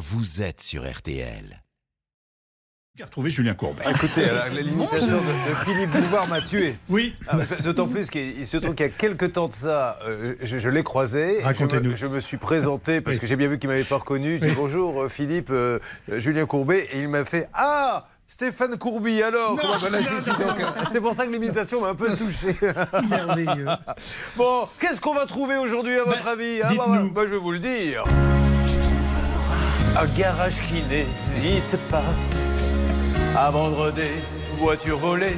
vous êtes sur RTL. J'ai retrouvé Julien Courbet. Écoutez, limitation de, de Philippe Bouvard m'a tué. Oui. Ah, D'autant plus qu'il se trouve qu'il y a quelques temps de ça, euh, je, je l'ai croisé. Je Racontez-nous. me, je me suis présenté parce Oui. que j'ai bien vu qu'il m'avait pas reconnu. Je dis Oui. bonjour euh, Philippe, euh, Julien Courbet, et il m'a fait Ah Stéphane Courby, alors C'est pour ça que l'imitation m'a un peu touché. Merveilleux. Bon, qu'est-ce qu'on va trouver aujourd'hui à votre Bah, avis dites-nous. bah, bah, Je vais vous le dire. Un garage qui n'hésite pas à vendre des voitures volées.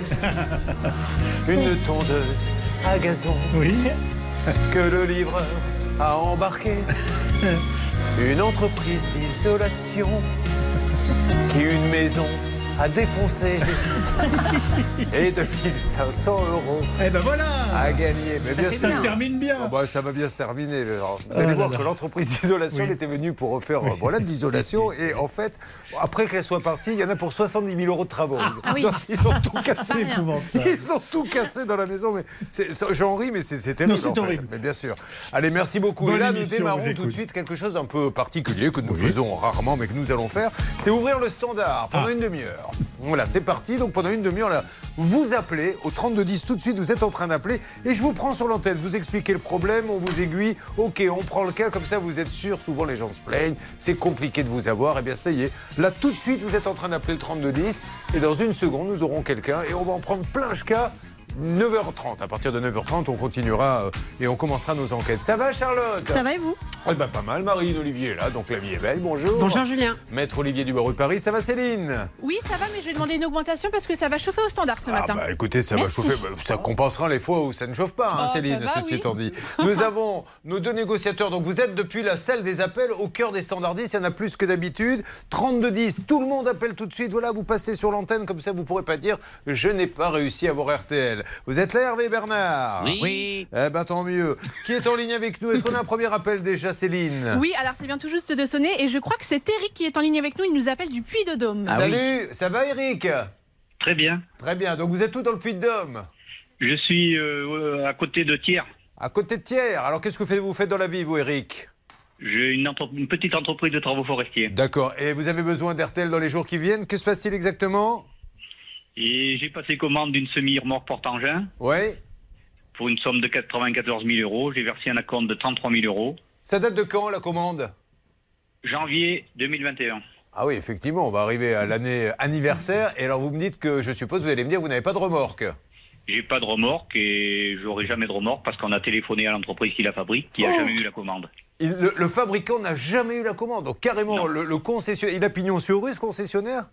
Une tondeuse à gazon Oui. que le livreur a embarqué. Une entreprise d'isolation qui une maison a défoncé. Et 2500 euros Eh ben voilà. à gagner. Mais bien Ça se termine bien. Ah bah, ça va bien se terminer. alors. Vous Ah allez voir là. que l'entreprise d'isolation Oui. elle était venue pour refaire euh, voilà, de l'isolation. Et en fait, après qu'elle soit partie, il y en a pour 70 000 euros de travaux. Ah oui. Ils ont tout cassé. Ils ont tout cassé dans la maison. Mais c'est- ça- J'en ris, mais c'est terrible. Non, c'est fait. horrible. Mais bien sûr. Allez, merci beaucoup. Bonne Et là, nous démarrons tout de suite quelque chose d'un peu particulier que nous Oui. faisons rarement, mais que nous allons faire. C'est ouvrir le standard pendant Ah. une demi-heure. Voilà, c'est parti. Donc pendant une demi-heure, vous appelez au 3210 tout de suite. Vous êtes en train d'appeler et je vous prends sur l'antenne. Vous expliquez le problème, on vous aiguille. Ok, on prend le cas comme ça. Vous êtes sûr. Souvent les gens se plaignent. C'est compliqué de vous avoir. Eh bien, ça y est. Là, tout de suite, vous êtes en train d'appeler le 3210 et dans une seconde, nous aurons quelqu'un et on va en prendre plein ce cas. 9h30. À partir de 9h30, on continuera euh, et on commencera nos enquêtes. Ça va, Charlotte? Ça va et vous? Eh ben, pas mal. Marine Olivier est là, donc la vie est belle. Bonjour. Bonjour Julien. Maître Olivier du barreau de Paris, ça va Céline? Oui, ça va, mais je vais demander une augmentation parce que ça va chauffer au standard ce Ah matin. bah écoutez, ça Merci. va chauffer, bah, ça compensera les fois où ça ne chauffe pas, hein, Oh, Céline, ça va, ceci oui. étant dit. Nous avons nos deux négociateurs, donc vous êtes depuis la salle des appels au cœur des standardistes, il y en a plus que d'habitude. 32-10, tout le monde appelle tout de suite, voilà, vous passez sur l'antenne, comme ça vous pourrez pas dire je n'ai pas réussi à avoir RTL. Vous êtes là Hervé Bernard Oui. Eh ben tant mieux. Qui est en ligne avec nous? Est-ce qu'on a un premier appel déjà, Céline? Oui, alors c'est bien tout juste de sonner et je crois que c'est Eric qui est en ligne avec nous. Il nous appelle du Puy de Dôme. Ah oui. Salut, ça va Eric? Très bien. Très bien, donc vous êtes tout dans le Puy-de-Dôme Je suis euh, à côté de Thiers. À côté de Thiers. Alors qu'est-ce que vous faites dans la vie, vous, Eric? J'ai une, entre- une petite entreprise de travaux forestiers. D'accord. Et vous avez besoin d'RTL dans les jours qui viennent? Que se passe-t-il exactement? Et j'ai passé commande d'une semi-remorque porte-engin Oui. pour une somme de 94 000 euros. J'ai versé un acompte de 33 000 euros. Ça date de quand la commande? Janvier 2021. Ah oui, effectivement, on va arriver à l'année anniversaire. Et alors vous me dites que, je suppose, vous allez me dire, vous n'avez pas de remorque. J'ai pas de remorque et j'aurai jamais de remorque parce qu'on a téléphoné à l'entreprise qui la fabrique qui a Oh. jamais eu la commande. Il- le, le fabricant n'a jamais eu la commande. Donc carrément, le, le concessionnaire, il a pignon sur rue, ce concessionnaire?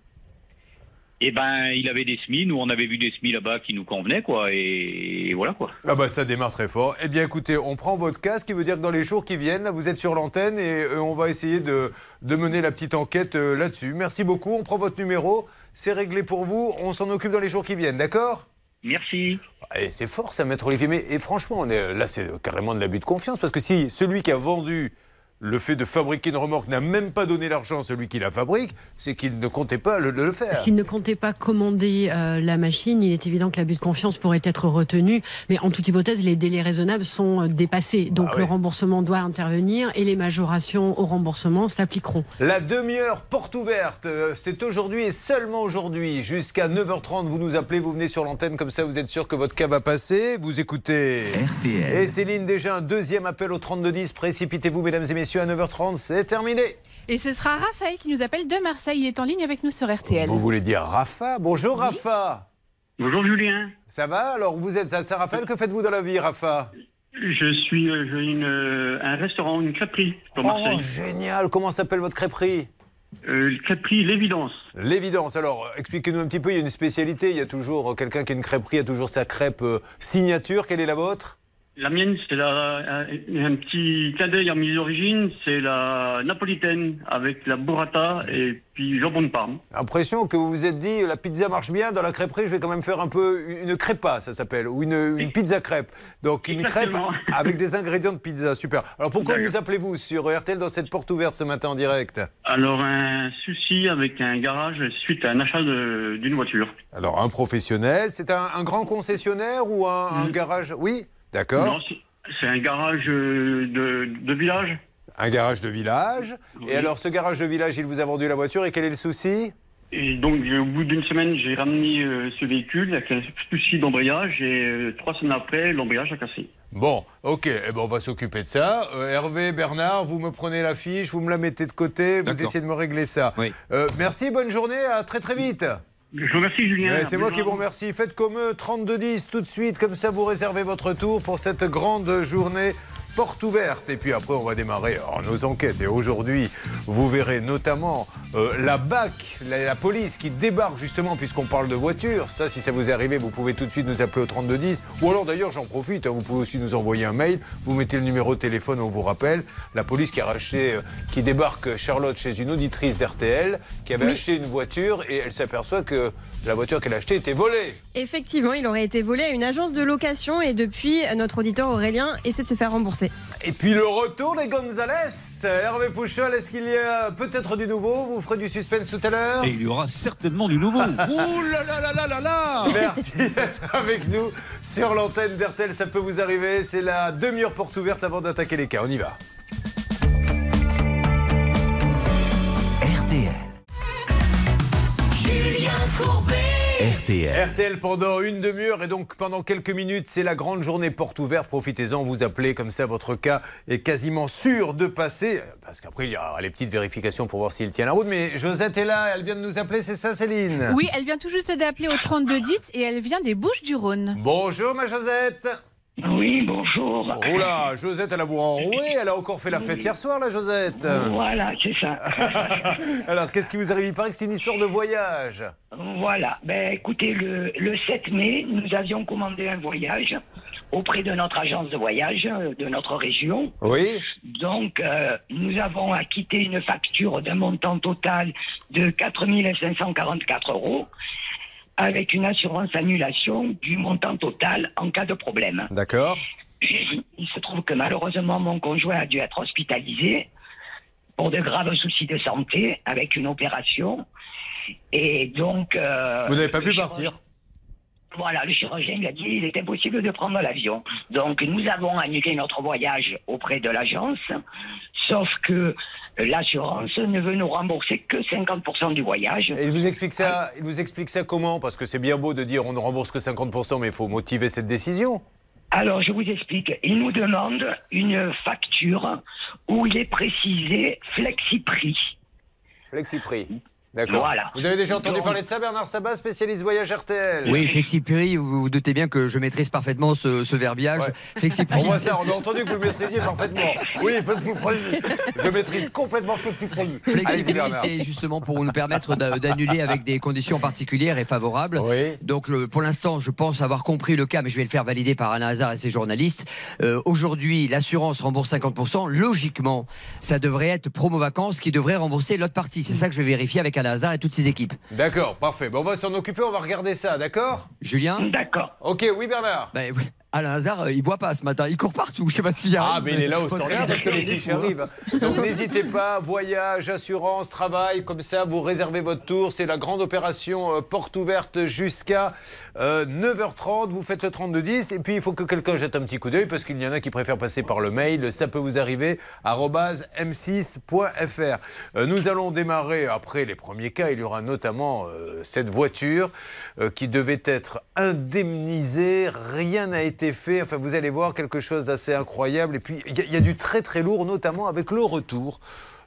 Eh ben, il avait des semis. Nous, on avait vu des semis là-bas qui nous convenaient, quoi. Et voilà, quoi. Ah bah ça démarre très fort. Eh bien écoutez, on prend votre cas, ce qui veut dire que dans les jours qui viennent, là, vous êtes sur l'antenne et euh, on va essayer de, de mener la petite enquête euh, là-dessus. Merci beaucoup, on prend votre numéro, c'est réglé pour vous, on s'en occupe dans les jours qui viennent, d'accord? Merci. Et c'est fort ça, Maître Olivier. Mais et franchement, on est, là, c'est carrément de l'abus de confiance. Parce que si celui qui a vendu le fait de fabriquer une remorque n'a même pas donné l'argent à celui qui la fabrique, c'est qu'il ne comptait pas le, le faire. S'il ne comptait pas commander euh, la machine, il est évident que l'abus de confiance pourrait être retenu. Mais en toute hypothèse, les délais raisonnables sont euh, dépassés. Donc Bah le ouais. remboursement doit intervenir et les majorations au remboursement s'appliqueront. La demi-heure porte ouverte, euh, c'est aujourd'hui et seulement aujourd'hui. Jusqu'à 9h30, vous nous appelez, vous venez sur l'antenne, comme ça vous êtes sûr que votre cas va passer. Vous écoutez. RTL. Et Céline, déjà un deuxième appel au 3210. Précipitez-vous, mesdames et messieurs, à 9h30, c'est terminé. Et ce sera Raphaël qui nous appelle de Marseille. Il est en ligne avec nous sur RTL. Vous voulez dire Rafa Bonjour Oui. Rafa. Bonjour, Julien. Ça va Alors, vous êtes à Saint-Raphaël, que faites-vous dans la vie, Rafa Je suis euh, une, euh, un restaurant, une crêperie Oh, Marseille. génial Comment s'appelle votre crêperie Euh, crêperie L'Évidence. L'évidence. Alors, expliquez-nous un petit peu. Il y a une spécialité. Il y a toujours quelqu'un qui a une crêperie, a toujours sa crêpe euh, signature. Quelle est la vôtre La mienne, c'est la, un, petit clin d'œil à mes origines, c'est la napolitaine avec la burrata et puis jambon de Parme. L'impression que vous vous êtes dit, la pizza marche bien, dans la crêperie, je vais quand même faire un peu une crêpa, ça s'appelle, ou une, une pizza crêpe. Donc une Exactement. crêpe avec des ingrédients de pizza, super. Alors pourquoi nous appelez-vous sur RTL dans cette porte ouverte ce matin en direct? Alors un souci avec un garage suite à un achat d'une voiture. Alors un professionnel, c'est un, un grand concessionnaire ou un, un Mm. garage? Oui? D'accord. Non, c'est- un garage euh, de, de village. Un garage de village. Oui. Et alors, ce garage de village, il vous a vendu la voiture et quel est le souci? Et donc, au bout d'une semaine, j'ai ramené euh, ce véhicule avec un souci d'embrayage et euh, trois semaines après, l'embrayage a cassé. Bon, ok, eh ben on va s'occuper de ça. Euh, Hervé, Bernard, vous me prenez la fiche, vous me la mettez de côté, vous essayez de me régler ça. Oui. Euh, merci, bonne journée, à très très vite. Je vous remercie, Julien. Ouais, c'est moi qui vous remercie. Faites comme eux, 32-10 tout de suite, comme ça vous réservez votre tour pour cette grande journée porte ouverte. Et puis après, on va démarrer alors, nos enquêtes. Et aujourd'hui, vous verrez notamment euh, la BAC, la, la police qui débarque justement, puisqu'on parle de voiture. Ça, si ça vous est arrivé, vous pouvez tout de suite nous appeler au 3210. Ou alors d'ailleurs, j'en profite, hein, vous pouvez aussi nous envoyer un mail. Vous mettez le numéro de téléphone, on vous rappelle. La police qui a racheté, euh, qui débarque Charlotte chez une auditrice d'RTL, qui avait acheté une voiture et elle s'aperçoit que la voiture qu'elle a achetée était volée. Effectivement, il aurait été volé à une agence de location et depuis, notre auditeur Aurélien essaie de se faire rembourser. Et puis le retour des Gonzalez. Hervé Pouchol, est-ce qu'il y a peut-être du nouveau? Vous ferez du suspense tout à l'heure? Et il y aura certainement du nouveau. Ouh là là là là là là Merci d'être avec nous sur l'antenne d'RTL. Ça peut vous arriver. C'est la demi-heure porte ouverte avant d'attaquer les cas. On y va. RTL. RTL pendant une demi-heure et donc pendant quelques minutes, c'est la grande journée porte ouverte. Profitez-en, vous appelez comme ça, votre cas est quasiment sûr de passer. Parce qu'après, il y aura les petites vérifications pour voir s'il tient la route. Mais Josette est là, elle vient de nous appeler, c'est ça Céline? Oui, elle vient tout juste d'appeler au 3210 et elle vient des Bouches du Rhône. Bonjour ma Josette Oui, bonjour. Oula, Josette, elle a vous enroué, elle a encore fait la fête hier soir, là, Josette. Voilà, c'est ça. Alors, qu'est-ce qui vous arrive? Il paraît que c'est une histoire de voyage. voilà. Ben, écoutez, le, le 7 mai, nous avions commandé un voyage auprès de notre agence de voyage euh, de notre région. Oui Donc, euh, nous avons acquitté une facture d'un montant total de 4 544 euros avec une assurance annulation du montant total en cas de problème. D'accord. Il se trouve que malheureusement, mon conjoint a dû être hospitalisé pour de graves soucis de santé avec une opération. Et donc. euh, Vous n'avez pas pu partir? Voilà, le chirurgien lui a dit qu'il est impossible de prendre l'avion. Donc nous avons annulé notre voyage auprès de l'agence, sauf que l'assurance ne veut nous rembourser que 50% du voyage. Et il vous explique ça, il vous explique ça comment? Parce que c'est bien beau de dire on ne rembourse que 50%, mais il faut motiver cette décision. Alors, je vous explique. Il nous demande une facture où il est précisé flexi-prix. Flexi-prix. D'accord. Voilà. Vous avez déjà entendu Donc- parler de ça, Bernard Sabat, spécialiste voyage RTL Oui, Flexipri, vous vous doutez bien que je maîtrise parfaitement ce, ce verbiage. Ouais. Flexipri, On voit c'est- ça, on a entendu que vous le maîtrisiez parfaitement. Oui, il faut le plus proche. Je maîtrise complètement Flexipri, Bernard. c'est justement pour nous permettre d'a- d'annuler avec des conditions particulières et favorables. Oui. Donc, le- pour l'instant, je pense avoir compris le cas, mais je vais le faire valider par Alain Hazard et ses journalistes. Euh, Aujourd'hui, l'assurance rembourse 50%. Logiquement, ça devrait être Promo Vacances qui devrait rembourser l'autre partie. C'est ça que je vais vérifier avec Hazard et toutes ses équipes. D'accord, parfait. Bon, on va s'en occuper, on va regarder ça, d'accord? Julien? D'accord. Ok, oui, Bernard. ben, oui. Alain Hazard, euh, il boit pas ce matin. Il court partout. Je sais pas ce qu'il y a. Ah, mais il est là au standard parce que les fiches arrivent. Donc n'hésitez pas, voyage, assurance, travail, comme ça, vous réservez votre tour. C'est la grande opération euh, porte ouverte jusqu'à euh, 9h30. Vous faites le 3210 et puis il faut que quelqu'un jette un petit coup d'œil parce qu'il y en a qui préfèrent passer par le mail. Ça peut vous arriver arobase m6.fr. Euh, nous allons démarrer après les premiers cas. Il y aura notamment euh, cette voiture euh, qui devait être indemnisée. Rien n'a été fait. Enfin, vous allez voir quelque chose d'assez incroyable. Et puis, il y, a- il y a du très très lourd, notamment avec le retour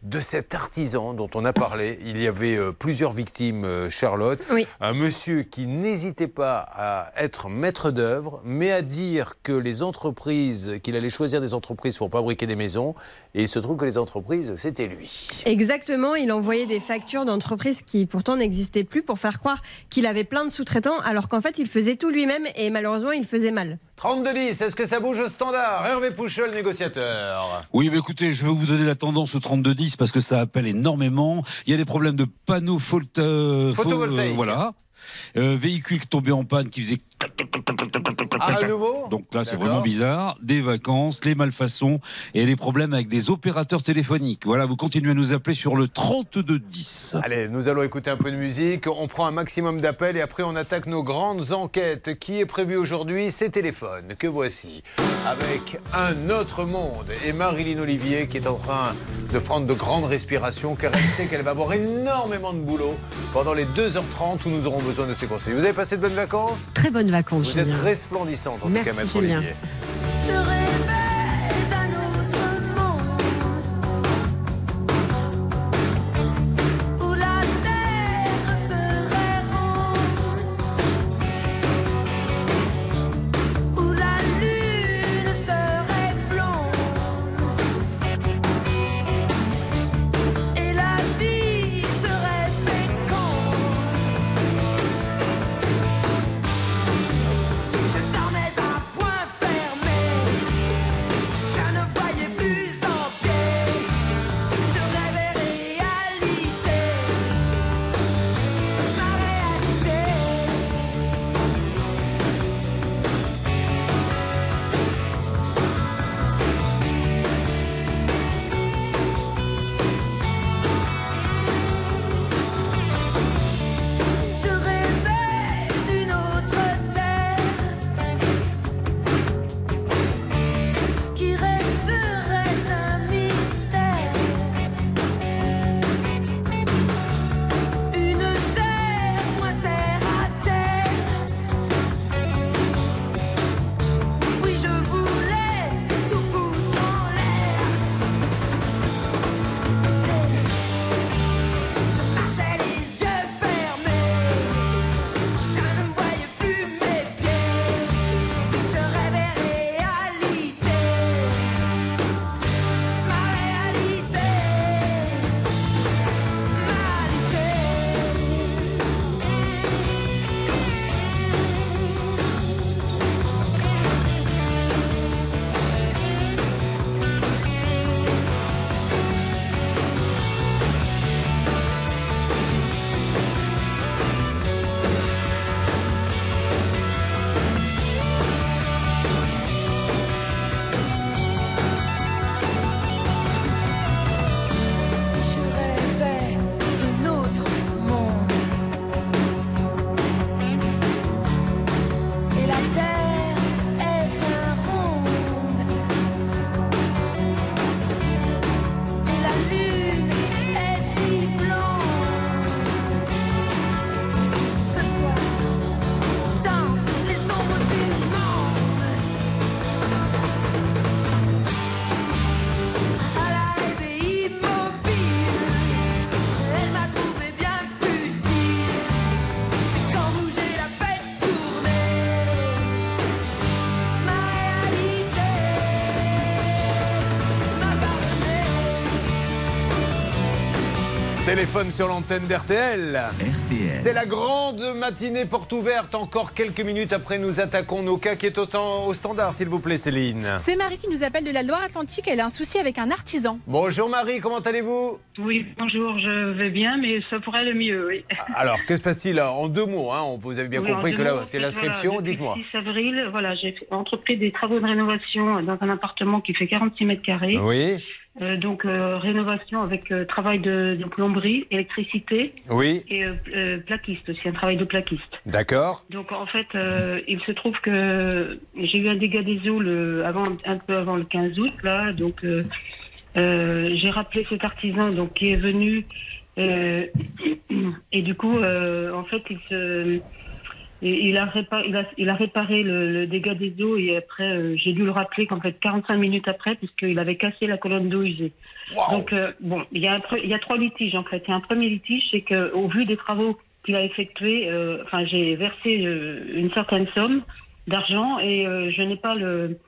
de cet artisan dont on a parlé. Il y avait euh, plusieurs victimes, euh, Charlotte. Oui. Un monsieur qui n'hésitait pas à être maître d'œuvre, mais à dire que les entreprises, qu'il allait choisir des entreprises pour fabriquer des maisons. Et il se trouve que les entreprises, c'était lui. Exactement, il envoyait des factures d'entreprises qui pourtant n'existaient plus pour faire croire qu'il avait plein de sous-traitants alors qu'en fait il faisait tout lui-même et malheureusement il faisait mal. 32-10, est-ce que ça bouge au standard? Hervé Pouchol, négociateur. Oui, mais écoutez, je vais vous donner la tendance au 3210 parce que ça appelle énormément. Il y a des problèmes de panneaux photo- euh, Photovoltaïques. voilà. Euh, véhicule qui tombait en panne, qui faisait. Ah, à nouveau Donc là, c'est vraiment bizarre. Des vacances, les malfaçons et les problèmes avec des opérateurs téléphoniques. Voilà, vous continuez à nous appeler sur le 3210. Allez, nous allons écouter un peu de musique. On prend un maximum d'appels et après on attaque nos grandes enquêtes. Qui est prévu aujourd'hui? C'est téléphone que voici avec un autre monde et Marilyn Olivier qui est en train de prendre de grandes respirations car elle sait qu'elle va avoir énormément de boulot pendant les 2h30 où nous aurons besoin de ses conseils. Vous avez passé de bonnes vacances Très bonnes vacances. Vous êtes resplendissante en Merci, tout cas, Maître Julien. Olivier. Téléphone sur l'antenne d'RTL. RTL. C'est la grande matinée porte ouverte. Encore quelques minutes après, nous attaquons nos cas qui est autant au standard, s'il vous plaît, Céline. C'est Marie qui nous appelle de la Loire-Atlantique. Elle a un souci avec un artisan. Bonjour Marie, comment allez-vous? Oui, bonjour, je vais bien, mais ça pourrait aller mieux, oui. Alors, que se passe-t-il? Là En deux mots, hein, vous avez bien Oui, compris que là, c'est l'inscription. voilà, Dites-moi. Le 6 avril, voilà, j'ai entrepris des travaux de rénovation dans un appartement qui fait 46 mètres carrés. Oui, Euh, donc, euh, rénovation avec euh, travail de, de plomberie, électricité oui, et euh, euh, plaquiste aussi, un travail de plaquiste. d'accord. Donc, en fait, euh, il se trouve que j'ai eu un dégât des eaux le, avant, un peu avant le 15 août, là. Donc, euh, euh, j'ai rappelé cet artisan donc, qui est venu. euh, et du coup, euh, en fait, il se. Et il a, réparé, il, a, il a réparé le, le dégât des eaux et après, euh, j'ai dû le rappeler qu'en fait, 45 minutes après, puisqu'il avait cassé la colonne d'eau usée. Donc, euh, bon, il y, a il y a trois litiges en fait. Il y a un premier litige, c'est qu'au vu des travaux qu'il a effectués, euh, enfin, j'ai versé une certaine somme d'argent et je n'ai pas le.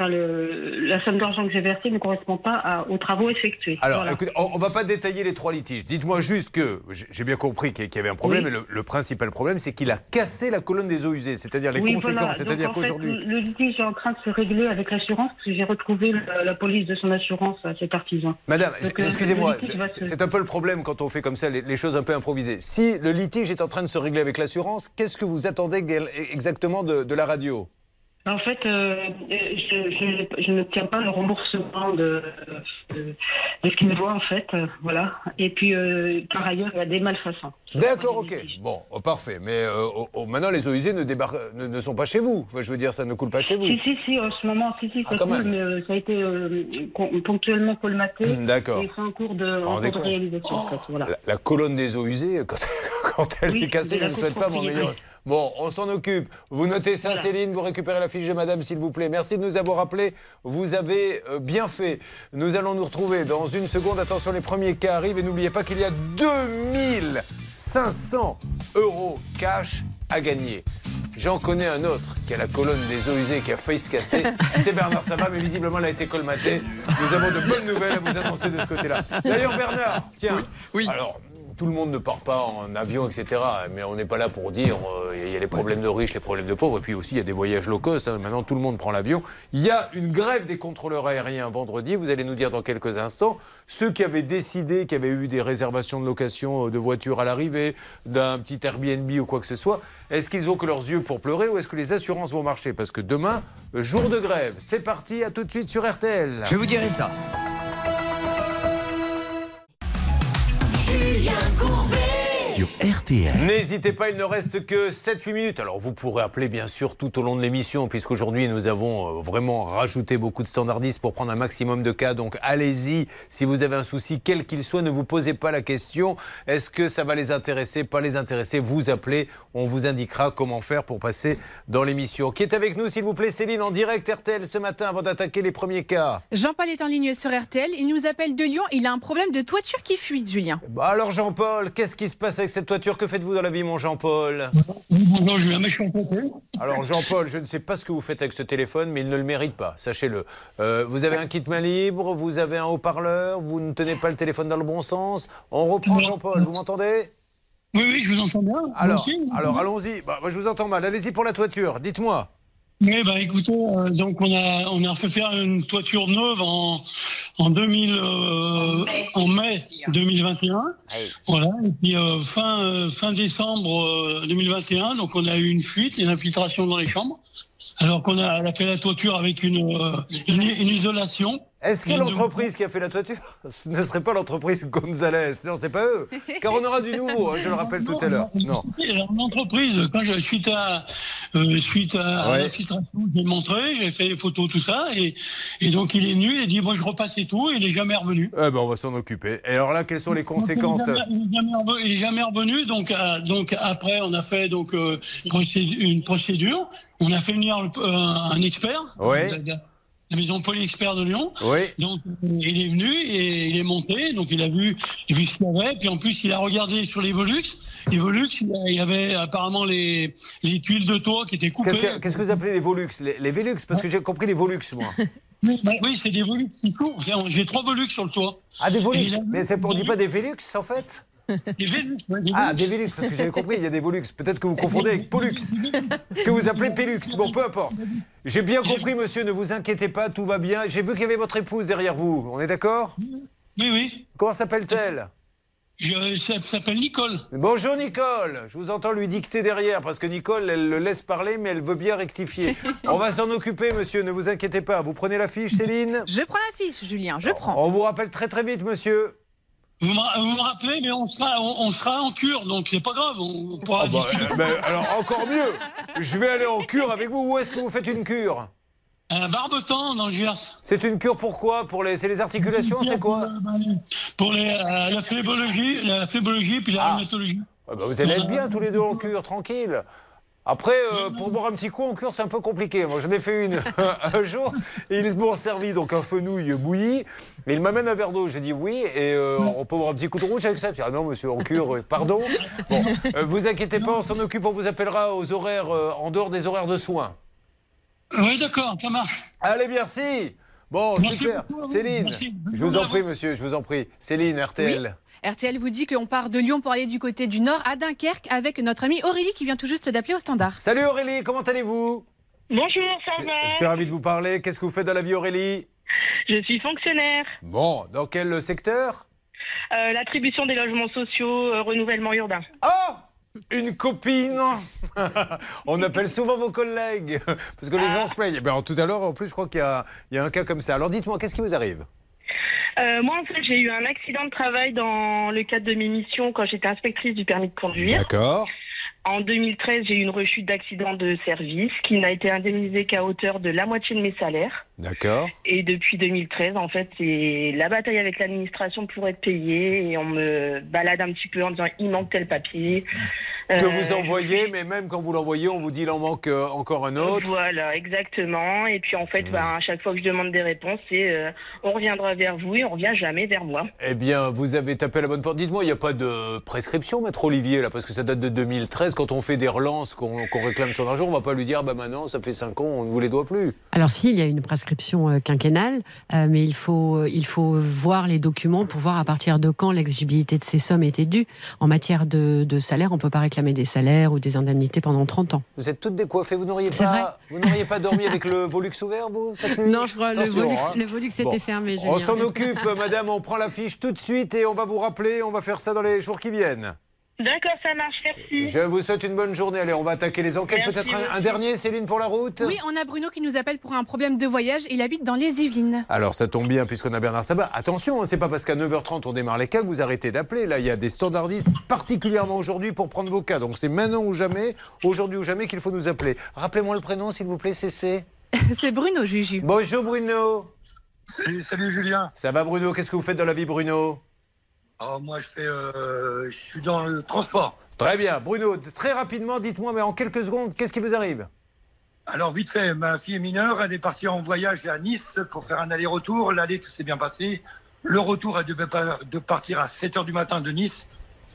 Enfin, le, la somme d'argent que j'ai versée ne correspond pas à- aux travaux effectués. Alors, Voilà. écoutez, on, on va pas détailler les trois litiges. Dites-moi juste que j'ai bien compris qu'il y avait un problème, Oui. mais le, le principal problème, c'est qu'il a cassé la colonne des eaux usées, c'est-à-dire les Oui, conséquences. voilà. C'est-à-dire qu'aujourd'hui. le litige est en train de se régler avec l'assurance parce que j'ai retrouvé la, la police de son assurance à cet artisan. Madame, euh, excusez-moi, se- c'est un peu le problème quand on fait comme ça les, les choses un peu improvisées. Si le litige est en train de se régler avec l'assurance, qu'est-ce que vous attendez exactement de, de la radio? En fait, euh, je, je, je ne tiens pas le remboursement de, de, de ce qu'il me doit, en fait. euh, voilà. Et puis, euh, par ailleurs, il y a des malfaçons. D'accord, ok. Bon, oh, parfait. Mais euh, oh, oh, maintenant, les eaux usées ne, ne, ne sont pas chez vous. Enfin, je veux dire, ça ne coule pas chez vous. Si, si, si, en ce moment, si, si, Ah, ça quand coule, même. mais ça a été con- ponctuellement colmaté. D'accord. Et c'est en cours de, en cours réalisation, en fait. Voilà. La, la colonne des eaux usées, quand, quand elle Oui, est cassée, je ne souhaite pas mon meilleur. Bon, on s'en occupe. Vous notez ça, Voilà. Céline, vous récupérez la fiche de madame, s'il vous plaît. Merci de nous avoir appelés. Vous avez euh, bien fait. Nous allons nous retrouver dans une seconde. Attention, les premiers cas arrivent. Et n'oubliez pas qu'il y a 2500 euros cash à gagner. J'en connais un autre qui a la colonne des eaux usées qui a failli se casser. C'est Bernard Sabat, mais visiblement elle a été colmatée. Nous avons de bonnes nouvelles à vous annoncer de ce côté-là. D'ailleurs, Bernard, tiens. Oui. Alors, tout le monde ne part pas en avion, etc. Mais on n'est pas là pour dire euh, il y a les problèmes de riches, les problèmes de pauvres. Et puis aussi, il y a des voyages low cost. hein. Maintenant, tout le monde prend l'avion. Il y a une grève des contrôleurs aériens vendredi. Vous allez nous dire dans quelques instants. Ceux qui avaient décidé, qui avaient eu des réservations de location euh, de voitures à l'arrivée, d'un petit Airbnb ou quoi que ce soit, est-ce qu'ils ont que leurs yeux pour pleurer ou est-ce que les assurances vont marcher? Parce que demain, euh, jour de grève. C'est parti, à tout de suite sur RTL. Je vous dirai ça. Julien Courbet. Sur RTL. N'hésitez pas, il ne reste que 7-8 minutes. Alors vous pourrez appeler bien sûr tout au long de l'émission, puisqu'aujourd'hui nous avons euh, vraiment rajouté beaucoup de standardistes pour prendre un maximum de cas. Donc allez-y, si vous avez un souci, quel qu'il soit, ne vous posez pas la question. Est-ce que ça va les intéresser, pas les intéresser? Vous appelez, on vous indiquera comment faire pour passer dans l'émission. Qui est avec nous, s'il vous plaît, Céline, en direct RTL ce matin avant d'attaquer les premiers cas Jean-Paul est en ligne sur RTL. Il nous appelle de Lyon. Il a un problème de toiture qui fuit, Julien. Bah alors Jean-Paul, qu'est-ce qui se passe avec cette toiture Que faites-vous dans la vie, mon Jean-Paul? Bonjour Julien, je suis embêté. Alors Jean-Paul, je ne sais pas ce que vous faites avec ce téléphone, mais il ne le mérite pas, sachez-le. Euh, vous avez un kit main libre, vous avez un haut-parleur, vous ne tenez pas le téléphone dans le bon sens. On reprend Jean-Paul, vous m'entendez? Oui, oui, je vous entends bien. Alors, alors allons-y. Bah, je vous entends mal. Allez-y pour la toiture, dites-moi. Oui, bah écoutez, euh, donc on a on a fait faire une toiture neuve en en 2000 euh, en mai 2021. Voilà. Et puis euh, fin euh, fin décembre euh, 2021, donc on a eu une fuite, une infiltration dans les chambres. Alors qu'on a, a fait la toiture avec une euh, une, une isolation. Est-ce que l'entreprise qui a fait la toiture, ce ne serait pas l'entreprise Gonzalez? Non, c'est pas eux. Car on aura du nouveau, hein, je le rappelle tout à l'heure. Non. L'entreprise, quand je, suite à euh, suite à, Ouais. l'infiltration, j'ai montré, j'ai fait les photos, tout ça, et, et donc il est venu, il a dit moi je repasse et tout, et il est jamais revenu. Eh ben, on va s'en occuper. Et alors là, quelles sont les conséquences? Donc, il, est jamais, revenu, donc euh, donc après on a fait donc euh, une procédure, on a fait venir euh, un expert. Ouais. La maison Poly Expert de Lyon. Oui. Donc il est venu et il est monté, donc il a vu, il a vu ce qu'il y avait, puis en plus il a regardé sur les Volux. Les Volux, il y avait apparemment les, les tuiles de toit qui étaient coupées. Qu'est-ce que, qu'est-ce que vous appelez les Volux les, les Velux? Parce que j'ai compris les Volux, moi. Bah oui, c'est des Volux qui courent. J'ai trois Volux sur le toit. Ah, des Volux? Mais c'est, on dit pas des Velux, en fait? Des Velux, ouais, des Ah, des Velux, parce que j'avais compris, il y a des Volux. Peut-être que vous confondez avec Pollux, que vous appelez Pélux. Bon, peu importe. J'ai bien compris, monsieur, ne vous inquiétez pas, tout va bien. J'ai vu qu'il y avait votre épouse derrière vous. On est d'accord? Oui, oui. Comment s'appelle-t-elle? Je, ça s'appelle Nicole. Bonjour Nicole, je vous entends lui dicter derrière parce que Nicole, elle le laisse parler mais elle veut bien rectifier. On va s'en occuper monsieur, ne vous inquiétez pas. Vous prenez la fiche Céline? Je prends la fiche, Julien. Je prends. On vous rappelle très très vite monsieur. Vous me, vous me rappelez, mais on sera, on, on sera en cure, donc c'est pas grave. On, on pourra Ah bah, discuter. euh, ben, alors encore mieux, je vais aller en cure avec vous. Où est-ce que vous faites une cure? Un barbetan dans le Gers. C'est une cure pourquoi Pour les, c'est les articulations, c'est quoi? Pour les, euh, la phlébologie, la puis la Ah. rhumatologie. Ah bah, Vous allez être bien tous les deux en cure, tranquille. Après, euh, pour boire un petit coup en cure, c'est un peu compliqué. Moi, j'en ai fait une un jour, et ils m'ont servi donc un fenouil bouilli, et il m'amène un verre d'eau. J'ai dit oui, et euh, on peut boire un petit coup de rouge avec ça. Ah non, monsieur, en cure, euh, pardon. Bon, euh, vous inquiétez pas, on s'en occupe, on vous appellera aux horaires, euh, en dehors des horaires de soins. Oui, d'accord, ça marche. Allez, merci. Bon, Merci super. beaucoup. Céline, Merci. je vous en prie, monsieur, je vous en prie. Céline, RTL. RTL vous dit qu'on part de Lyon pour aller du côté du nord à Dunkerque avec notre amie Aurélie qui vient tout juste d'appeler au standard. Salut Aurélie, comment allez-vous? Bonjour, ça Je va? suis ravi de vous parler. Qu'est-ce que vous faites dans la vie, Aurélie? Je suis fonctionnaire. Bon, dans quel secteur? Euh, L'attribution des logements sociaux, euh, renouvellement urbain. Oh Une copine On appelle souvent vos collègues parce que les gens se plaignent. Eh ben, tout à l'heure, en plus, je crois qu'il y, a- il y a un cas comme ça. Alors dites-moi, qu'est-ce qui vous arrive? Euh, moi, en fait, j'ai eu un accident de travail dans le cadre de mes missions quand j'étais inspectrice du permis de conduire. D'accord. En 2013, j'ai eu une rechute d'accident de service qui n'a été indemnisée qu'à hauteur de la moitié de mes salaires. D'accord. Et depuis 2013, en fait, c'est la bataille avec l'administration pour être payé et on me balade un petit peu en disant il manque tel papier. Que Euh, vous envoyez, mais même quand vous l'envoyez, on vous dit il en manque euh, encore un autre. Voilà, exactement. Et puis en fait, bah, à chaque fois que je demande des réponses, c'est euh, on reviendra vers vous et on revient jamais vers moi. Eh bien, vous avez tapé à la bonne porte. Dites-moi, il n'y a pas de prescription, maître Olivier, là, parce que ça date de 2013. Quand on fait des relances, qu'on qu'on réclame son argent, on va pas lui dire, bah maintenant, ça fait 5 ans, on ne vous les doit plus. Alors si, il y a une prescription euh, quinquennale, euh, mais il faut, il faut voir les documents pour voir à partir de quand l'exigibilité de ces sommes était due. En matière de, de salaire, on ne peut pas réclamer des salaires ou des indemnités pendant 30 ans. Vous êtes toutes décoiffées, vous n'auriez pas, vous n'auriez pas dormi avec le Volux ouvert, vous, cette nuit? Non, je crois le Volux, hein. le Volux était Bon. fermé. On s'en occupe, madame, on prend la fiche tout de suite et on va vous rappeler, on va faire ça dans les jours qui viennent. D'accord, ça marche, merci. Je vous souhaite une bonne journée. Allez, on va attaquer les enquêtes. Peut-être un, dernier, Céline, pour la route Oui, on a Bruno qui nous appelle pour un problème de voyage. Il habite dans les Yvelines. Alors ça tombe bien puisqu'on a Bernard Sabat. Attention, hein, c'est pas parce qu'à 9h30 on démarre les cas que vous arrêtez d'appeler. Là, il y a des standardistes particulièrement aujourd'hui pour prendre vos cas. Donc c'est maintenant ou jamais, aujourd'hui ou jamais qu'il faut nous appeler. Rappelez-moi le prénom s'il vous plaît, CC. C'est Bruno, Juju. Bonjour Bruno. Salut, salut Julien. Ça va Bruno? Qu'est-ce que vous faites dans la vie Bruno? Alors moi je fais, euh, je suis dans le transport. Très bien. Bruno, très rapidement, dites-moi, mais en quelques secondes, qu'est-ce qui vous arrive? Alors vite fait, ma fille est mineure, elle est partie en voyage à Nice pour faire un aller-retour. L'aller tout s'est bien passé. Le retour, elle devait pas de partir à 7 h du matin de Nice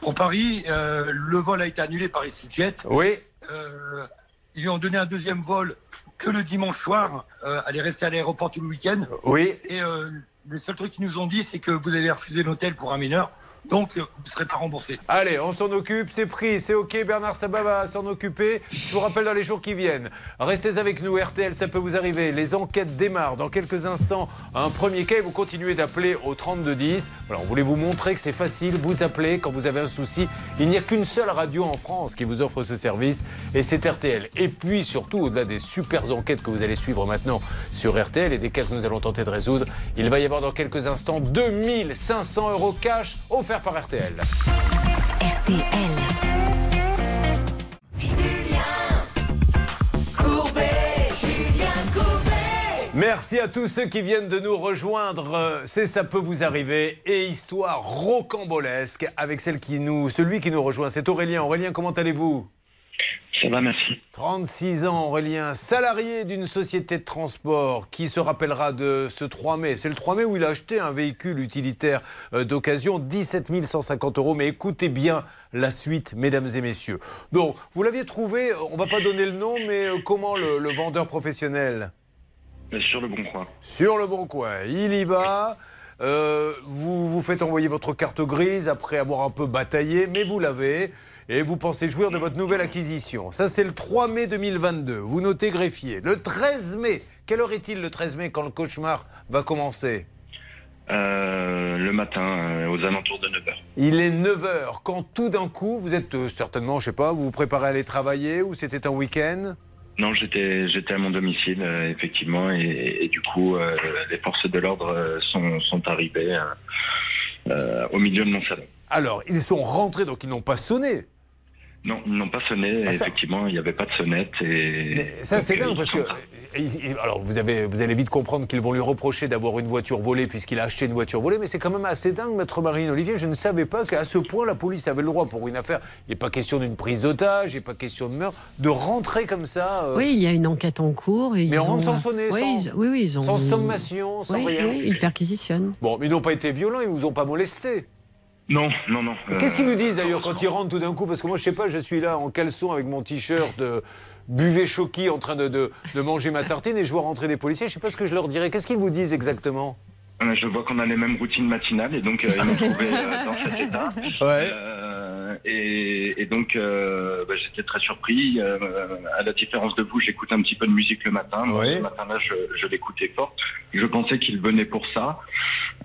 pour Paris. Euh, le vol a été annulé par EasyJet. Oui. Euh, ils lui ont donné un deuxième vol que le dimanche soir. Euh, elle est restée à l'aéroport tout le week-end. Oui. Et le seul truc qu'ils nous ont dit, c'est que vous avez refusé l'hôtel pour un mineur. Donc, euh, vous serez pas remboursé. Allez, on s'en occupe, c'est pris, c'est ok, Bernard Sabat va s'en occuper. Je vous rappelle dans les jours qui viennent. Restez avec nous, RTL, ça peut vous arriver. Les enquêtes démarrent dans quelques instants. Un premier cas et vous continuez d'appeler au 3210. Voilà, on voulait vous montrer que c'est facile, vous appelez quand vous avez un souci. Il n'y a qu'une seule radio en France qui vous offre ce service et c'est RTL. Et puis surtout, au-delà des super enquêtes que vous allez suivre maintenant sur RTL et des cas que nous allons tenter de résoudre, il va y avoir dans quelques instants 2500 euros cash offerts par RTL. RTL. Courbet, Julien Courbet. Merci à tous ceux qui viennent de nous rejoindre. Euh, C'est ça peut vous arriver et histoire rocambolesque avec celle qui nous, celui qui nous rejoint, c'est Aurélien. Aurélien, comment allez-vous? Ça va, merci. 36 ans, Aurélien, salarié d'une société de transport qui se rappellera de ce 3 mai. C'est le 3 mai où il a acheté un véhicule utilitaire euh, d'occasion, 17 150 euros. Mais écoutez bien la suite, mesdames et messieurs. Donc, vous l'aviez trouvé, euh, on va pas donner le nom, mais euh, comment le, le vendeur professionnel? Sur le bon coin. sur le bon coin. Il y va. euh, vous vous faites envoyer votre carte grise après avoir un peu bataillé, mais vous l'avez. Et vous pensez jouir de votre nouvelle acquisition. Ça, c'est le 3 mai 2022. Vous notez greffier. Le 13 mai, quelle heure est-il le 13 mai quand le cauchemar va commencer? Euh, le matin, euh, aux alentours de 9h. Il est 9h. Quand tout d'un coup, vous êtes euh, certainement, je sais pas, vous vous préparez à aller travailler ou c'était un week-end? Non, j'étais j'étais à mon domicile, euh, effectivement, et, et du coup, euh, les forces de l'ordre euh, sont, sont arrivées au milieu de mon salon. Alors, ils sont rentrés, donc ils n'ont pas sonné. Non, ils n'ont pas sonné, Ah, ça- effectivement, il n'y avait pas de sonnette. Et, Ça, c'est euh, dingue ils parce que. il- Alors, vous, avez, vous allez vite comprendre qu'ils vont lui reprocher d'avoir une voiture volée puisqu'il a acheté une voiture volée, mais c'est quand même assez dingue, maître Marine Olivier. Je ne savais pas qu'à ce point, la police avait le droit pour une affaire. Il n'est pas question d'une prise d'otage, il n'est pas question de meurtre, de rentrer comme ça. euh, Oui, il y a une enquête en cours. Et Mais ils on rentre ont, sans sonner, oui, sans- ils- oui, oui, ils ont, sans sommation, sans oui, rien. Oui, ils perquisitionnent. Bon, mais ils n'ont pas été violents, ils ne vous ont pas molesté. Non, non, non. Qu'est-ce qu'ils Euh, vous disent d'ailleurs quand ils rentrent tout d'un coup? Parce que moi, je sais pas, je suis là en caleçon avec mon t-shirt de buvet choquis en train de, de- de manger ma tartine et je vois rentrer des policiers. Je sais pas ce que je leur dirais. Qu'est-ce qu'ils vous disent exactement? Euh, Je vois qu'on a les mêmes routines matinales et donc euh, ils m'ont trouvé euh, dans cet état. Ouais. Euh, et, et donc euh, bah, j'étais très surpris. Euh, à la différence de vous, j'écoute un petit peu de musique le matin. Moi, Ouais. Ce matin-là, je, je l'écoutais fort. Je pensais qu'il venait pour ça.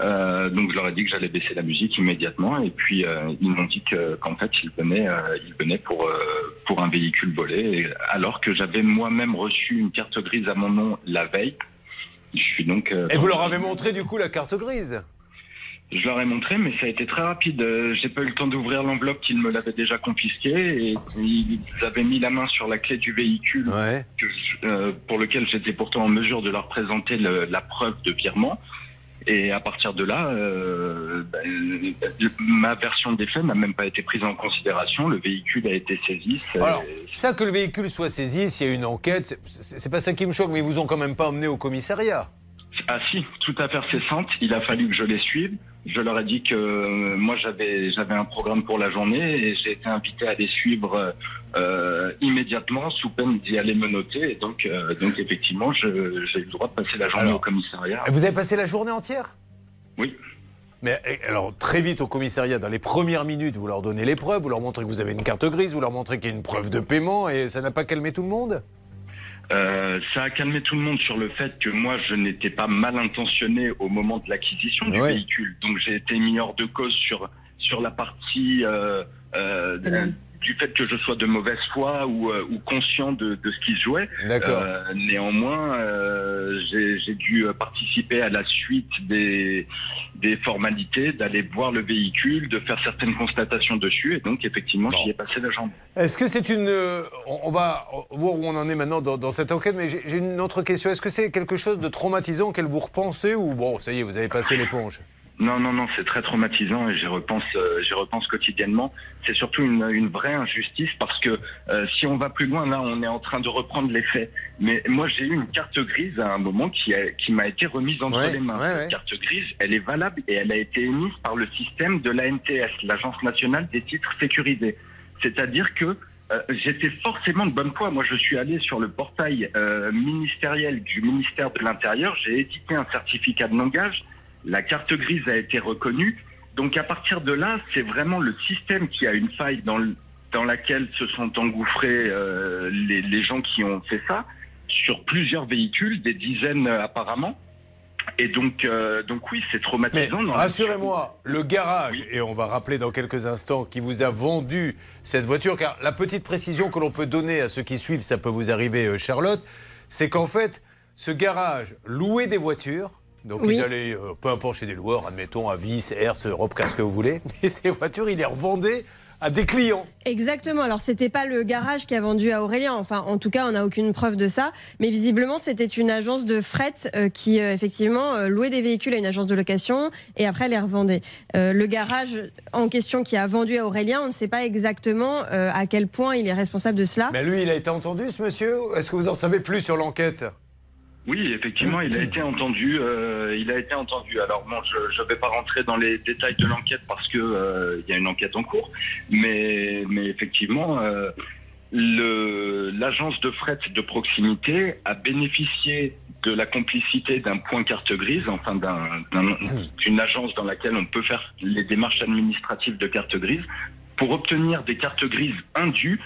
Euh, donc je leur ai dit que j'allais baisser la musique immédiatement et puis euh, ils m'ont dit que- qu'en fait ils venaient, euh, ils venaient pour euh, pour un véhicule volé alors que j'avais moi-même reçu une carte grise à mon nom la veille. Je suis donc. euh, Et vous leur avez montré du coup la carte grise? Je leur ai montré, mais ça a été très rapide. J'ai pas eu le temps d'ouvrir l'enveloppe qu'ils me l'avaient déjà confisquée et ils avaient mis la main sur la clé du véhicule que je- euh, pour lequel j'étais pourtant en mesure de leur présenter le- la preuve de virement. Et à partir de là, euh, ben, ma version des faits n'a même pas été prise en considération. Le véhicule a été saisi. C'est- Alors, ça que le véhicule soit saisi, s'il y a une enquête, c'est- pas ça qui me choque, mais ils vous ont quand même pas emmené au commissariat. Ah si, tout à fait incessante. Il a fallu que je les suive. Je leur ai dit que euh, moi j'avais j'avais un programme pour la journée et j'ai été invité à les suivre euh, immédiatement sous peine d'y aller me noter. Et donc euh, donc effectivement j'ai eu le droit de passer la journée au commissariat. Vous avez passé la journée entière? Oui. Mais eh, alors, très vite au commissariat, dans les premières minutes, vous leur donnez les preuves, vous leur montrez que vous avez une carte grise, vous leur montrez qu'il y a une preuve de paiement, et ça n'a pas calmé tout le monde? Euh, ça a calmé tout le monde sur le fait que moi, je n'étais pas mal intentionné au moment de l'acquisition du Ouais. véhicule. Donc, j'ai été mis hors de cause sur, sur la partie euh, euh, du fait que je sois de mauvaise foi ou, euh, ou conscient de, de ce qui se jouait. Euh, néanmoins, euh, j'ai dû euh, participer à la suite des, des formalités, d'aller voir le véhicule, de faire certaines constatations dessus. Et donc, effectivement, j'y ai passé la journée. Est-ce que c'est une. euh, On va voir où on en est maintenant dans, dans cette enquête, mais j'ai j'ai une autre question. Est-ce que c'est quelque chose de traumatisant auquel vous repensez, ou bon, ça y est, vous avez passé l'éponge? Non, non, non, c'est très traumatisant et j'y repense, euh, j'y repense quotidiennement. C'est surtout une, une vraie injustice parce que euh, si on va plus loin, là, on est en train de reprendre les faits. Mais moi, j'ai eu une carte grise à un moment qui, a- qui m'a été remise entre Ouais, les mains. ouais, Cette ouais. carte grise, elle est valable et elle a été émise par le système de l'ANTS, l'Agence nationale des titres sécurisés. C'est-à-dire que euh, j'étais forcément de bonne foi. Moi, je suis allé sur le portail euh, ministériel du ministère de l'Intérieur. J'ai édité un certificat de langage. La carte grise a été reconnue. Donc, à partir de là, c'est vraiment le système qui a une faille dans, le- dans laquelle se sont engouffrés euh, les, les gens qui ont fait ça sur plusieurs véhicules, des dizaines euh, apparemment. Et donc, euh, donc oui, c'est traumatisant. rassurez-moi, le garage, et on va rappeler dans quelques instants qui vous a vendu cette voiture, car la petite précision que l'on peut donner à ceux qui suivent, ça peut vous arriver, Charlotte, c'est qu'en fait, ce garage louait des voitures. Donc Oui. ils allaient, euh, peu importe chez des loueurs, admettons, Avis, Hertz, Europcar, ce que vous voulez. Et ces voitures, ils les revendaient à des clients. Exactement. Alors, c'était pas le garage qui a vendu à Aurélien. Enfin, en tout cas, on n'a aucune preuve de ça. Mais visiblement, c'était une agence de fret euh, qui, euh, effectivement, euh, louait des véhicules à une agence de location et après les revendait. Le garage en question qui a vendu à Aurélien, on ne sait pas exactement à quel point il est responsable de cela. Mais lui, il a été entendu, ce monsieur Est-ce que vous en savez plus sur l'enquête? Oui, effectivement, il a été entendu. euh, il a été entendu. Alors bon, je ne vais pas rentrer dans les détails de l'enquête parce que euh, y a une enquête en cours, mais mais effectivement, euh, l'agence de fret de proximité a bénéficié de la complicité d'un point carte grise, enfin d'un- d'un- d'une agence dans laquelle on peut faire les démarches administratives de carte grise pour obtenir des cartes grises indues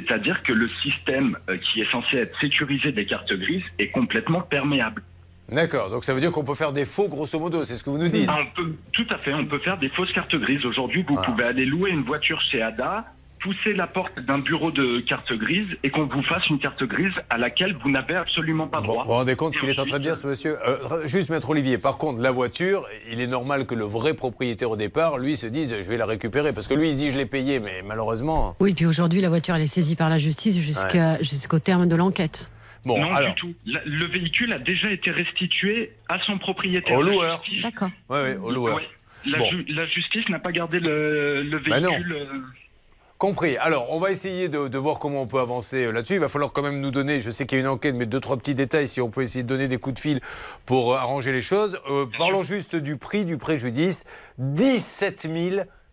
c'est-à-dire que le système euh, qui est censé être sécurisé des cartes grises est complètement perméable. D'accord, donc ça veut dire qu'on peut faire des faux, grosso modo, c'est ce que vous nous dites Ah, on peut, tout à fait, on peut faire des fausses cartes grises. Aujourd'hui, vous pouvez aller louer une voiture chez Ada, pousser la porte d'un bureau de carte grise et qu'on vous fasse une carte grise à laquelle vous n'avez absolument pas Vous droit. vous rendez compte ce qu'il est en train de dire, ce monsieur? Euh, Juste, maître Olivier, par contre, la voiture, il est normal que le vrai propriétaire au départ, lui, se dise je vais la récupérer. Parce que lui, il dit je l'ai payé, mais malheureusement. Oui, puis aujourd'hui, la voiture, elle est saisie par la justice jusqu'à- jusqu'au terme de l'enquête. Bon, non, alors. du tout. La- le véhicule a déjà été restitué à son propriétaire. Au loueur. D'accord. Oui, oui, au loueur. Ouais. La, Bon. ju- la justice n'a pas gardé le, le Bah non. véhicule. euh, Compris. Alors, on va essayer de, de voir comment on peut avancer euh, là-dessus. Il va falloir quand même nous donner, je sais qu'il y a une enquête, mais deux, trois petits détails, si on peut essayer de donner des coups de fil pour euh, arranger les choses. Euh, parlons juste du prix du préjudice. 17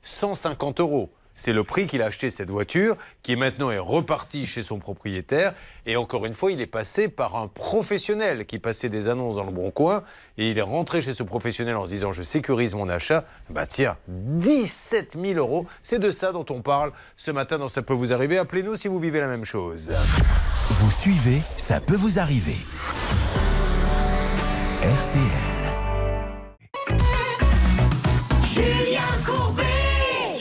150 euros. C'est le prix qu'il a acheté cette voiture, qui maintenant est repartie chez son propriétaire. Et encore une fois, il est passé par un professionnel qui passait des annonces dans le bon coin. Et il est rentré chez ce professionnel en se disant Je sécurise mon achat. Bah tiens, 17 000 euros. C'est de ça dont on parle ce matin dans Ça peut vous arriver. Appelez-nous si vous vivez la même chose. Vous suivez, ça peut vous arriver. RTL.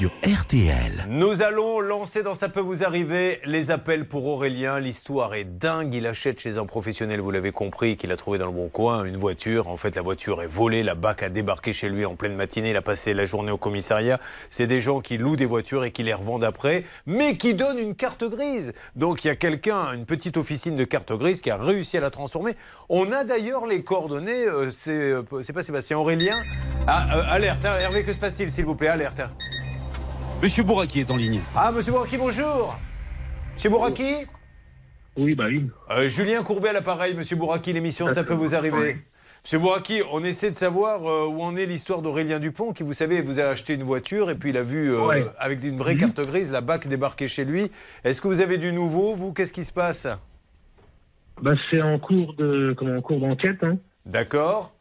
RTL. Nous allons lancer dans Ça peut vous arriver les appels pour Aurélien. L'histoire est dingue. Il achète chez un professionnel, vous l'avez compris, qu'il a trouvé dans le bon coin une voiture. En fait, la voiture est volée. La BAC a débarqué chez lui en pleine matinée. Il a passé la journée au commissariat. C'est des gens qui louent des voitures et qui les revendent après, mais qui donnent une carte grise. Donc il y a quelqu'un, une petite officine de carte grise, qui a réussi à la transformer. On a d'ailleurs les coordonnées. euh, c'est euh, c'est pas Sébastien Aurélien. Ah, euh, alerte, hein, Hervé, que se passe-t-il, s'il vous plaît? Alerte. Monsieur Bouraki est en ligne. Ah, monsieur Bouraki, bonjour. Monsieur Bouraki Oui, bah oui. Euh, Julien Courbet à l'appareil, monsieur Bouraki, l'émission Ça peut vous arriver. Monsieur Bouraki, on essaie de savoir euh, où en est l'histoire d'Aurélien Dupont, qui, vous savez, vous a acheté une voiture et puis il a vu, euh, Ouais. avec une vraie carte grise, la BAC débarquer chez lui. Est-ce que vous avez du nouveau, vous? Qu'est-ce qui se passe? Bah, c'est en cours de, comment, en cours d'enquête. Hein. D'accord.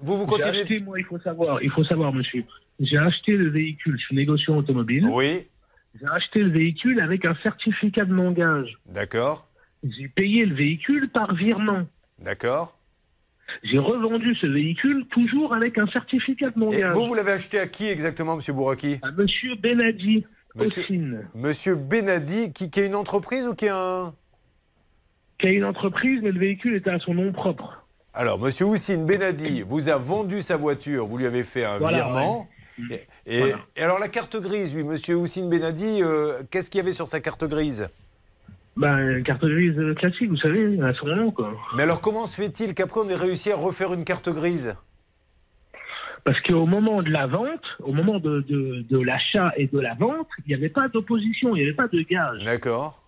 Vous, vous continuez acheté, moi, il faut savoir, il faut savoir, monsieur. J'ai acheté le véhicule, je suis négociant automobile. Oui. J'ai acheté le véhicule avec un certificat de non-gage. D'accord. J'ai payé le véhicule par virement. D'accord. J'ai revendu ce véhicule toujours avec un certificat de Et non-gage. vous, vous l'avez acheté à qui exactement, monsieur Bouraki À monsieur Benadi. Monsieur, monsieur Benadi, qui, qui est une entreprise ou qui est un... Qui a une entreprise, mais le véhicule était à son nom propre. Alors, Monsieur Houssine Benadi vous a vendu sa voiture, vous lui avez fait un Voilà, virement. Et, et- et alors, la carte grise, lui, Monsieur Houssine Benadi, euh, qu'est-ce qu'il y avait sur sa carte grise? Ben, une carte grise classique, vous savez, à son nom, quoi. Mais alors, comment se fait-il qu'après, on ait réussi à refaire une carte grise? Parce qu'au moment de la vente, au moment de, de, de l'achat et de la vente, il n'y avait pas d'opposition, il n'y avait pas de gage. D'accord.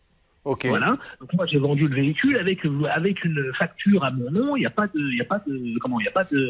Ok. Voilà. Donc moi j'ai vendu le véhicule avec avec une facture à mon nom. Il n'y a pas de, il a pas de, comment, il y a pas de,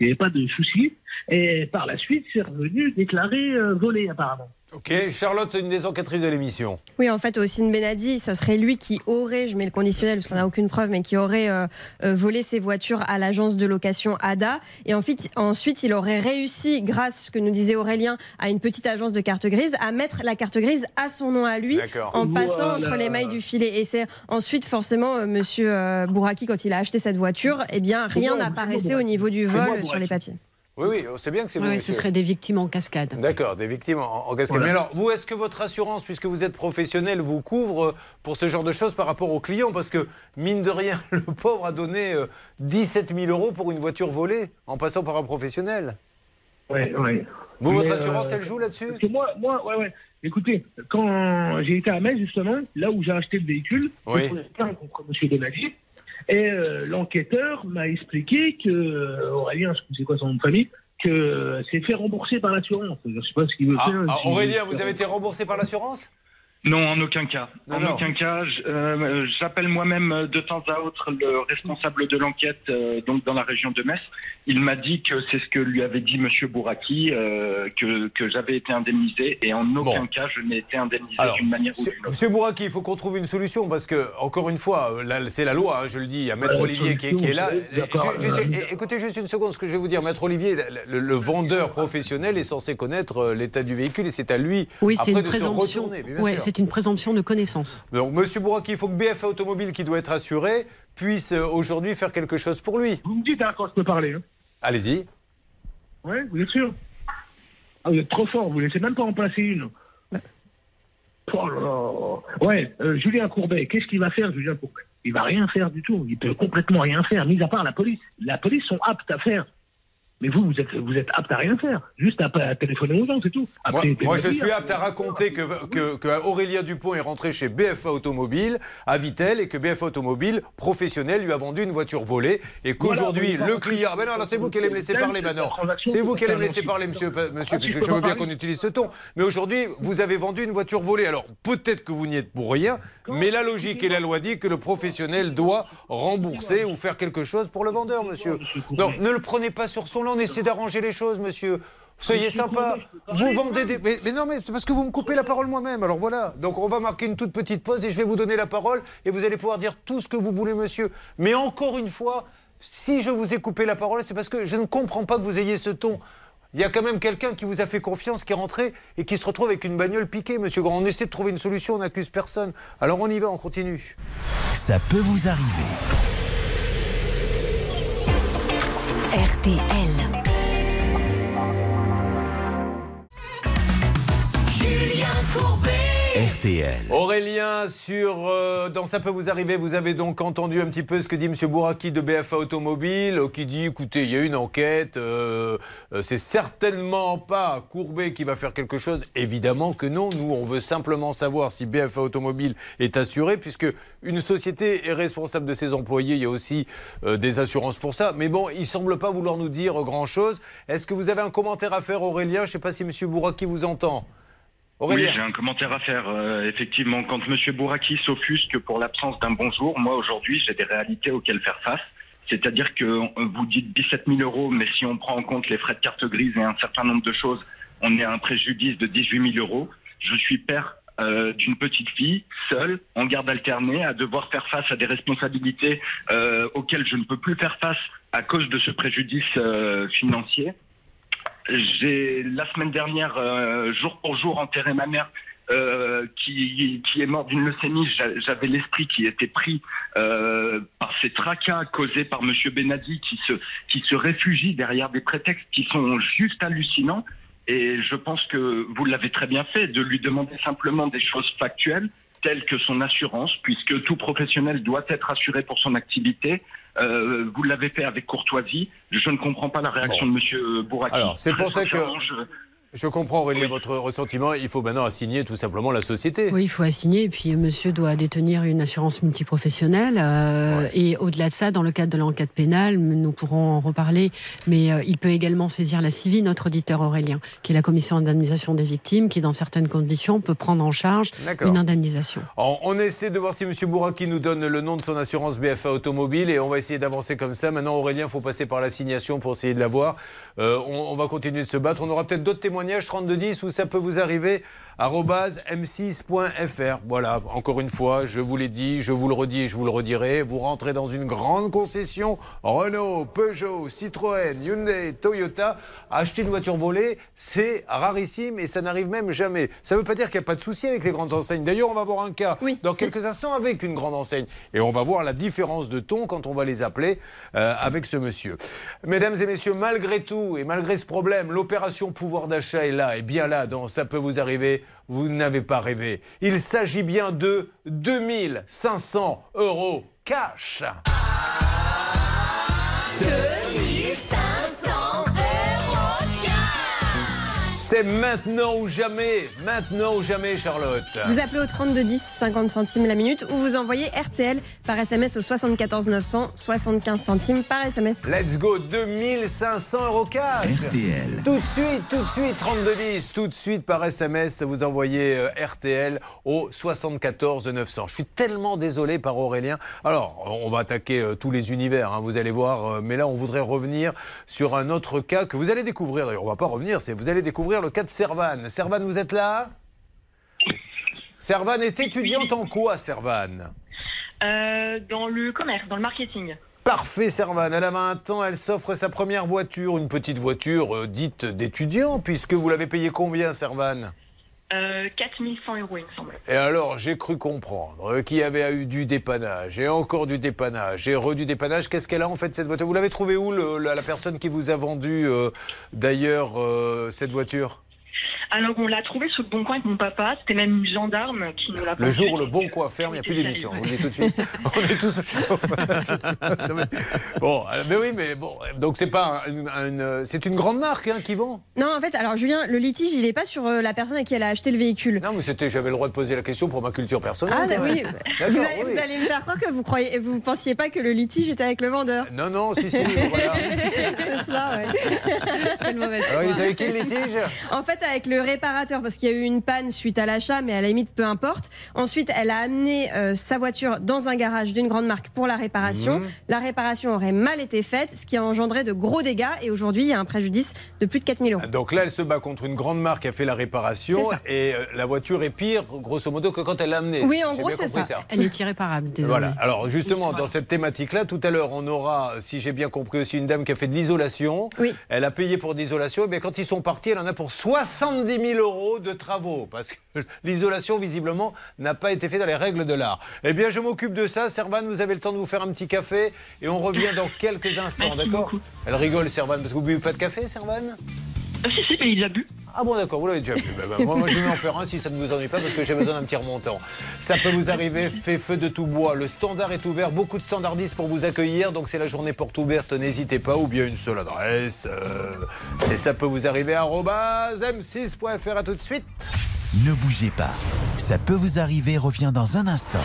il y avait pas de souci. Et par la suite c'est revenu déclaré euh, volé apparemment. Ok, Charlotte, une des enquêtrices de l'émission. Oui, en fait, Ossine Benadi, ce serait lui qui aurait, je mets le conditionnel parce qu'on n'a aucune preuve, mais qui aurait euh, euh, volé ses voitures à l'agence de location ADA. Et ensuite, ensuite, il aurait réussi, grâce, ce que nous disait Aurélien, à une petite agence de carte grise, à mettre la carte grise à son nom à lui, D'accord. en passant entre les mailles du filet. Et c'est ensuite, forcément, euh, monsieur euh, Bouraki, quand il a acheté cette voiture, eh bien, rien n'apparaissait au niveau du vol sur les papiers. Oui, oui, c'est bien que c'est vous. Oui, ce serait des victimes en cascade. D'accord, des victimes en, en cascade. Voilà. Mais alors, vous, est-ce que votre assurance, puisque vous êtes professionnel, vous couvre euh, pour ce genre de choses par rapport aux clients? Parce que, mine de rien, le pauvre a donné euh, 17 000 euros pour une voiture volée en passant par un professionnel. Ouais, ouais. Vous, votre Mais, assurance, euh, elle joue là-dessus? moi, moi, ouais, ouais. Écoutez, quand j'ai été à Metz, justement, là où j'ai acheté le véhicule, Oui. contre M. Benadi, et euh, l'enquêteur m'a expliqué que, euh, Aurélien, je sais c'est quoi son nom de famille, que c'est fait rembourser par l'assurance. Je sais pas ce qu'il veut Ah, faire. ah, Aurélien, vous avez été remboursé par l'assurance? Non, en aucun cas. Non, en non. aucun cas. euh, J'appelle moi-même euh, de temps à autre le responsable de l'enquête euh, donc dans la région de Metz. Il m'a dit que c'est ce que lui avait dit Monsieur Bouraki, euh, que, que j'avais été indemnisé et en aucun cas je n'ai été indemnisé d'une manière ou d'une autre. Monsieur Bouraki, il faut qu'on trouve une solution parce que, encore une fois, c'est la loi, hein, je le dis. Il y a Maître Ouais, Olivier qui est, qui est là. Je- je- é- écoutez juste une seconde, ce que je vais vous dire. Maître Olivier, le, le- le vendeur professionnel est censé connaître l'état du véhicule et c'est à lui Oui, c'est après une de se présomption. retourner. C'est une présomption de connaissance. Donc, Monsieur Bouraki, il faut que BFA Automobile, qui doit être assuré, puisse euh, aujourd'hui faire quelque chose pour lui. Vous me dites hein, quand je peux parler. Hein. Allez-y. Ouais, vous êtes sûr ah, Vous êtes trop fort, vous ne laissez même pas en placer une. Oh là là. Ouais, euh, Julien Courbet, qu'est-ce qu'il va faire, Julien Courbet? Il va rien faire du tout. Il peut complètement rien faire, mis à part la police. La police sont aptes à faire. Mais vous, vous êtes, vous êtes apte à rien faire. Juste à, à téléphoner aux gens, c'est tout. Moi, je suis apte à raconter que, que, que Aurélien Dupont est rentré chez BFA Automobile à Vitel et que BFA Automobile professionnel lui a vendu une voiture volée et qu'aujourd'hui Voilà, le client. Ben non, là, c'est vous qui allez me laisser parler maintenant. C'est vous qui allez me laisser parler, monsieur, monsieur Ah, puisque je veux bien qu'on utilise ce ton. Mais aujourd'hui, vous avez vendu une voiture volée. Alors peut-être que vous n'y êtes pour rien, mais la logique et la loi dit que le professionnel doit rembourser ou faire quelque chose pour le vendeur, monsieur. Non, ne le prenez pas sur son. On essaie d'arranger les choses, monsieur. Soyez sympa. Vous vendez des. Mais, mais non, mais c'est parce que vous me coupez la parole moi-même. Alors voilà. Donc on va marquer une toute petite pause et je vais vous donner la parole et vous allez pouvoir dire tout ce que vous voulez, monsieur. Mais encore une fois, si je vous ai coupé la parole, c'est parce que je ne comprends pas que vous ayez ce ton. Il y a quand même quelqu'un qui vous a fait confiance, qui est rentré et qui se retrouve avec une bagnole piquée, monsieur Grand. On essaie de trouver une solution, on n'accuse personne. Alors on y va, on continue. Ça peut vous arriver. RTL. Aurélien, sur euh, dans ça peut vous arriver, vous avez donc entendu un petit peu ce que dit M. Bouraki de BFA Automobile, euh, qui dit écoutez, il y a une enquête, euh, c'est certainement pas Courbet qui va faire quelque chose. Évidemment que non, nous on veut simplement savoir si BFA Automobile est assuré, puisque une société est responsable de ses employés, il y a aussi des assurances pour ça. Mais bon, il semble pas vouloir nous dire grand chose. Est-ce que vous avez un commentaire à faire, Aurélien? Je ne sais pas si M. Bouraki vous entend. Oui, j'ai un commentaire à faire. euh, effectivement, quand M. Bouraki s'offusque pour l'absence d'un bonjour, moi aujourd'hui, j'ai des réalités auxquelles faire face. C'est-à-dire que euh, vous dites 17 000 euros, mais si on prend en compte les frais de carte grise et un certain nombre de choses, on est à un préjudice de 18 000 euros. Je suis père euh, d'une petite fille, seule, en garde alternée, à devoir faire face à des responsabilités auxquelles je ne peux plus faire face à cause de ce préjudice financier. J'ai la semaine dernière, euh, jour pour jour, enterré ma mère euh, qui, qui est morte d'une leucémie. J'a- J'avais l'esprit qui était pris euh, par ces tracas causés par Monsieur Benadi qui se, qui se réfugie derrière des prétextes qui sont juste hallucinants. Et je pense que vous l'avez très bien fait, de lui demander simplement des choses factuelles, telles que son assurance, puisque tout professionnel doit être assuré pour son activité. Euh, vous l'avez fait avec courtoisie. Je ne comprends pas la réaction de Monsieur Bouraki. Alors, c'est pour ça que- je- Je comprends Aurélien votre ressentiment. Il faut maintenant assigner tout simplement la société. Oui, il faut assigner. Et puis, euh, monsieur doit détenir une assurance multiprofessionnelle. euh, Et au-delà de ça, dans le cadre de l'enquête pénale, nous pourrons en reparler. Mais euh, il peut également saisir la CIVI, notre auditeur Aurélien, qui est la commission d'indemnisation des victimes, qui, dans certaines conditions, peut prendre en charge une indemnisation. On, on essaie de voir si M. Bouraki nous donne le nom de son assurance BFA Automobile et on va essayer d'avancer comme ça. Maintenant, Aurélien, il faut passer par l'assignation pour essayer de l'avoir. Euh, on, on va continuer de se battre. On aura peut-être d'autres témoignages 3210 où ça peut vous arriver. Arobase m6.fr. Voilà, encore une fois, je vous l'ai dit, je vous le redis et je vous le redirai. Vous rentrez dans une grande concession Renault, Peugeot, Citroën, Hyundai, Toyota. Acheter une voiture volée, c'est rarissime et ça n'arrive même jamais. Ça ne veut pas dire qu'il n'y a pas de souci avec les grandes enseignes. D'ailleurs, on va voir un cas dans quelques instants avec une grande enseigne. Et on va voir la différence de ton quand on va les appeler euh, avec ce monsieur. Mesdames et messieurs, malgré tout et malgré ce problème, l'opération pouvoir d'achat est là, et bien là, dans Ça peut vous arriver. Vous n'avez pas rêvé. Il s'agit bien de 2500 euros cash. 2500 C'est maintenant ou jamais. Maintenant ou jamais, Charlotte. Vous appelez au 32 10 50 centimes la minute ou vous envoyez RTL par SMS au 74 900 75 centimes par SMS. Let's go, 2500 euros cash. RTL. Tout de suite, tout de suite, 3210, tout de suite par SMS, vous envoyez euh, RTL au 74 900. Je suis tellement désolé par Aurélien. Alors, on va attaquer euh, tous les univers, hein, vous allez voir, euh, mais là, on voudrait revenir sur un autre cas que vous allez découvrir. D'ailleurs, on va pas revenir, c'est vous allez découvrir le cas de Servane. Servane, vous êtes là? Servane est étudiante en quoi, Servane Euh, dans le commerce, dans le marketing. Parfait, Servane. Elle a 20 ans, elle s'offre sa première voiture, une petite voiture euh, dite d'étudiant, puisque vous l'avez payé combien, Servane Euh, 4100 euros, il me semble. Et alors, j'ai cru comprendre qu'il y avait eu du dépannage, et encore du dépannage, et re du dépannage. Qu'est-ce qu'elle a en fait, cette voiture? Vous l'avez trouvée où, le- la, la personne qui vous a vendu, euh, d'ailleurs, euh, cette voiture? Alors, on l'a trouvé sur le bon coin avec mon papa. C'était même une gendarme qui nous l'a Le jour où le bon coin ferme, il n'y a plus d'émission. On dit tout de suite. On est tous au chaud. bon, euh, mais oui, mais bon, donc c'est pas un- une, une- c'est une grande marque hein, qui vend. Non, en fait, alors Julien, le litige, il n'est pas sur euh, la personne à qui elle a acheté le véhicule. Non, mais c'était, j'avais le droit de poser la question pour ma culture personnelle. Ah oui, vous allez, oui. vous allez me faire croire que vous croyez, vous pensiez pas que le litige était avec le vendeur. Non, non, si, si, voilà. C'est cela, ouais. Quelle mauvaise Alors, il est avec qui le litige? En fait, avec le réparateur, parce qu'il y a eu une panne suite à l'achat, mais à la limite, peu importe. Ensuite, elle a amené euh, sa voiture dans un garage d'une grande marque pour la réparation. Mhm. La réparation aurait mal été faite, ce qui a engendré de gros dégâts. Et aujourd'hui, il y a un préjudice de plus de 4000 euros. Donc là, elle se bat contre une grande marque qui a fait la réparation ça. et euh, la voiture est pire, grosso modo, que quand elle l'a amenée. Oui, en gros, c'est compris ça. Elle est irréparable, désolé. Voilà. Alors justement, dans cette thématique-là, tout à l'heure, on aura, si j'ai bien compris aussi, une dame qui a fait de l'isolation. Oui. Elle a payé pour de l'isolation. Et bien quand ils sont partis, elle en a pour 70 000 euros de travaux. Parce que l'isolation, visiblement, n'a pas été faite dans les règles de l'art. Eh bien, je m'occupe de ça. Servane, vous avez le temps de vous faire un petit café. Et on revient dans quelques instants, d'accord Elle rigole, Servane, parce que vous buvez pas de café, Servane Euh, si, si, mais il a bu. Ah bon, d'accord, vous l'avez déjà vu. Bah, bah, moi, moi, je vais en faire un si ça ne vous ennuie pas parce que j'ai besoin d'un petit remontant. Ça peut vous arriver, fait feu de tout bois. Le standard est ouvert, beaucoup de standardistes pour vous accueillir. Donc c'est la journée porte ouverte, n'hésitez pas. Ou bien une seule adresse. euh, c'est ça peut vous arriver. arobase m6.fr. À tout de suite. Ne bougez pas. Ça peut vous arriver revient dans un instant.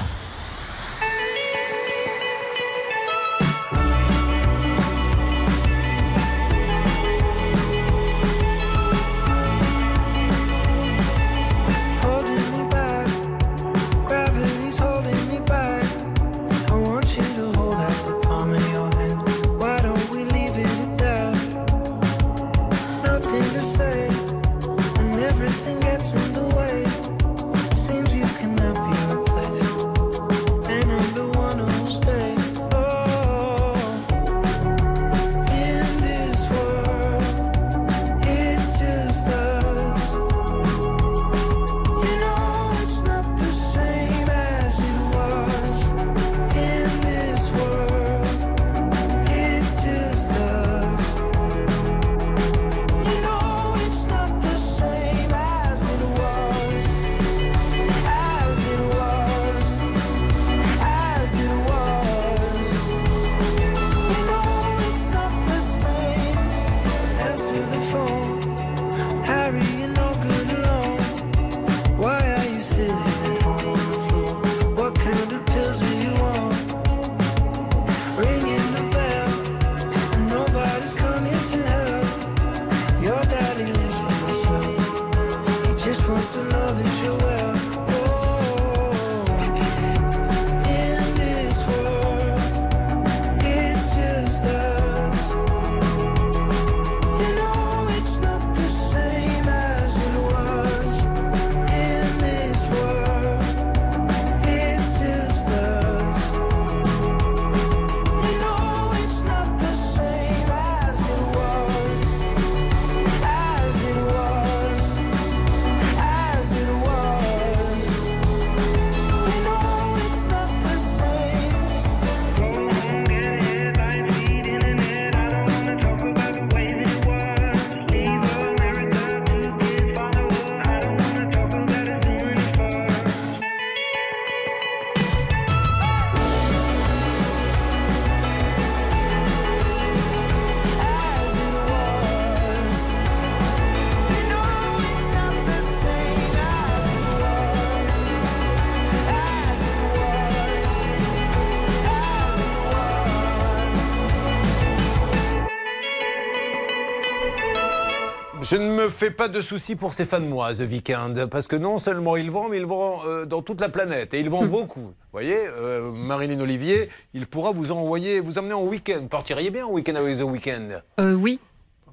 Me fais pas de soucis pour ces fans de moi, The Weeknd, parce que non seulement ils vont, mais ils vont euh, dans toute la planète et ils vont beaucoup. Vous voyez, euh, Marilyn Olivier, il pourra vous envoyer, vous emmener en week-end. Partiriez bien en week-end avec The Weeknd? Euh, oui.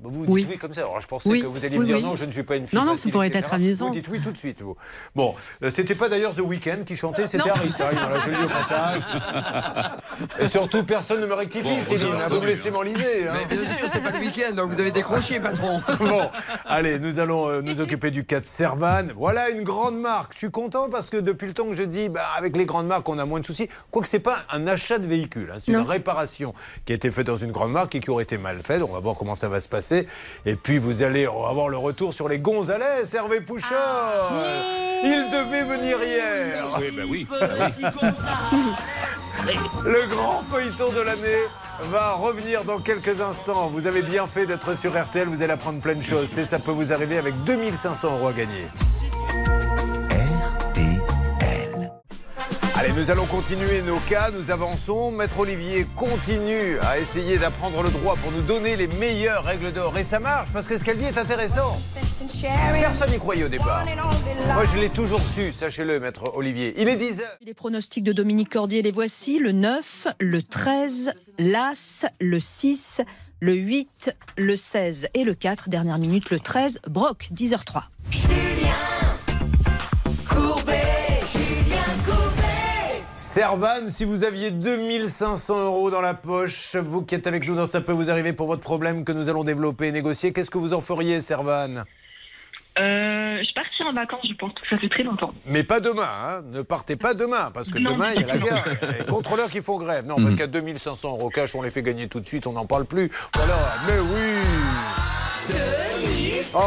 Vous dites oui comme ça. Alors je pensais Oui. que vous alliez Oui, me dire oui. non, je ne suis pas une fille. Non, non, ça pourrait etc. être amusant. Vous dites oui tout de suite, vous. Bon, euh, c'était pas d'ailleurs The Weeknd qui chantait, c'était Non. Harry Styles. Voilà, je le dis au passage. Et surtout, personne ne me rectifie, Bon, Céline. vous me laissez m'enliser. hein. Mais bien sûr, c'est pas le week-end, donc vous avez décroché, patron. Bon, allez, nous allons euh, nous occuper du cas de Servan. Voilà une grande marque. Je suis content parce que depuis le temps que je dis, bah, avec les grandes marques, on a moins de soucis. Quoique c'est pas un achat de véhicule, hein, c'est une réparation qui a été faite dans une grande marque et qui aurait été mal faite. On va voir comment ça va se passer. Et puis vous allez avoir le retour sur les Gonzalez, Hervé Pouchard. Il devait venir hier. Oui, bah oui. Le grand feuilleton de l'année va revenir dans quelques instants. Vous avez bien fait d'être sur RTL, vous allez apprendre plein de choses. Ça peut vous arriver avec 2500 euros à gagner. Allez, nous allons continuer nos cas, nous avançons. Maître Olivier continue à essayer d'apprendre le droit pour nous donner les meilleures règles d'or. Et ça marche, parce que ce qu'elle dit est intéressant. Personne n'y croyait au départ. Moi, je l'ai toujours su, sachez-le, Maître Olivier. Il est 10 heures. Les pronostics de Dominique Cordier, les voici. Le 9, le 13, l'As, le 6, le 8, le 16 et le 4. Dernière minute, le 13. Broc, 10h03. Servan, si vous aviez 2500 euros dans la poche, vous qui êtes avec nous dans Ça peut vous arriver pour votre problème que nous allons développer et négocier, qu'est-ce que vous en feriez, Servan? Euh, je partirai en vacances, je pense que ça fait très longtemps. Mais pas demain, hein. ne partez pas demain, parce que Non, demain, il y a la guerre. Les contrôleurs qui font grève. Non, parce qu'à 2500 euros cash, on les fait gagner tout de suite, on n'en parle plus. Voilà, mais oui Oh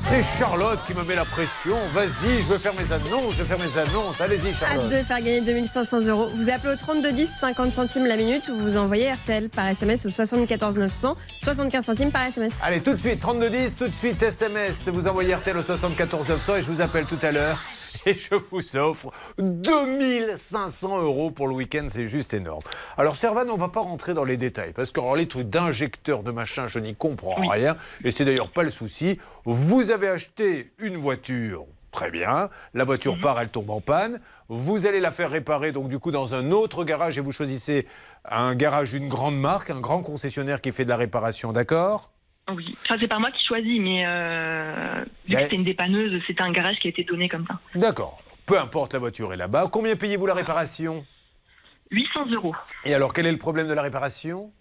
C'est Charlotte qui me met la pression. Vas-y, je veux faire mes annonces, je veux faire mes annonces. Allez-y, Hâte Charlotte. de faire gagner 2500 euros. Vous appelez au 3210, 50 centimes la minute ou vous envoyez RTL par SMS au 74 900, 75 centimes par SMS. Allez, tout de suite, 3210, tout de suite, SMS. Vous envoyez RTL au 74 900 et je vous appelle tout à l'heure. Et je vous offre 2500 euros pour le week-end, c'est juste énorme. Alors, Servan, on va pas rentrer dans les détails parce que alors, les trucs d'injecteurs de machin, je n'y comprends rien. Et c'est d'ailleurs pas le souci. Vous avez acheté une voiture. Très bien. La voiture Mhm. part, elle tombe en panne. Vous allez la faire réparer, donc du coup, dans un autre garage et vous choisissez un garage d'une grande marque, un grand concessionnaire qui fait de la réparation, d'accord? Oui. Enfin, c'est pas moi qui choisis, mais euh, vu Mais- que c'était une dépanneuse, c'était un garage qui a été donné comme ça. D'accord. Peu importe, la voiture est là-bas. Combien payez-vous la réparation? 800 euros. Et alors, quel est le problème de la réparation?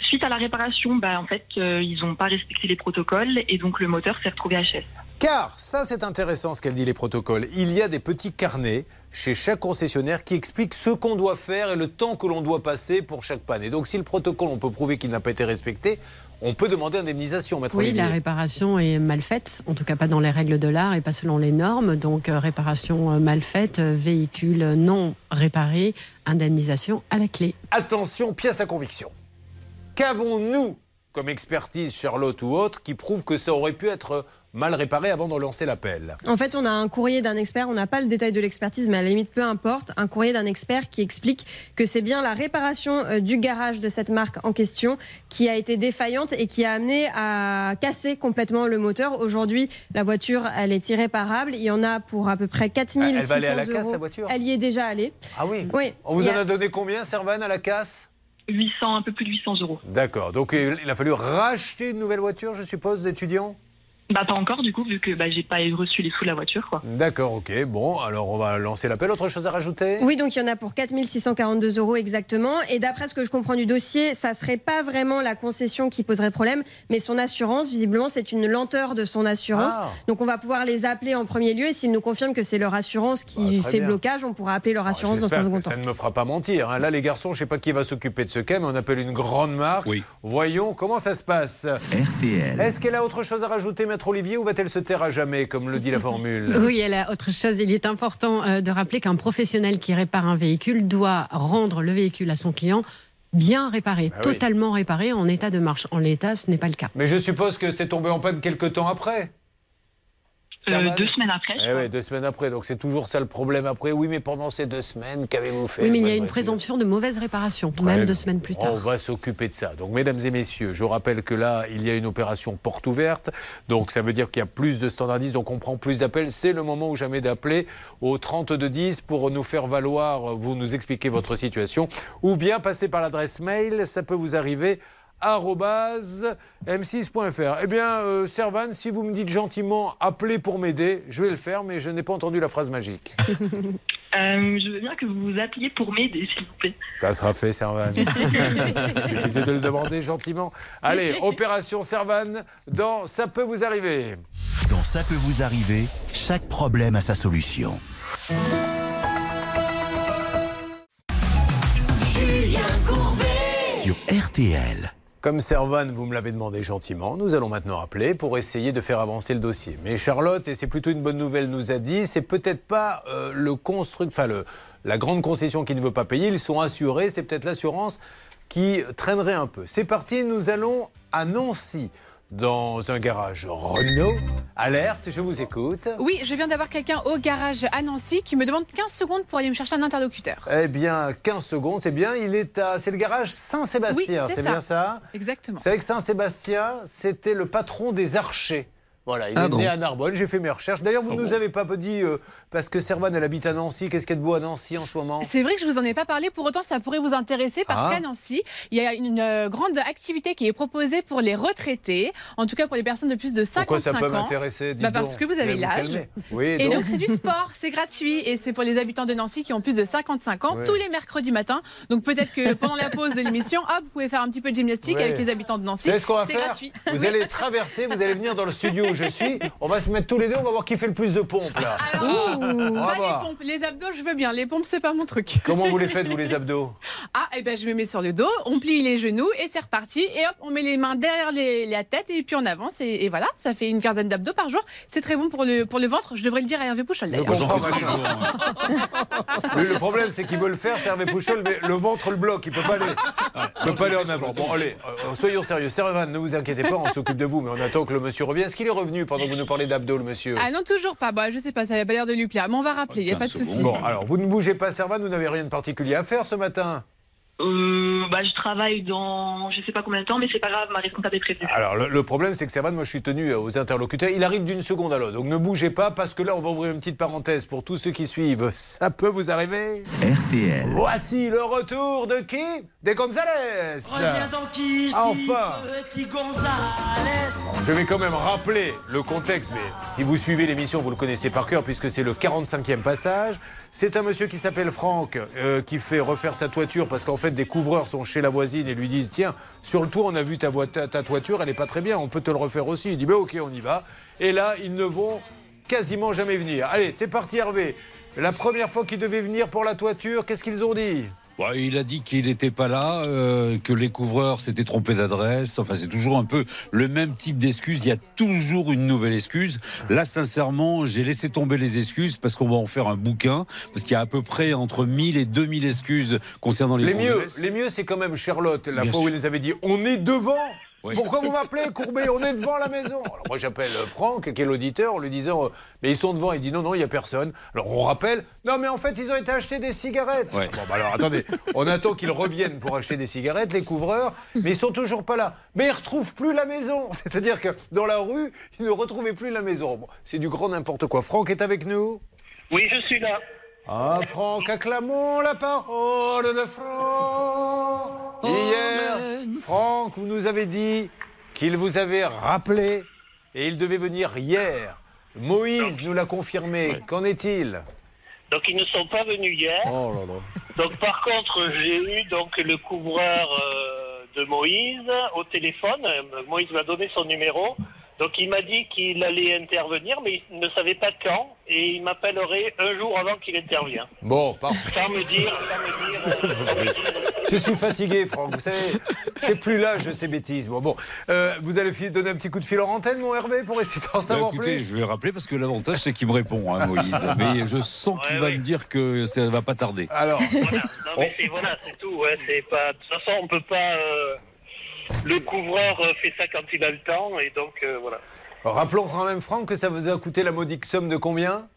Suite à la réparation, bah, en fait, euh, ils n'ont pas respecté les protocoles et donc le moteur s'est retrouvé HS. Car, ça c'est intéressant ce qu'elle dit les protocoles, il y a des petits carnets chez chaque concessionnaire qui expliquent ce qu'on doit faire et le temps que l'on doit passer pour chaque panne. Et donc si le protocole, on peut prouver qu'il n'a pas été respecté, on peut demander indemnisation, maître Oui, Olivier. la réparation est mal faite, en tout cas pas dans les règles de l'art et pas selon les normes. Donc euh, réparation euh, mal faite, véhicule non réparé, indemnisation à la clé. Attention, pièce à conviction. Qu'avons-nous comme expertise, Charlotte ou autre, qui prouve que ça aurait pu être mal réparé avant de lancer l'appel? En fait, on a un courrier d'un expert, on n'a pas le détail de l'expertise, mais à la limite, peu importe, un courrier d'un expert qui explique que c'est bien la réparation euh, du garage de cette marque en question qui a été défaillante et qui a amené à casser complètement le moteur. Aujourd'hui, la voiture, elle est irréparable. Il y en a pour à peu près 4600 Elle va aller à la casse, euros. la voiture? Elle y est déjà allée. Ah oui? Oui. On vous en a- a donné combien, Servan, à la casse? 800, un peu plus de 800 euros. D'accord. Donc il a fallu racheter une nouvelle voiture, je suppose, d'étudiant Bah, pas encore, du coup, vu que bah, j'ai pas reçu les sous de la voiture, quoi. D'accord, ok. Bon, alors on va lancer l'appel. Autre chose à rajouter? Oui, donc il y en a pour 4642 euros exactement. Et d'après ce que je comprends du dossier, ça serait pas vraiment la concession qui poserait problème, mais son assurance. Visiblement, c'est une lenteur de son assurance. Ah. Donc on va pouvoir les appeler en premier lieu. Et s'ils nous confirment que c'est leur assurance qui Bah, fait bien. blocage, on pourra appeler leur assurance dans un second temps. ça ne me fera pas mentir. hein. Là, les garçons, je ne sais pas qui va s'occuper de ce cas, mais on appelle une grande marque. Voyons comment ça se passe. RTL. Est-ce qu'elle a autre chose à rajouter, Maître Olivier, ou va-t-elle se taire à jamais, comme le dit la formule Oui, elle a autre chose. Il est important euh, de rappeler qu'un professionnel qui répare un véhicule doit rendre le véhicule à son client bien réparé, Ah oui. totalement réparé, en état de marche. En l'état, ce n'est pas le cas. Mais je suppose que c'est tombé en panne quelques temps après. Euh, deux semaines après, je Eh oui, deux semaines après. Donc c'est toujours ça le problème après. Oui, mais pendant ces deux semaines, qu'avez-vous fait Oui, mais il y a une présomption de mauvaise réparation, même deux semaines plus tard. On va s'occuper de ça. Donc, mesdames et messieurs, je rappelle que là, il y a une opération porte ouverte. Donc, ça veut dire qu'il y a plus de standardistes, donc on prend plus d'appels. C'est le moment ou jamais d'appeler au 3210 pour nous faire valoir, vous nous expliquer votre situation. Ou bien passer par l'adresse mail, ça peut vous arriver m6.fr. Eh bien, euh, Servan, si vous me dites gentiment appelez pour m'aider, je vais le faire, mais je n'ai pas entendu la phrase magique. Euh, je veux bien que vous vous appeliez pour m'aider, s'il vous plaît. Ça sera fait, Servan. Il suffisait de le demander gentiment. Allez, opération Servan dans Ça peut vous arriver. Dans Ça peut vous arriver, chaque problème a sa solution. Julien Courbet. Sur RTL. Comme Servan, vous me l'avez demandé gentiment, nous allons maintenant appeler pour essayer de faire avancer le dossier. Mais Charlotte, et c'est plutôt une bonne nouvelle, nous a dit, c'est peut-être pas euh, le construct, enfin le, la grande concession qui ne veut pas payer, ils sont assurés, c'est peut-être l'assurance qui traînerait un peu. C'est parti, nous allons à Nancy, dans un garage Renault. Alerte, je vous écoute. Oui, je viens d'avoir quelqu'un au garage à Nancy qui me demande 15 secondes pour aller me chercher un interlocuteur. Eh bien, 15 secondes, c'est bien. Il est à, c'est le garage Saint-Sébastien, Oui, c'est bien ça? Exactement. Vous savez que Saint-Sébastien, c'était le patron des archers. Voilà, il Ah est bon né à Narbonne, j'ai fait mes recherches. D'ailleurs, vous ne nous avez pas dit, euh, parce que Servan, elle habite à Nancy, qu'est-ce qu'il y a de beau à Nancy en ce moment? C'est vrai que je vous en ai pas parlé, pour autant ça pourrait vous intéresser parce Ah. qu'à Nancy, il y a une euh, grande activité qui est proposée pour les retraités, en tout cas pour les personnes de plus de 55 Pourquoi ça peut m'intéresser? Bah, Parce que vous avez l'âge. Oui, Et donc c'est du sport, c'est gratuit et c'est pour les habitants de Nancy qui ont plus de 55 ans Ouais. tous les mercredis matins. Donc peut-être que pendant la pause de l'émission, hop, vous pouvez faire un petit peu de gymnastique Ouais. avec les habitants de Nancy. Savez ce qu'on va C'est faire? gratuit. Vous Oui. allez traverser, vous allez venir dans le studio je suis. On va se mettre tous les deux, on va voir qui fait le plus de pompes là. Alors, pas les pompes. Les abdos, je veux bien. Les pompes, c'est pas mon truc. Comment vous les faites, vous, les abdos Ah, et ben je me mets sur le dos, on plie les genoux et c'est reparti. Et hop, on met les mains derrière les- la tête et puis on avance. Et, et voilà, ça fait une quinzaine d'abdos par jour. C'est très bon pour le, pour le ventre. Je devrais le dire à Hervé Pouchol d'ailleurs. le problème, c'est qu'il veut le faire, c'est Hervé Pouchol, mais le ventre le bloque, il peut pas aller, peut pas aller en avant. Bon, allez, euh, soyons sérieux. Servan, ne vous inquiétez pas, on s'occupe de vous, mais on attend que le monsieur revienne. Est-ce qu'il est revenu pendant que vous nous parlez d'abdos, le monsieur Ah non, toujours pas. Bah, je sais pas, ça avait pas l'air de lui plaire. Mais on va rappeler, il n'y a pas de souci. Bon, alors, vous ne bougez pas, Servan, vous n'avez rien de particulier à faire ce matin Euh, bah, je travaille dans je sais pas combien de temps, mais c'est pas grave, ma responsable est prévenue. Alors, le, le problème, c'est que Servan, moi, je suis tenu euh, aux interlocuteurs. Il arrive d'une seconde à l'autre. Donc, ne bougez pas, parce que là, on va ouvrir une petite parenthèse pour tous ceux qui suivent. Ça peut vous arriver RTL. Voici le retour de qui? Des Gonzalez Reviens donc ici, Enfin petit Gonzalez. Je vais quand même rappeler le contexte, mais si vous suivez l'émission, vous le connaissez par cœur, puisque c'est le 45e passage. C'est un monsieur qui s'appelle Franck, euh, qui fait refaire sa toiture, parce qu'en fait, des couvreurs sont chez la voisine et lui disent Tiens, sur le tour, on a vu ta, voi- ta- ta toiture, elle est pas très bien, on peut te le refaire aussi. Il dit Ben ok, on y va. Et là, ils ne vont quasiment jamais venir. Allez, c'est parti, Hervé. La première fois qu'ils devaient venir pour la toiture, qu'est-ce qu'ils ont dit? Il a dit qu'il n'était pas là, euh, que les couvreurs s'étaient trompés d'adresse. Enfin, c'est toujours un peu le même type d'excuse. Il y a toujours une nouvelle excuse. Là, sincèrement, j'ai laissé tomber les excuses parce qu'on va en faire un bouquin. Parce qu'il y a à peu près entre 1000 et 2000 excuses concernant les, Les mieux, les mieux, c'est quand même Charlotte, la Bien fois où il nous avait dit On est devant Oui. Pourquoi vous m'appelez, Courbet? On est devant la maison Alors moi, j'appelle euh, Franck, qui est l'auditeur, en lui disant euh, Mais ils sont devant. Il dit Non, non, il n'y a personne. Alors on rappelle Non, mais en fait, ils ont été acheter des cigarettes. Ouais. Bon, bah alors attendez, on attend qu'ils reviennent pour acheter des cigarettes, les couvreurs, mais ils sont toujours pas là. Mais ils retrouvent plus la maison. C'est-à-dire que dans la rue, ils ne retrouvaient plus la maison. Bon, c'est du grand n'importe quoi. Franck est avec nous? Oui, je suis là. Ah, Franck, acclamons la parole de Franck. Hier, Franck, vous nous avez dit qu'il vous avait rappelé et il devait venir hier. Moïse nous l'a confirmé. Qu'en est-il? Donc ils ne sont pas venus hier. Oh là là. Donc par contre, j'ai eu donc le couvreur euh, de Moïse au téléphone. Euh, Moïse m'a donné son numéro. Donc il m'a dit qu'il allait intervenir, mais il ne savait pas quand, et il m'appellerait un jour avant qu'il intervienne. Bon, parfait. Sans me dire, sans me dire, euh, sans me dire. Je suis fatigué, Franck. Vous savez, je n'ai plus l'âge de ces bêtises. Bon, bon. Euh, vous allez donner un petit coup de fil en antenne, mon Hervé, pour essayer d'en Bah, savoir écoutez, plus je vais rappeler parce que l'avantage c'est qu'il me répond, hein, Moïse. Mais je sens qu'il va me dire que ça va pas tarder. Alors, Non mais c'est voilà, c'est tout. Ouais, c'est pas. De toute façon, on peut pas. euh, Le couvreur euh, fait ça quand il a le temps, et donc euh, voilà. rappelons quand même, Franck, que ça vous a coûté la modique somme de combien?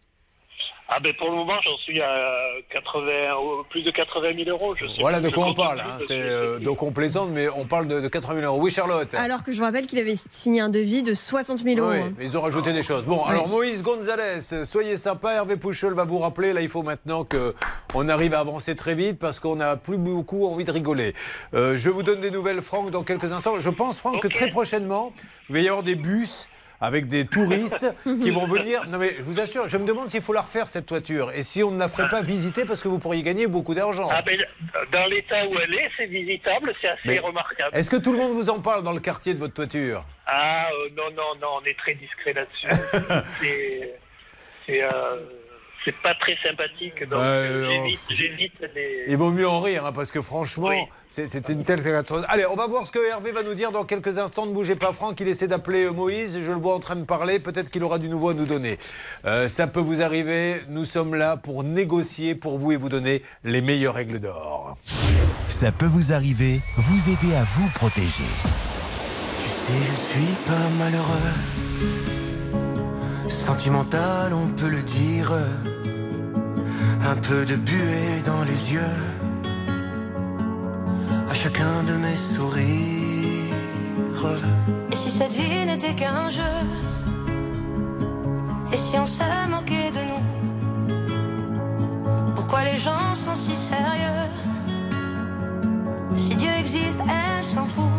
Ah ben pour le moment, j'en suis à 80, au- plus de 80 000 euros. Je sais Voilà de quoi on parle. hein. C'est, euh, donc on plaisante, mais on parle de, de 80 000 euros. Oui, Charlotte Alors que je vous rappelle qu'il avait signé un devis de 60 000 euros. Oui, hein. mais ils ont rajouté des choses. Bon, alors Moïse Gonzalez, soyez sympa. Hervé Pouchol va vous rappeler. Là, il faut maintenant qu'on arrive à avancer très vite parce qu'on n'a plus beaucoup envie de rigoler. Euh, je vous donne des nouvelles, Franck, dans quelques instants. Je pense, Franck, que très prochainement, il va y avoir des bus avec des touristes qui vont venir. Non, mais je vous assure, je me demande s'il faut la refaire, cette toiture. Et si on ne la ferait pas visiter parce que vous pourriez gagner beaucoup d'argent. Ah ben, dans l'état où elle est, c'est visitable, c'est assez Mais remarquable. Est-ce que tout le monde vous en parle dans le quartier de votre toiture? Ah euh, non, non, non, on est très discret là-dessus. c'est c'est, euh, c'est pas très sympathique, donc euh, non. j'évite, les... Il vaut mieux en rire, hein, parce que franchement, c'est- c'était une telle catastrophe. Allez, on va voir ce que Hervé va nous dire dans quelques instants. Ne bougez pas, Franck. Il essaie d'appeler euh, Moïse. Je le vois en train de parler. Peut-être qu'il aura du nouveau à nous donner. Euh, ça peut vous arriver. Nous sommes là pour négocier pour vous et vous donner les meilleures règles d'or. Ça peut vous arriver, vous aider à vous protéger. Tu sais, je suis pas malheureux. Sentimental, on peut le dire. Un peu de buée dans les yeux. À chacun de mes sourires. Et si cette vie n'était qu'un jeu? Et si on se moquait de nous? Pourquoi les gens sont si sérieux? Si Dieu existe, elle s'en fout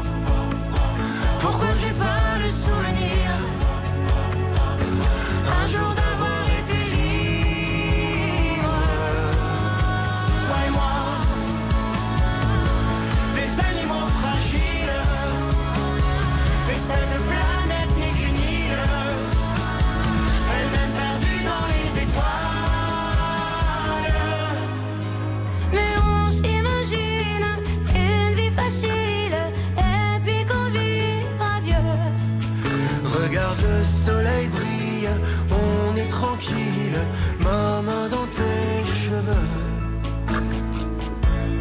Pourquoi j'ai pas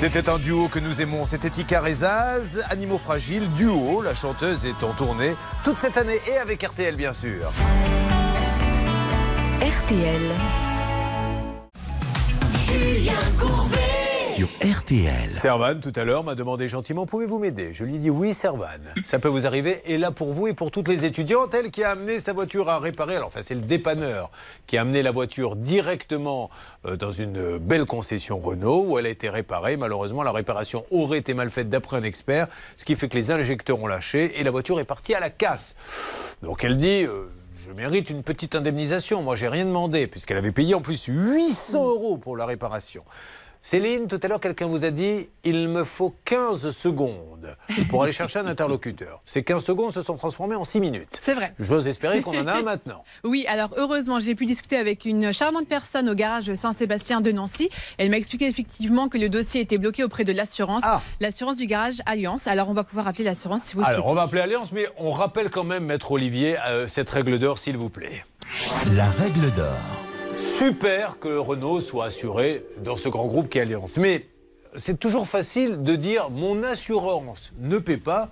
C'était un duo que nous aimons, c'était Icar et Zaz, Animaux Fragiles, duo. La chanteuse est en tournée toute cette année et avec RTL bien sûr. RTL. Julien Courbet. RTL. Servan, tout à l'heure, m'a demandé gentiment Pouvez-vous m'aider? Je lui ai dit Oui, Servan. Ça peut vous arriver. Et là, pour vous et pour toutes les étudiantes, elle qui a amené sa voiture à réparer. Alors, enfin, c'est le dépanneur qui a amené la voiture directement euh, dans une belle concession Renault où elle a été réparée. Malheureusement, la réparation aurait été mal faite d'après un expert, ce qui fait que les injecteurs ont lâché et la voiture est partie à la casse. Donc, elle dit. euh, je mérite une petite indemnisation. Moi, j'ai rien demandé, puisqu'elle avait payé en plus 800 euros pour la réparation. Céline, tout à l'heure, quelqu'un vous a dit il me faut 15 secondes pour aller chercher un interlocuteur. Ces 15 secondes se sont transformées en 6 minutes. C'est vrai. J'ose espérer qu'on en a un maintenant. Oui, alors heureusement, j'ai pu discuter avec une charmante personne au garage Saint-Sébastien de Nancy. Elle m'a expliqué effectivement que le dossier était bloqué auprès de l'assurance, l'assurance du garage Alliance. Alors on va pouvoir appeler l'assurance si vous le Alors, on souhaitez. va appeler Alliance, mais on rappelle quand même, Maître Olivier, euh, cette règle d'or, s'il vous plaît. La règle d'or. Super que Renault soit assuré dans ce grand groupe qui est Alliance. Mais c'est toujours facile de dire mon assurance ne paie pas.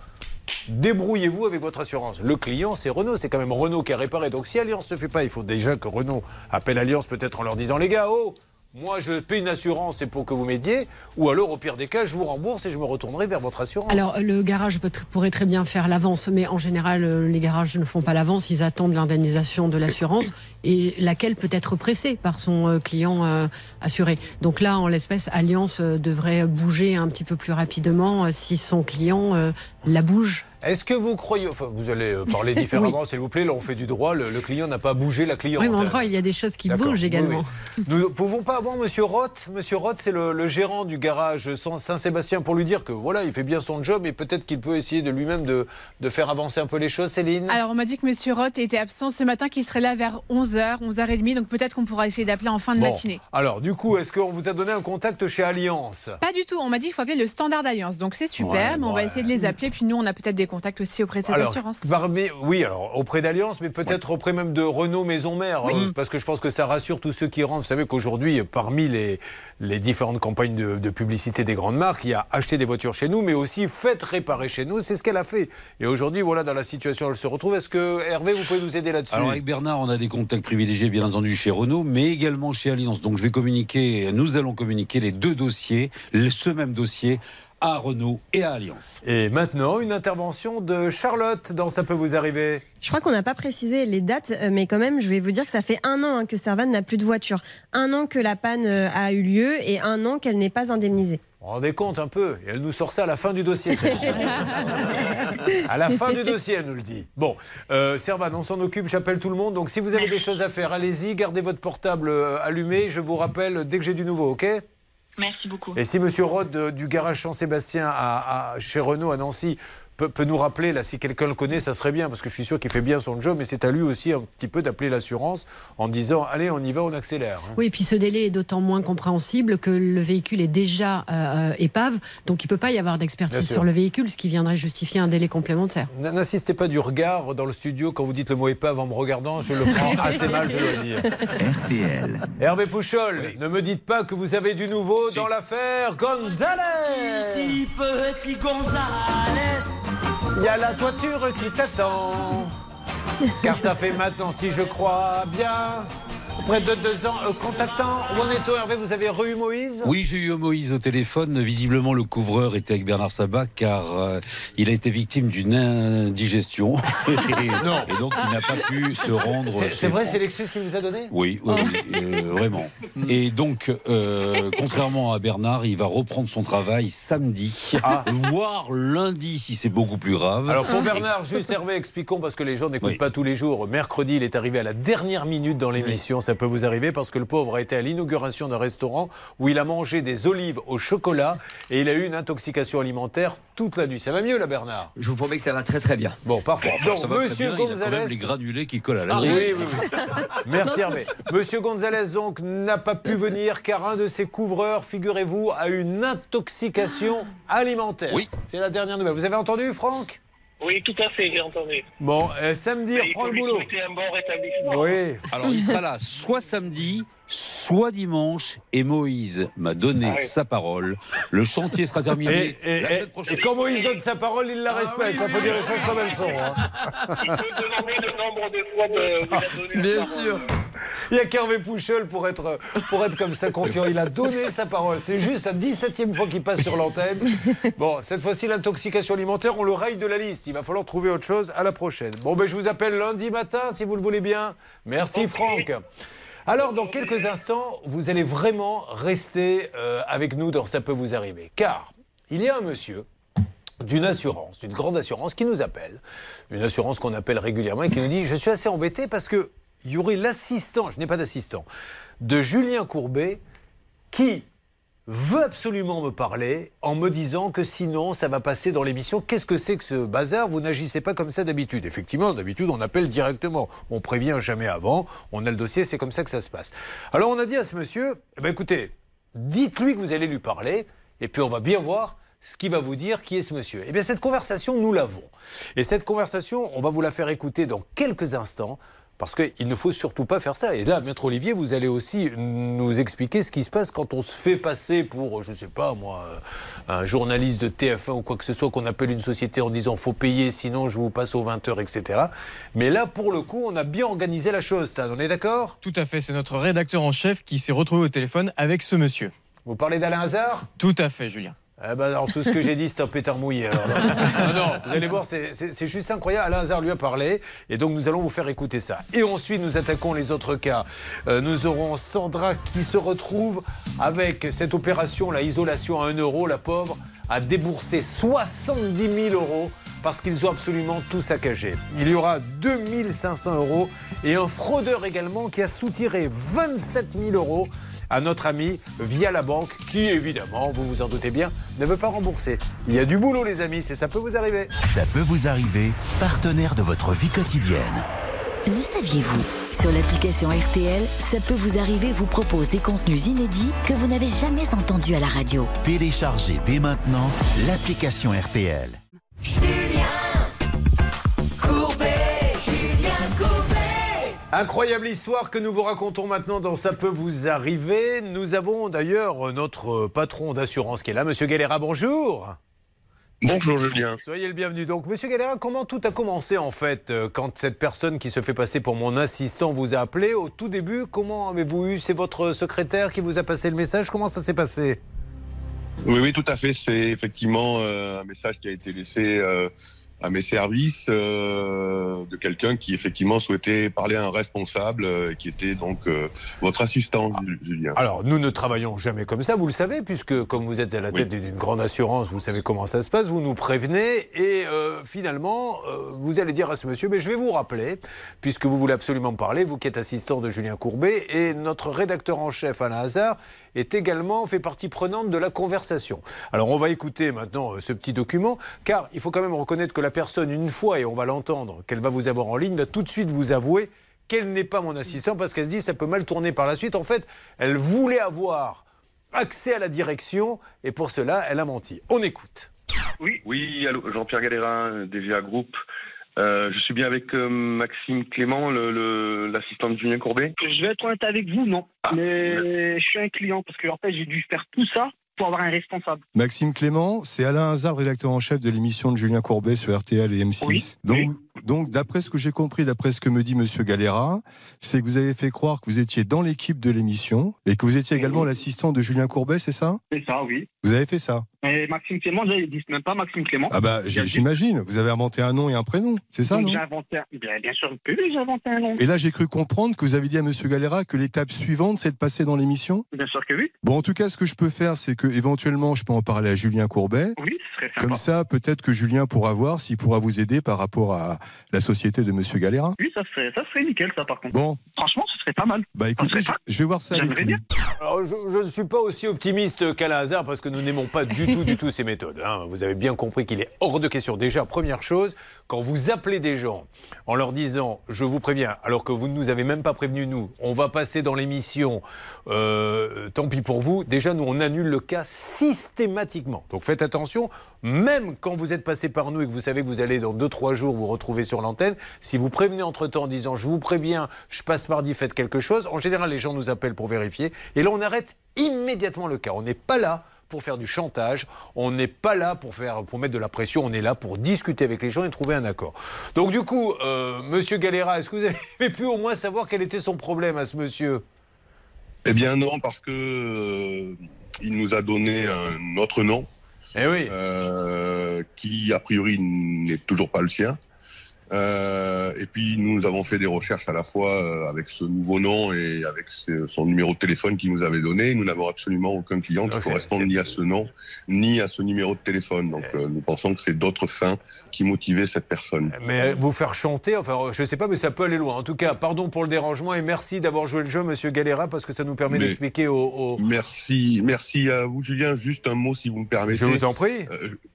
Débrouillez-vous avec votre assurance. Le client, c'est Renault. C'est quand même Renault qui a réparé. Donc si Alliance ne fait pas, il faut déjà que Renault appelle Alliance peut-être en leur disant les gars, oh, moi je paie une assurance, c'est pour que vous m'aidiez. Ou alors, au pire des cas, je vous rembourse et je me retournerai vers votre assurance. Alors, le garage pourrait très bien faire l'avance, mais en général, euh, les garages ne font pas l'avance, ils attendent l'indemnisation de l'assurance, et laquelle peut être pressée par son euh, client euh, assuré. Donc là, en l'espèce, Alliance devrait bouger un petit peu plus rapidement si son client la bouge. Est-ce que vous croyez, enfin vous allez euh, parler différemment s'il vous plaît, là on fait du droit, le, le client n'a pas bougé la cliente. Oui, mais en droit, il y a des choses qui bougent également. oui. Nous ne pouvons pas avoir Monsieur Roth. Monsieur Roth, c'est le, le gérant du garage Saint- Saint-Sébastien pour lui dire que voilà, il fait bien son job et peut-être qu'il peut essayer de lui-même de, de faire avancer un peu les choses, Céline? Alors on m'a dit que Monsieur Roth était absent ce matin, qu'il serait là vers 11h, 11h30, donc peut-être qu'on pourra essayer d'appeler en fin de Bon. matinée. Alors du coup, est-ce qu'on vous a donné un contact chez Alliance? Pas du tout, on m'a dit qu'il faut appeler le Standard Alliance, donc c'est super, Ouais, mais on va essayer de les appeler, puis nous on a peut-être des contacts aussi auprès de cette Alors, assurance. parmi- oui, alors auprès d'Alliance, mais peut-être auprès même de Renault Maison Mère, hein, parce que je pense que ça rassure tous ceux qui rentrent. Vous savez qu'aujourd'hui, parmi les, les différentes campagnes de, de publicité des grandes marques, il y a acheter des voitures chez nous, mais aussi faites réparer chez nous. C'est ce qu'elle a fait. Et aujourd'hui, voilà, dans la situation où elle se retrouve. Est-ce que Hervé, vous pouvez nous aider là-dessus? Alors avec Bernard, on a des contacts privilégiés bien entendu chez Renault, mais également chez Alliance. Donc je vais communiquer, nous allons communiquer les deux dossiers, ce même dossier à Renault et à Alliance. Et maintenant, une intervention de Charlotte dans Ça peut vous arriver. Je crois qu'on n'a pas précisé les dates, euh, mais quand même, je vais vous dire que ça fait un an hein, que Servan n'a plus de voiture. Un an que la panne euh, a eu lieu et un an qu'elle n'est pas indemnisée. Vous vous rendez compte un peu Et elle nous sort ça à la fin du dossier. à la fin du dossier, elle nous le dit. Bon, euh, Servan, on s'en occupe, j'appelle tout le monde. Donc si vous avez des choses à faire, allez-y, gardez votre portable allumé. Je vous rappelle dès que j'ai du nouveau, ok? Merci beaucoup. Et si Monsieur Rod euh, du garage Jean-Sébastien à- chez Renault à Nancy peut, peut nous rappeler, là, si quelqu'un le connaît, ça serait bien, parce que je suis sûr qu'il fait bien son job, mais c'est à lui aussi un petit peu d'appeler l'assurance en disant Allez, on y va, on accélère. hein. Oui, et puis ce délai est d'autant moins compréhensible que le véhicule est déjà euh, épave, donc il ne peut pas y avoir d'expertise sur le véhicule, ce qui viendrait justifier un délai complémentaire. N'insistez pas du regard dans le studio quand vous dites le mot épave en me regardant, je le prends assez mal, je dois dire. RTL. Hervé Pouchol, ne me dites pas que vous avez du nouveau dans l'affaire Gonzalez Si petit Gonzalez? Il y a la toiture qui t'attend. Car ça fait maintenant, si je crois bien, près de deux ans euh, qu'on t'attend. Où en est-on, Hervé? Vous avez re-eu Moïse? Oui, j'ai eu Moïse au téléphone. Visiblement, le couvreur était avec Bernard Sabat car euh, il a été victime d'une indigestion. Non. Et donc, il n'a pas pu se rendre. C'est- vrai, c'est l'excuse qu'il vous a donné Oui, oui, oui, euh, vraiment. Et donc, euh, contrairement à Bernard, il va reprendre son travail samedi, voire lundi si c'est beaucoup plus grave. Ah. Alors pour Bernard, juste Hervé, expliquons parce que les gens n'écoutent pas tous les jours. Mercredi, il est arrivé à la dernière minute dans l'émission. Ça peut vous arriver parce que le pauvre a été à l'inauguration d'un restaurant où il a mangé des olives au chocolat et il a eu une intoxication alimentaire toute la nuit. Ça va mieux là, Bernard? Je vous promets que ça va très très bien. Bon, parfait. Enfin, Donc, ça va très Monsieur bien, il a quand même Gonzalez. les granulés qui collent à la Ah oui, oui, oui. Merci Hervé. Monsieur Gonzalez donc n'a pas pu venir car un de ses couvreurs, figurez-vous, a une intoxication alimentaire. Oui. C'est la dernière nouvelle. Vous avez entendu, Franck? Oui, tout à fait, j'ai entendu. Bon, euh, samedi, reprend le boulot. un bon rétablissement. Oui. Alors, il sera là soit samedi, soit dimanche. Et Moïse m'a donné Ah sa parole. Le chantier sera terminé Et, et- la semaine prochaine. et quand Moïse donne sa parole, il la respecte. Il faut dire les choses comme elles sont. hein. Il peut demander le nombre de fois de, Bien parole. sûr. Il n'y a qu'Hervé Pouchol pour être, pour être comme ça confiant. Il a donné sa parole. C'est juste la 17e fois qu'il passe sur l'antenne. Bon, cette fois-ci, l'intoxication alimentaire, on le raye de la liste. Il va falloir trouver autre chose à la prochaine. Bon, ben, je vous appelle lundi matin, si vous le voulez bien. Merci, Franck. Alors, dans quelques instants, vous allez vraiment rester euh, avec nous dans Ça peut vous arriver. Car il y a un monsieur d'une assurance, d'une grande assurance qui nous appelle, une assurance qu'on appelle régulièrement et qui nous dit Je suis assez embêté parce que il y aurait l'assistant, je n'ai pas d'assistant, de Julien Courbet qui veut absolument me parler en me disant que sinon ça va passer dans l'émission. Qu'est-ce que c'est que ce bazar? Vous n'agissez pas comme ça d'habitude. Effectivement, d'habitude on appelle directement. On prévient jamais avant, on a le dossier, c'est comme ça que ça se passe. Alors on a dit à ce monsieur, eh ben, écoutez, dites-lui que vous allez lui parler et puis on va bien voir ce qu'il va vous dire qui est ce monsieur. Eh bien cette conversation, nous l'avons. Et cette conversation, on va vous la faire écouter dans quelques instants. Parce qu'il ne faut surtout pas faire ça. Et là, Maître Olivier, vous allez aussi nous expliquer ce qui se passe quand on se fait passer pour, je ne sais pas moi, euh, un journaliste de TF1 ou quoi que ce soit, qu'on appelle une société en disant faut payer, sinon je vous passe aux 20h, etc. Mais là, pour le coup, on a bien organisé la chose, Stan. On est d'accord? Tout à fait, c'est notre rédacteur en chef qui s'est retrouvé au téléphone avec ce monsieur. Vous parlez d'Alain Hazard? Tout à fait, Julien. Eh ben alors tout ce que j'ai dit, c'est un pétard mouillé. alors. non, non, vous allez voir, c'est- juste incroyable. Alain Hazard lui a parlé, et donc nous allons vous faire écouter ça. Et ensuite, nous attaquons les autres cas. Euh, nous aurons Sandra qui se retrouve avec cette opération, la isolation à 1 euro, la pauvre, a déboursé 70 000 euros parce qu'ils ont absolument tout saccagé. Il y aura 2500 euros et un fraudeur également qui a soutiré 27 000 euros à notre ami via la banque qui, évidemment, vous vous en doutez bien, ne veut pas rembourser. Il y a du boulot, les amis, c'est ça peut vous arriver. Ça peut vous arriver, partenaire de votre vie quotidienne. Le saviez-vous? Sur l'application RTL, ça peut vous arriver vous propose des contenus inédits que vous n'avez jamais entendus à la radio. Téléchargez dès maintenant l'application RTL. Incroyable histoire que nous vous racontons maintenant dans Ça peut vous arriver. Nous avons d'ailleurs notre patron d'assurance qui est là, Monsieur Galera, bonjour. Bonjour Julien. Soyez le bienvenu. Donc, Monsieur Galera, comment tout a commencé en fait euh, quand cette personne qui se fait passer pour mon assistant vous a appelé au tout début? Comment avez-vous eu? C'est votre secrétaire qui vous a passé le message? Comment ça s'est passé? Oui, oui, tout à fait. C'est effectivement euh, un message qui a été laissé euh, à mes services euh, de quelqu'un qui effectivement souhaitait parler à un responsable, euh, qui était donc euh, votre assistant, Ju- Julien. Alors, nous ne travaillons jamais comme ça, vous le savez, puisque comme vous êtes à la tête d'une grande assurance, vous savez comment ça se passe, vous nous prévenez et finalement, vous allez dire à ce monsieur, mais je vais vous rappeler, puisque vous voulez absolument me parler, vous qui êtes assistant de Julien Courbet, et notre rédacteur en chef, Alain Hazard, est également fait partie prenante de la conversation. Alors, on va écouter maintenant euh, ce petit document, car il faut quand même reconnaître que la personne, une fois, et on va l'entendre, qu'elle va vous avoir en ligne, va tout de suite vous avouer qu'elle n'est pas mon assistant parce qu'elle se dit ça peut mal tourner par la suite. En fait, elle voulait avoir accès à la direction et pour cela, elle a menti. On écoute. Oui, oui, allô, Jean-Pierre Galérin, DGA Group. Euh, je suis bien avec euh, Maxime Clément, le- le- l'assistant de Julien Courbet. Je vais être honnête avec vous, non. Mais je suis un client parce que en fait, j'ai dû faire tout ça pour avoir un responsable. Maxime Clément, c'est Alain Hazard, rédacteur en chef de l'émission de Julien Courbet sur RTL et M6. donc, donc d'après ce que j'ai compris, d'après ce que me dit Monsieur Galera, c'est que vous avez fait croire que vous étiez dans l'équipe de l'émission et que vous étiez également l'assistant de Julien Courbet, c'est ça? C'est ça, oui. Vous avez fait ça? Et Maxime Clément, ils disent même pas Maxime Clément. Ah bah j'imagine, vous avez inventé un nom et un prénom, c'est ça J'ai inventé un... bien, bien sûr que oui, j'ai inventé un nom. Et là j'ai cru comprendre que vous avez dit à Monsieur Galera que l'étape suivante c'est de passer dans l'émission? Bien sûr que oui. Bon, en tout cas, ce que je peux faire, c'est que éventuellement, je peux en parler à Julien Courbet. Oui, ce serait sympa. Comme ça, peut-être que Julien pourra voir s'il pourra vous aider par rapport à la société de Monsieur Galera. Oui, ça serait, ça serait nickel, ça, par contre. Bon. Franchement, ce serait pas mal. Bah écoutez, je, je vais voir ça avec lui. Alors, je je ne suis pas aussi optimiste qu'Alain Hazard parce que nous n'aimons pas du tout, du tout ces méthodes. hein. Vous avez bien compris qu'il est hors de question. Déjà, première chose, quand vous appelez des gens en leur disant je vous préviens, alors que vous ne nous avez même pas prévenu nous, on va passer dans l'émission, euh, tant pis pour vous, déjà nous on annule le cas systématiquement. Donc faites attention, même quand vous êtes passé par nous et que vous savez que vous allez dans 2-3 jours vous retrouver sur l'antenne, si vous prévenez entre-temps en disant je vous préviens, je passe mardi, faites quelque chose, en général les gens nous appellent pour vérifier, et là on arrête immédiatement le cas. On n'est pas là pour faire du chantage, on n'est pas là pour, mettre de la pression, on est là pour discuter avec les gens et trouver un accord. Donc du coup, euh, Monsieur Galera, est-ce que vous avez pu au moins savoir quel était son problème à ce monsieur? Eh bien non, parce que euh, il nous a donné un autre nom. Eh oui. Euh, qui a priori n'est toujours pas le sien. Euh, et puis nous avons fait des recherches à la fois euh, avec ce nouveau nom et avec ce- son numéro de téléphone qu'il nous avait donné. Nous n'avons absolument aucun client qui Ah, corresponde ni à ce nom ni à ce numéro de téléphone. Donc euh, nous pensons que c'est d'autres fins qui motivaient cette personne. Mais vous faire chanter, enfin, je ne sais pas, mais ça peut aller loin. En tout cas, pardon pour le dérangement et merci d'avoir joué le jeu, Monsieur Galera, parce que ça nous permet d'expliquer aux, aux- Merci, merci à vous, Julien. Juste un mot, si vous me permettez. Je vous en prie.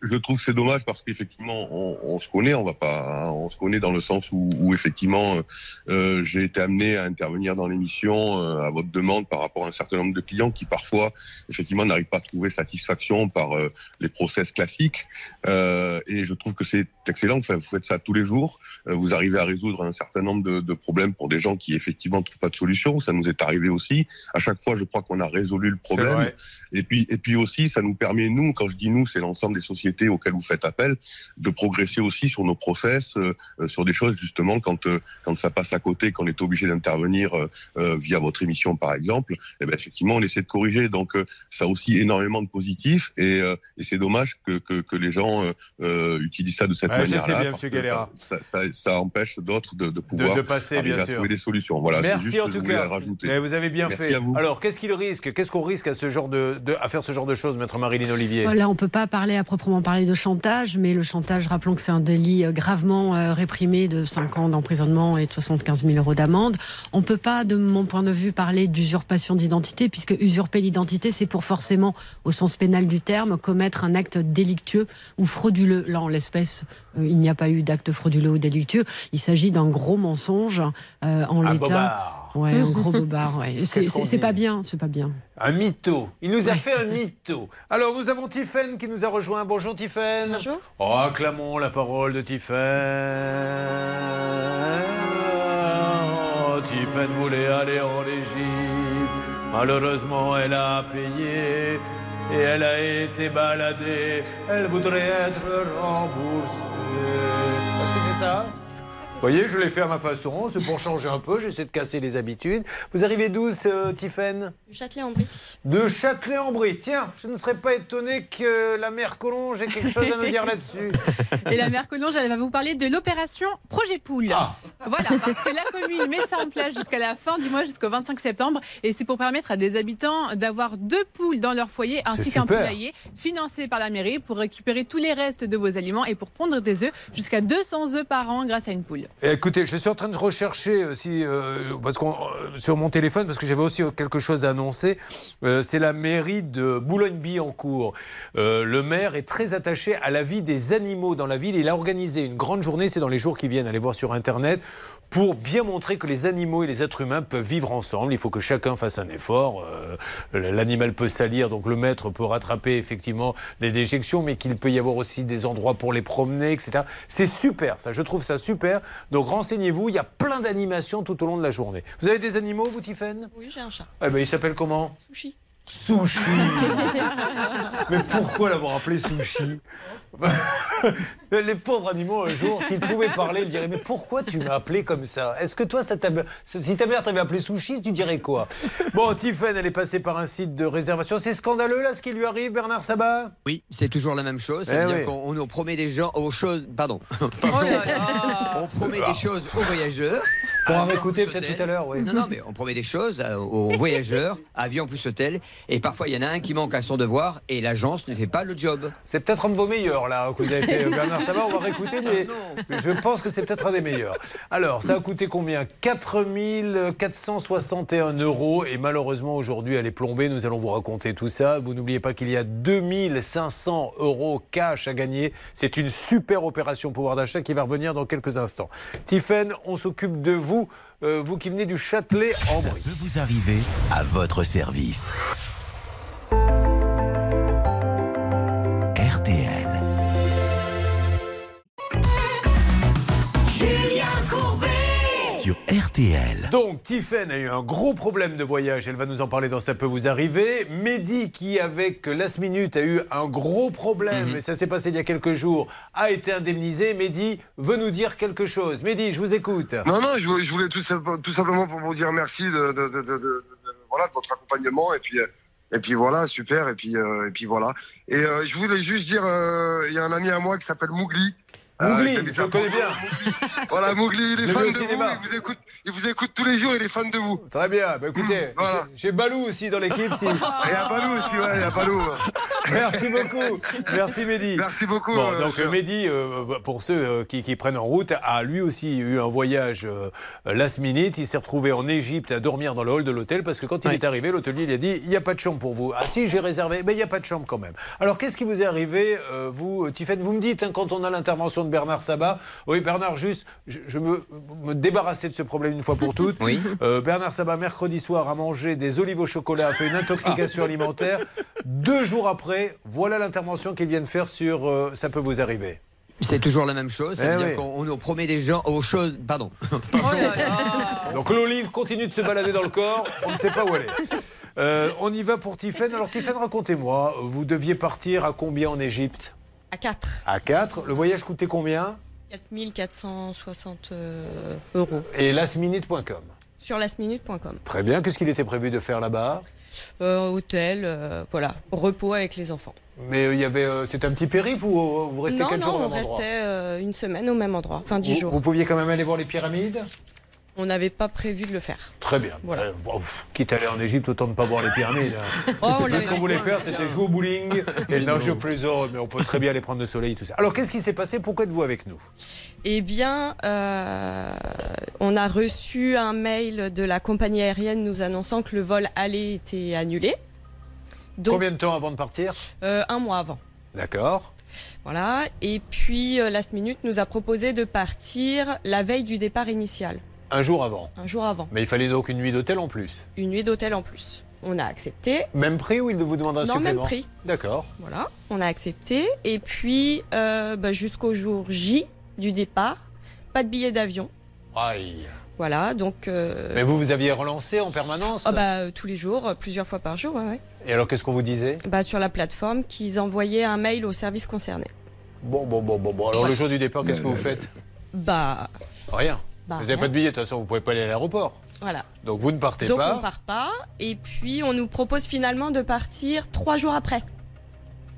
Je trouve que c'est dommage parce qu'effectivement, on, on se connaît, on va pas, hein, on se connaît dans le sens où, où effectivement, euh, euh, j'ai été amené à intervenir dans l'émission euh, à votre demande par rapport à un certain nombre de clients qui parfois, effectivement, n'arrivent pas à trouver satisfaction par euh, les process classiques. Euh, et je trouve que c'est excellent. Enfin, vous faites ça tous les jours. Euh, vous arrivez à résoudre un certain nombre de, de problèmes pour des gens qui effectivement ne trouvent pas de solution. Ça nous est arrivé aussi. À chaque fois, je crois qu'on a résolu le problème. Et puis, et puis aussi, ça nous permet, nous, quand je dis nous, c'est l'ensemble des sociétés auxquelles vous faites appel, de progresser aussi sur nos process, sur des choses justement quand euh, quand ça passe à côté, qu'on est obligé d'intervenir euh, euh, via votre émission par exemple. Et ben effectivement, on essaie de corriger. Donc euh, ça a aussi énormément de positifs et, euh, et c'est dommage que, que, que les gens euh, euh, utilisent ça de cette manière-là. bien. Ça, ça, ça, ça empêche d'autres de, de pouvoir de passer, arriver bien à sûr. trouver des solutions. Voilà. Merci juste en tout cas. rajouter. Mais vous avez bien Merci fait. à vous. Alors, qu'est-ce qu'il risque? Qu'est-ce qu'on risque à, ce genre de, de- à faire ce genre de choses, maître Marilyn Olivier? Là, on ne peut pas parler à proprement parler de chantage, mais le chantage, rappelons que c'est un délit euh, gravement euh, réprimé de 5 ans d'emprisonnement et de 75 000 euros d'amende. On ne peut pas, de mon point de vue, parler d'usurpation d'identité, puisque usurper l'identité, c'est pour forcément, au sens pénal du terme, commettre un acte délictueux ou frauduleux. Là, en l'espèce, euh, il n'y a pas eu d'acte frauduleux ou délictueux. Il s'agit d'un gros mensonge euh, en Un l'état. Ouais, un gros bobard. ouais. C'est- pas bien, c'est pas bien. Un mytho. Il nous a fait un mytho. Alors, nous avons Tiffaine qui nous a rejoint. Bonjour Tiffaine. Bonjour. Oh, acclamons la parole de Tiffaine. Oh, Tiffaine voulait aller en Égypte. Malheureusement, elle a payé. Et elle a été baladée. Elle voudrait être remboursée. Est-ce que c'est ça? Voyez, je l'ai fait à ma façon, c'est pour changer un peu, j'essaie de casser les habitudes. Vous arrivez d'où, euh, Tiffaine Du Châtelet-en-Brie. De Châtelet-en-Brie. Tiens, je ne serais pas étonné que la mère Collonge ait quelque chose à nous dire là-dessus. Et la mère Collonge, elle va vous parler de l'opération Projet Poule. Ah. Voilà, parce que la commune met ça en place jusqu'à la fin du mois, jusqu'au 25 septembre. Et c'est pour permettre à des habitants d'avoir deux poules dans leur foyer, ainsi qu'un poulailler financé par la mairie pour récupérer tous les restes de vos aliments et pour pondre des œufs, jusqu'à 200 œufs par an grâce à une poule. Écoutez, je suis en train de rechercher euh, si, euh, parce euh, sur mon téléphone, parce que j'avais aussi quelque chose à annoncer. Euh, c'est la mairie de Boulogne-Billancourt. Euh, le maire est très attaché à la vie des animaux dans la ville. Il a organisé une grande journée, c'est dans les jours qui viennent, allez voir sur Internet, pour bien montrer que les animaux et les êtres humains peuvent vivre ensemble. Il faut que chacun fasse un effort. Euh, L'animal peut salir, donc le maître peut rattraper effectivement les déjections, mais qu'il peut y avoir aussi des endroits pour les promener, etc. C'est super, ça. Je trouve ça super. Donc renseignez-vous. Il y a plein d'animations tout au long de la journée. Vous avez des animaux, vous, Tiffaine Oui, j'ai un chat. Eh ben, il s'appelle comment? Sushi. Sushi. Mais pourquoi l'avoir appelé Sushi Les pauvres animaux, un jour, s'ils pouvaient parler, ils diraient Mais pourquoi tu m'as appelé comme ça Est-ce que toi, ça si ta mère t'avait appelé Sushi, tu dirais quoi Bon, Tiffen, elle est passée par un site de réservation. C'est scandaleux, là, ce qui lui arrive, Bernard Sabat Oui, c'est toujours la même chose. Ça Eh veut dire oui. qu'on on nous promet des gens aux choses. Pardon. on promet des choses aux voyageurs. Pour en Avion écouter peut-être tout à l'heure, oui. Non, non, mais on promet des choses euh, aux voyageurs, avion plus hôtel. Et parfois, il y en a un qui manque à son devoir et l'agence ne fait pas le job. C'est peut-être un de vos meilleurs, là, que vous avez fait, Bernard Sabat. On va réécouter, mais je pense que c'est peut-être un des meilleurs. Alors, ça a coûté combien? 4 461 euros. Et malheureusement, aujourd'hui, elle est plombée. Nous allons vous raconter tout ça. Vous n'oubliez pas qu'il y a 2500 euros cash à gagner. C'est une super opération pouvoir d'achat qui va revenir dans quelques instants. Tiffen, on s'occupe de vous, euh, vous qui venez du Châtelet en Ça Brie. peut vous arriver à votre service. Sur RTL. Donc, Tiffen a eu un gros problème de voyage. Elle va nous en parler dans Ça peut vous arriver. Mehdi, qui avec Last Minute a eu un gros problème, et ça s'est passé il y a quelques jours, a été indemnisé. Mehdi veut nous dire quelque chose. Mehdi, je vous écoute. Non, non, je, voulais- je voulais tout, tout simplement pour vous dire merci de, de, de, de- de- de- voilà, de votre accompagnement. Et puis, euh, et puis voilà, super. Et puis, euh, et puis voilà. Et euh, je voulais juste dire, euh, il y a un ami à moi qui s'appelle Mougli. Mougli, Euh, je le connais bien. Voilà, Mougli, il est fan de vous. cinéma. Il vous, écoute, il vous écoute tous les jours, il est fan de vous. Très bien. Bah, écoutez, Voilà. j'ai Balou aussi dans l'équipe. Si. Et il y a Balou aussi, ouais, il y a Balou. Merci beaucoup. Merci Mehdi. Merci beaucoup. Bon, euh, donc cher. Mehdi, euh, pour ceux euh, qui, qui prennent en route, a lui aussi eu un voyage euh, last minute. Il s'est retrouvé en Égypte à dormir dans le hall de l'hôtel parce que quand il est arrivé, l'hôtelier lui a dit il n'y a pas de chambre pour vous. Ah si, j'ai réservé, mais il n'y a pas de chambre quand même. Alors qu'est-ce qui vous est arrivé, euh, vous, Tiffen Vous me dites hein, quand on a l'intervention de Bernard Sabat. Oui, Bernard, juste, je, je me, me débarrasser de ce problème une fois pour toutes. Oui. Euh, Bernard Sabat, mercredi soir, a mangé des olives au chocolat, a fait une intoxication alimentaire. Deux jours après, voilà l'intervention qu'il vient de faire sur euh, Ça peut vous arriver. C'est toujours la même chose. Ça Eh veut dire oui. qu'on on nous promet des gens aux choses. Pardon. Donc l'olive continue de se balader dans le corps, on ne sait pas où elle est. Euh, on y va pour Tiffen. Alors Tiffen, racontez-moi, vous deviez partir à combien en Égypte? À 4. À 4. Le voyage coûtait combien 4460 euh, euros. Et lastminute.com. Sur lastminute.com. Très bien, qu'est-ce qu'il était prévu de faire là-bas? Euh, hôtel, euh, voilà, repos avec les enfants. Mais il y avait, c'était un petit périple ou vous restez non, 4 non, jours au on même endroit? restait euh, une semaine au même endroit, enfin 10 vous, jours. vous pouviez quand même aller voir les pyramides? On n'avait pas prévu de le faire. Très bien. Euh, bon, pff, quitte à aller en Égypte, autant ne pas voir les pyramides. hein. Oh, on ce qu'on voulait faire, c'était jouer au bowling et nager au plaisir. Mais on peut très bien aller prendre le soleil, tout ça. Alors, qu'est-ce qui s'est passé? Pourquoi êtes-vous avec nous? Eh bien, euh, on a reçu un mail de la compagnie aérienne nous annonçant que le vol aller était annulé. Donc, Combien de temps avant de partir? Euh, un mois avant. D'accord. Voilà. Et puis, euh, Last Minute nous a proposé de partir la veille du départ initial, Un jour avant. un jour avant. Mais il fallait donc une nuit d'hôtel en plus. Une nuit d'hôtel en plus. On a accepté. Même prix ou il vous demande un Non, supplément même prix. D'accord. Voilà, on a accepté. Et puis, euh, bah, jusqu'au jour J du départ, pas de billet d'avion. Aïe. Voilà, donc. euh, Mais vous, vous aviez relancé en permanence ah bah, euh, tous les jours, plusieurs fois par jour, ouais, ouais. Et alors, qu'est-ce qu'on vous disait Bah, sur la plateforme, qu'ils envoyaient un mail au service concerné. Bon, bon, bon, bon, bon. Alors, le jour du départ, qu'est-ce que vous faites Bah, Rien. Bah, vous n'avez pas de billet, de toute façon, vous pouvez pas aller à l'aéroport. Voilà. Donc vous ne partez Donc pas. on part pas. Et puis on nous propose finalement de partir trois jours après.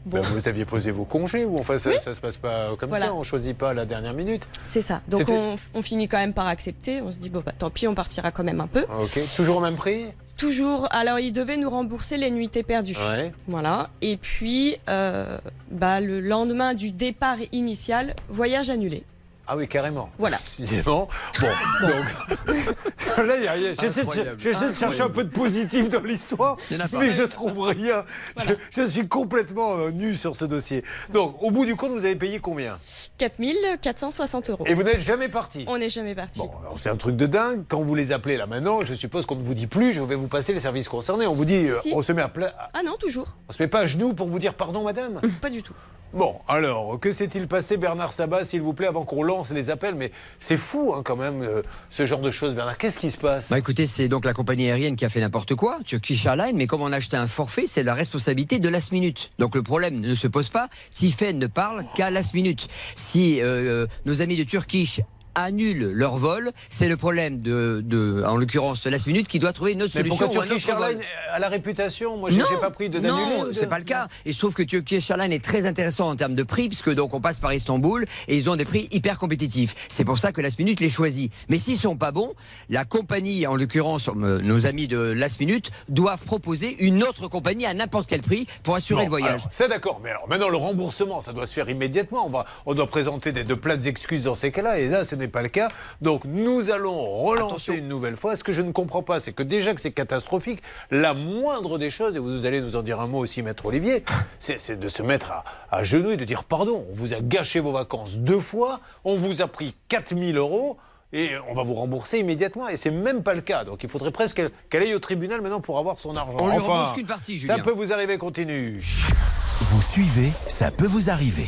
Ben, vous aviez posé vos congés ou enfin ça, Oui. ça se passe pas comme Voilà. ça, on choisit pas à la dernière minute. C'est ça. Donc on finit quand même par accepter. On se dit bon bah tant pis, on partira quand même un peu. Ah, Ok, toujours au même prix? Toujours. Alors ils devaient nous rembourser les nuitées perdues. Ouais. Voilà. Et puis euh, bah, le lendemain du départ initial, voyage annulé. Ah oui, carrément. Voilà. Bon, donc. Là, il y a rien. J'essaie de, de chercher un peu de positif dans l'histoire, Il y en a pas. mais je trouve rien. Je, je suis complètement euh, nu sur ce dossier. Donc, au bout du compte, vous avez payé combien? 4460 euros. Et vous n'êtes jamais parti On n'est jamais parti. Alors, c'est un truc de dingue. Quand vous les appelez là maintenant, je suppose qu'on ne vous dit plus, je vais vous passer les services concernés. On vous dit, Si, euh, si. on se met à pla- Ah non, toujours. On se met pas à genoux pour vous dire pardon, madame? Pas du tout. Bon, alors, que s'est-il passé, Bernard Sabat, s'il vous plaît, avant qu'on lance les appels? Mais c'est fou, hein, quand même, euh, ce genre de choses, Bernard. Qu'est-ce qui se passe? Bah écoutez, c'est donc la compagnie aérienne qui a fait n'importe quoi, Turkish Airlines, mais comme on a acheté un forfait, c'est la responsabilité de last minute. Donc le problème ne se pose pas. Tiffen ne parle qu'à last minute. Si euh, nos amis de Turkish annulent leur vol, c'est le problème de, de en l'occurrence last minute qui doit trouver une autre Mais solution pourquoi ou Turkish. Airlines a la réputation Moi, Non, j'ai pas pris de Non, ou de- c'est pas le cas. Et je trouve que Turkish Airlines est très intéressant en termes de prix, puisque donc on passe par Istanbul et ils ont des prix hyper compétitifs. C'est pour ça que Last Minute les choisit. Mais s'ils sont pas bons, la compagnie, en l'occurrence euh, nos amis de Last Minute, doivent proposer une autre compagnie à n'importe quel prix pour assurer le voyage. C'est d'accord, mais alors maintenant le remboursement, ça doit se faire immédiatement. On, va, on doit présenter des, de plates excuses dans ces cas-là, et là ce n'est pas le cas. Donc nous allons relancer une nouvelle fois. Ce que je ne comprends pas, c'est que déjà que c'est catastrophique, la moindre des choses, et vous allez nous en dire un mot aussi, maître Olivier, c'est de se mettre à, à genoux et de dire pardon, on vous a gâché vos vacances deux fois, on vous a pris 4000 euros. Et on va vous rembourser immédiatement. Et c'est même pas le cas. Donc il faudrait presque qu'elle aille au tribunal maintenant pour avoir son argent. On lui Enfin, rembourse qu'une partie, Ça Julien. peut vous arriver, continue. Vous suivez, ça peut vous arriver.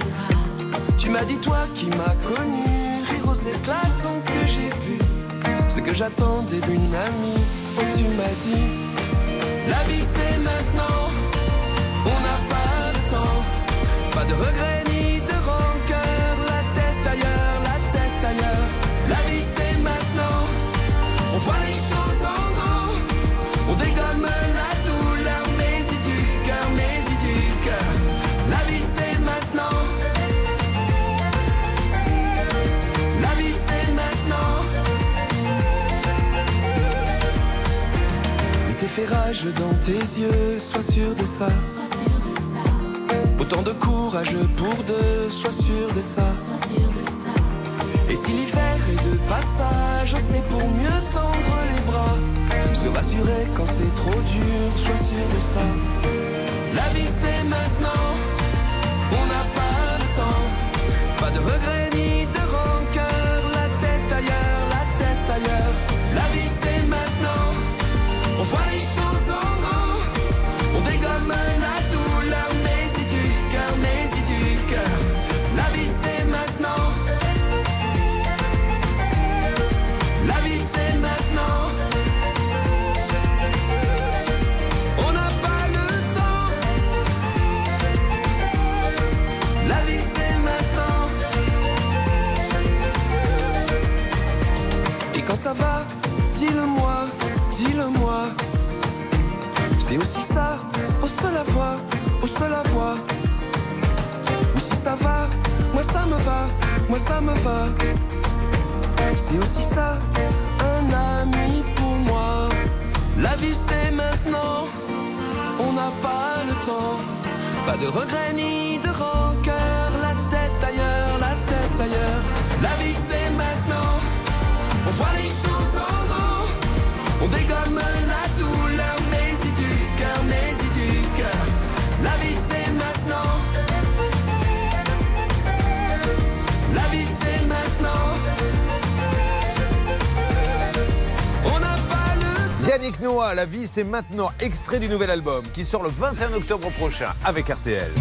Tu m'as dit toi qui m'as connu, rire aux éclatants que j'ai pu. Ce que j'attendais d'une amie, oh tu m'as dit, la vie c'est maintenant, on n'a pas le temps. Pas de regrets fait rage dans tes yeux, sois sûr de ça. Autant de courage pour deux, sois sûr de ça. Et si l'hiver est de passage, c'est pour mieux tendre les bras. Se rassurer quand c'est trop dur, sois sûr de ça. La vie c'est maintenant, on n'a pas le temps. Pas de regrets ni de ça va, dis-le-moi, dis-le-moi. C'est aussi ça, au seul à voir, au seul à voir. Ou si ça va, moi ça me va, moi ça me va. C'est aussi ça, un ami pour moi. La vie c'est maintenant, on n'a pas le temps. Pas de regrets ni de rancœur, la tête ailleurs, la tête ailleurs. La vie c'est maintenant, on voit les choses en gros, on dégomme la douleur, mais c'est du cœur, mais c'est du cœur. La vie c'est maintenant. La vie c'est maintenant. On n'a pas le Yannick Noah, La vie c'est maintenant, extrait du nouvel album qui sort le 21 octobre prochain avec RTL.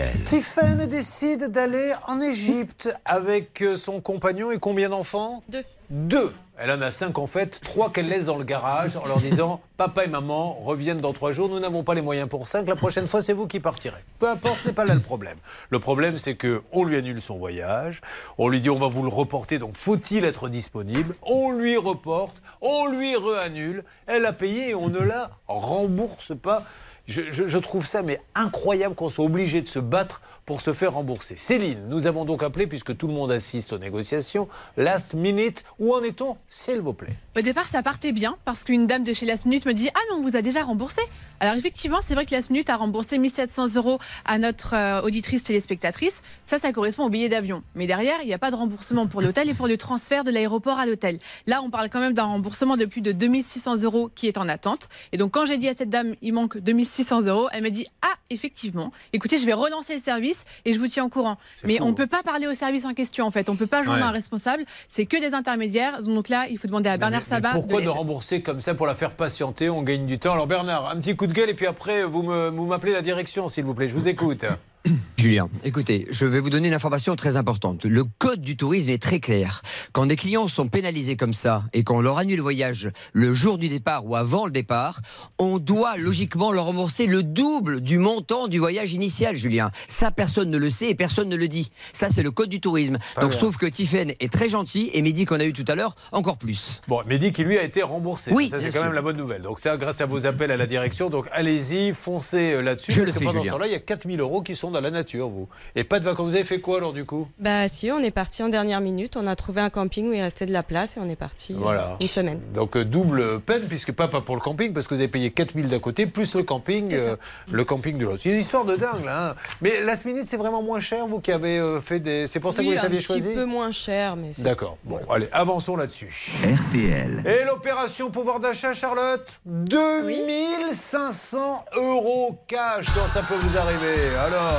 RTL. Tiffany décide d'aller en Égypte avec euh, son compagnon et combien d'enfants? Deux. Deux. Elle en a cinq en fait, trois qu'elle laisse dans le garage en leur disant Papa et maman reviennent dans trois jours, nous n'avons pas les moyens pour cinq, la prochaine fois c'est vous qui partirez. Peu importe, ce n'est pas là le problème. Le problème c'est que on lui annule son voyage, on lui dit on va vous le reporter, donc faut-il être disponible? On lui reporte, on lui réannule, elle a payé et on ne la rembourse pas. Je, trouve ça mais incroyable qu'on soit obligé de se battre pour se faire rembourser. Céline, nous avons donc appelé, puisque tout le monde assiste aux négociations, Last Minute, où en est-on, s'il vous plaît? Au départ, ça partait bien parce qu'une dame de chez Last Minute me dit Ah, mais on vous a déjà remboursé. Alors, effectivement, c'est vrai que Last Minute a remboursé 1700 euros à notre euh, auditrice téléspectatrice. Ça, ça correspond au billet d'avion. Mais derrière, il n'y a pas de remboursement pour l'hôtel et pour le transfert de l'aéroport à l'hôtel. Là, on parle quand même d'un remboursement de plus de 2600 euros qui est en attente. Et donc, quand j'ai dit à cette dame Il manque 2600 euros, elle m'a dit Ah, effectivement, écoutez, je vais relancer le service et je vous tiens au courant. Mais fou, on ne hein. peut pas parler au service en question, en fait. On ne peut pas joindre Ouais. un responsable. C'est que des intermédiaires. Donc là, il faut demander à Bernard Mais Sabat. pourquoi de rembourser comme ça pour la faire patienter? On gagne du temps. Alors Bernard, un petit coup de gueule et puis après vous m'appelez la direction s'il vous plaît. Je vous écoute. Julien, écoutez, je vais vous donner une information très importante. Le code du tourisme est très clair. Quand des clients sont pénalisés comme ça et qu'on leur annule le voyage le jour du départ ou avant le départ, on doit logiquement leur rembourser le double du montant du voyage initial, Julien. Ça, personne ne le sait et personne ne le dit. Ça, c'est le code du tourisme. Très Donc bien. je trouve que Tiffen est très gentil et Mehdi qu'on a eu tout à l'heure, encore plus. Bon, Mehdi qui lui a été remboursé. Oui, ça c'est quand sûr. même la bonne nouvelle. Donc ça grâce à vos appels à la direction. Donc allez-y, foncez euh, là-dessus. Je parce le que fais, pendant ce Julien. temps-là, il y a 4000 euros qui sont dans la nature, vous. Et pas de vacances. Vous avez fait quoi alors du coup? Bah si, on est parti en dernière minute. On a trouvé un camping où il restait de la place et on est parti euh, Voilà. une semaine. Donc euh, double peine, puisque pas, pas pour le camping, parce que vous avez payé 4000 d'un côté, plus le camping, euh, le camping de l'autre. C'est une histoire de dingue, là. hein. Mais Last Minute, c'est vraiment moins cher, vous qui avez euh, fait des... C'est pour ça que Oui, vous les aviez un petit peu moins cher, mais c'est- D'accord. Bon, allez, avançons là-dessus. RTL. Et l'opération pouvoir d'achat, Charlotte? 2500 euros cash quand ça peut vous arriver. Alors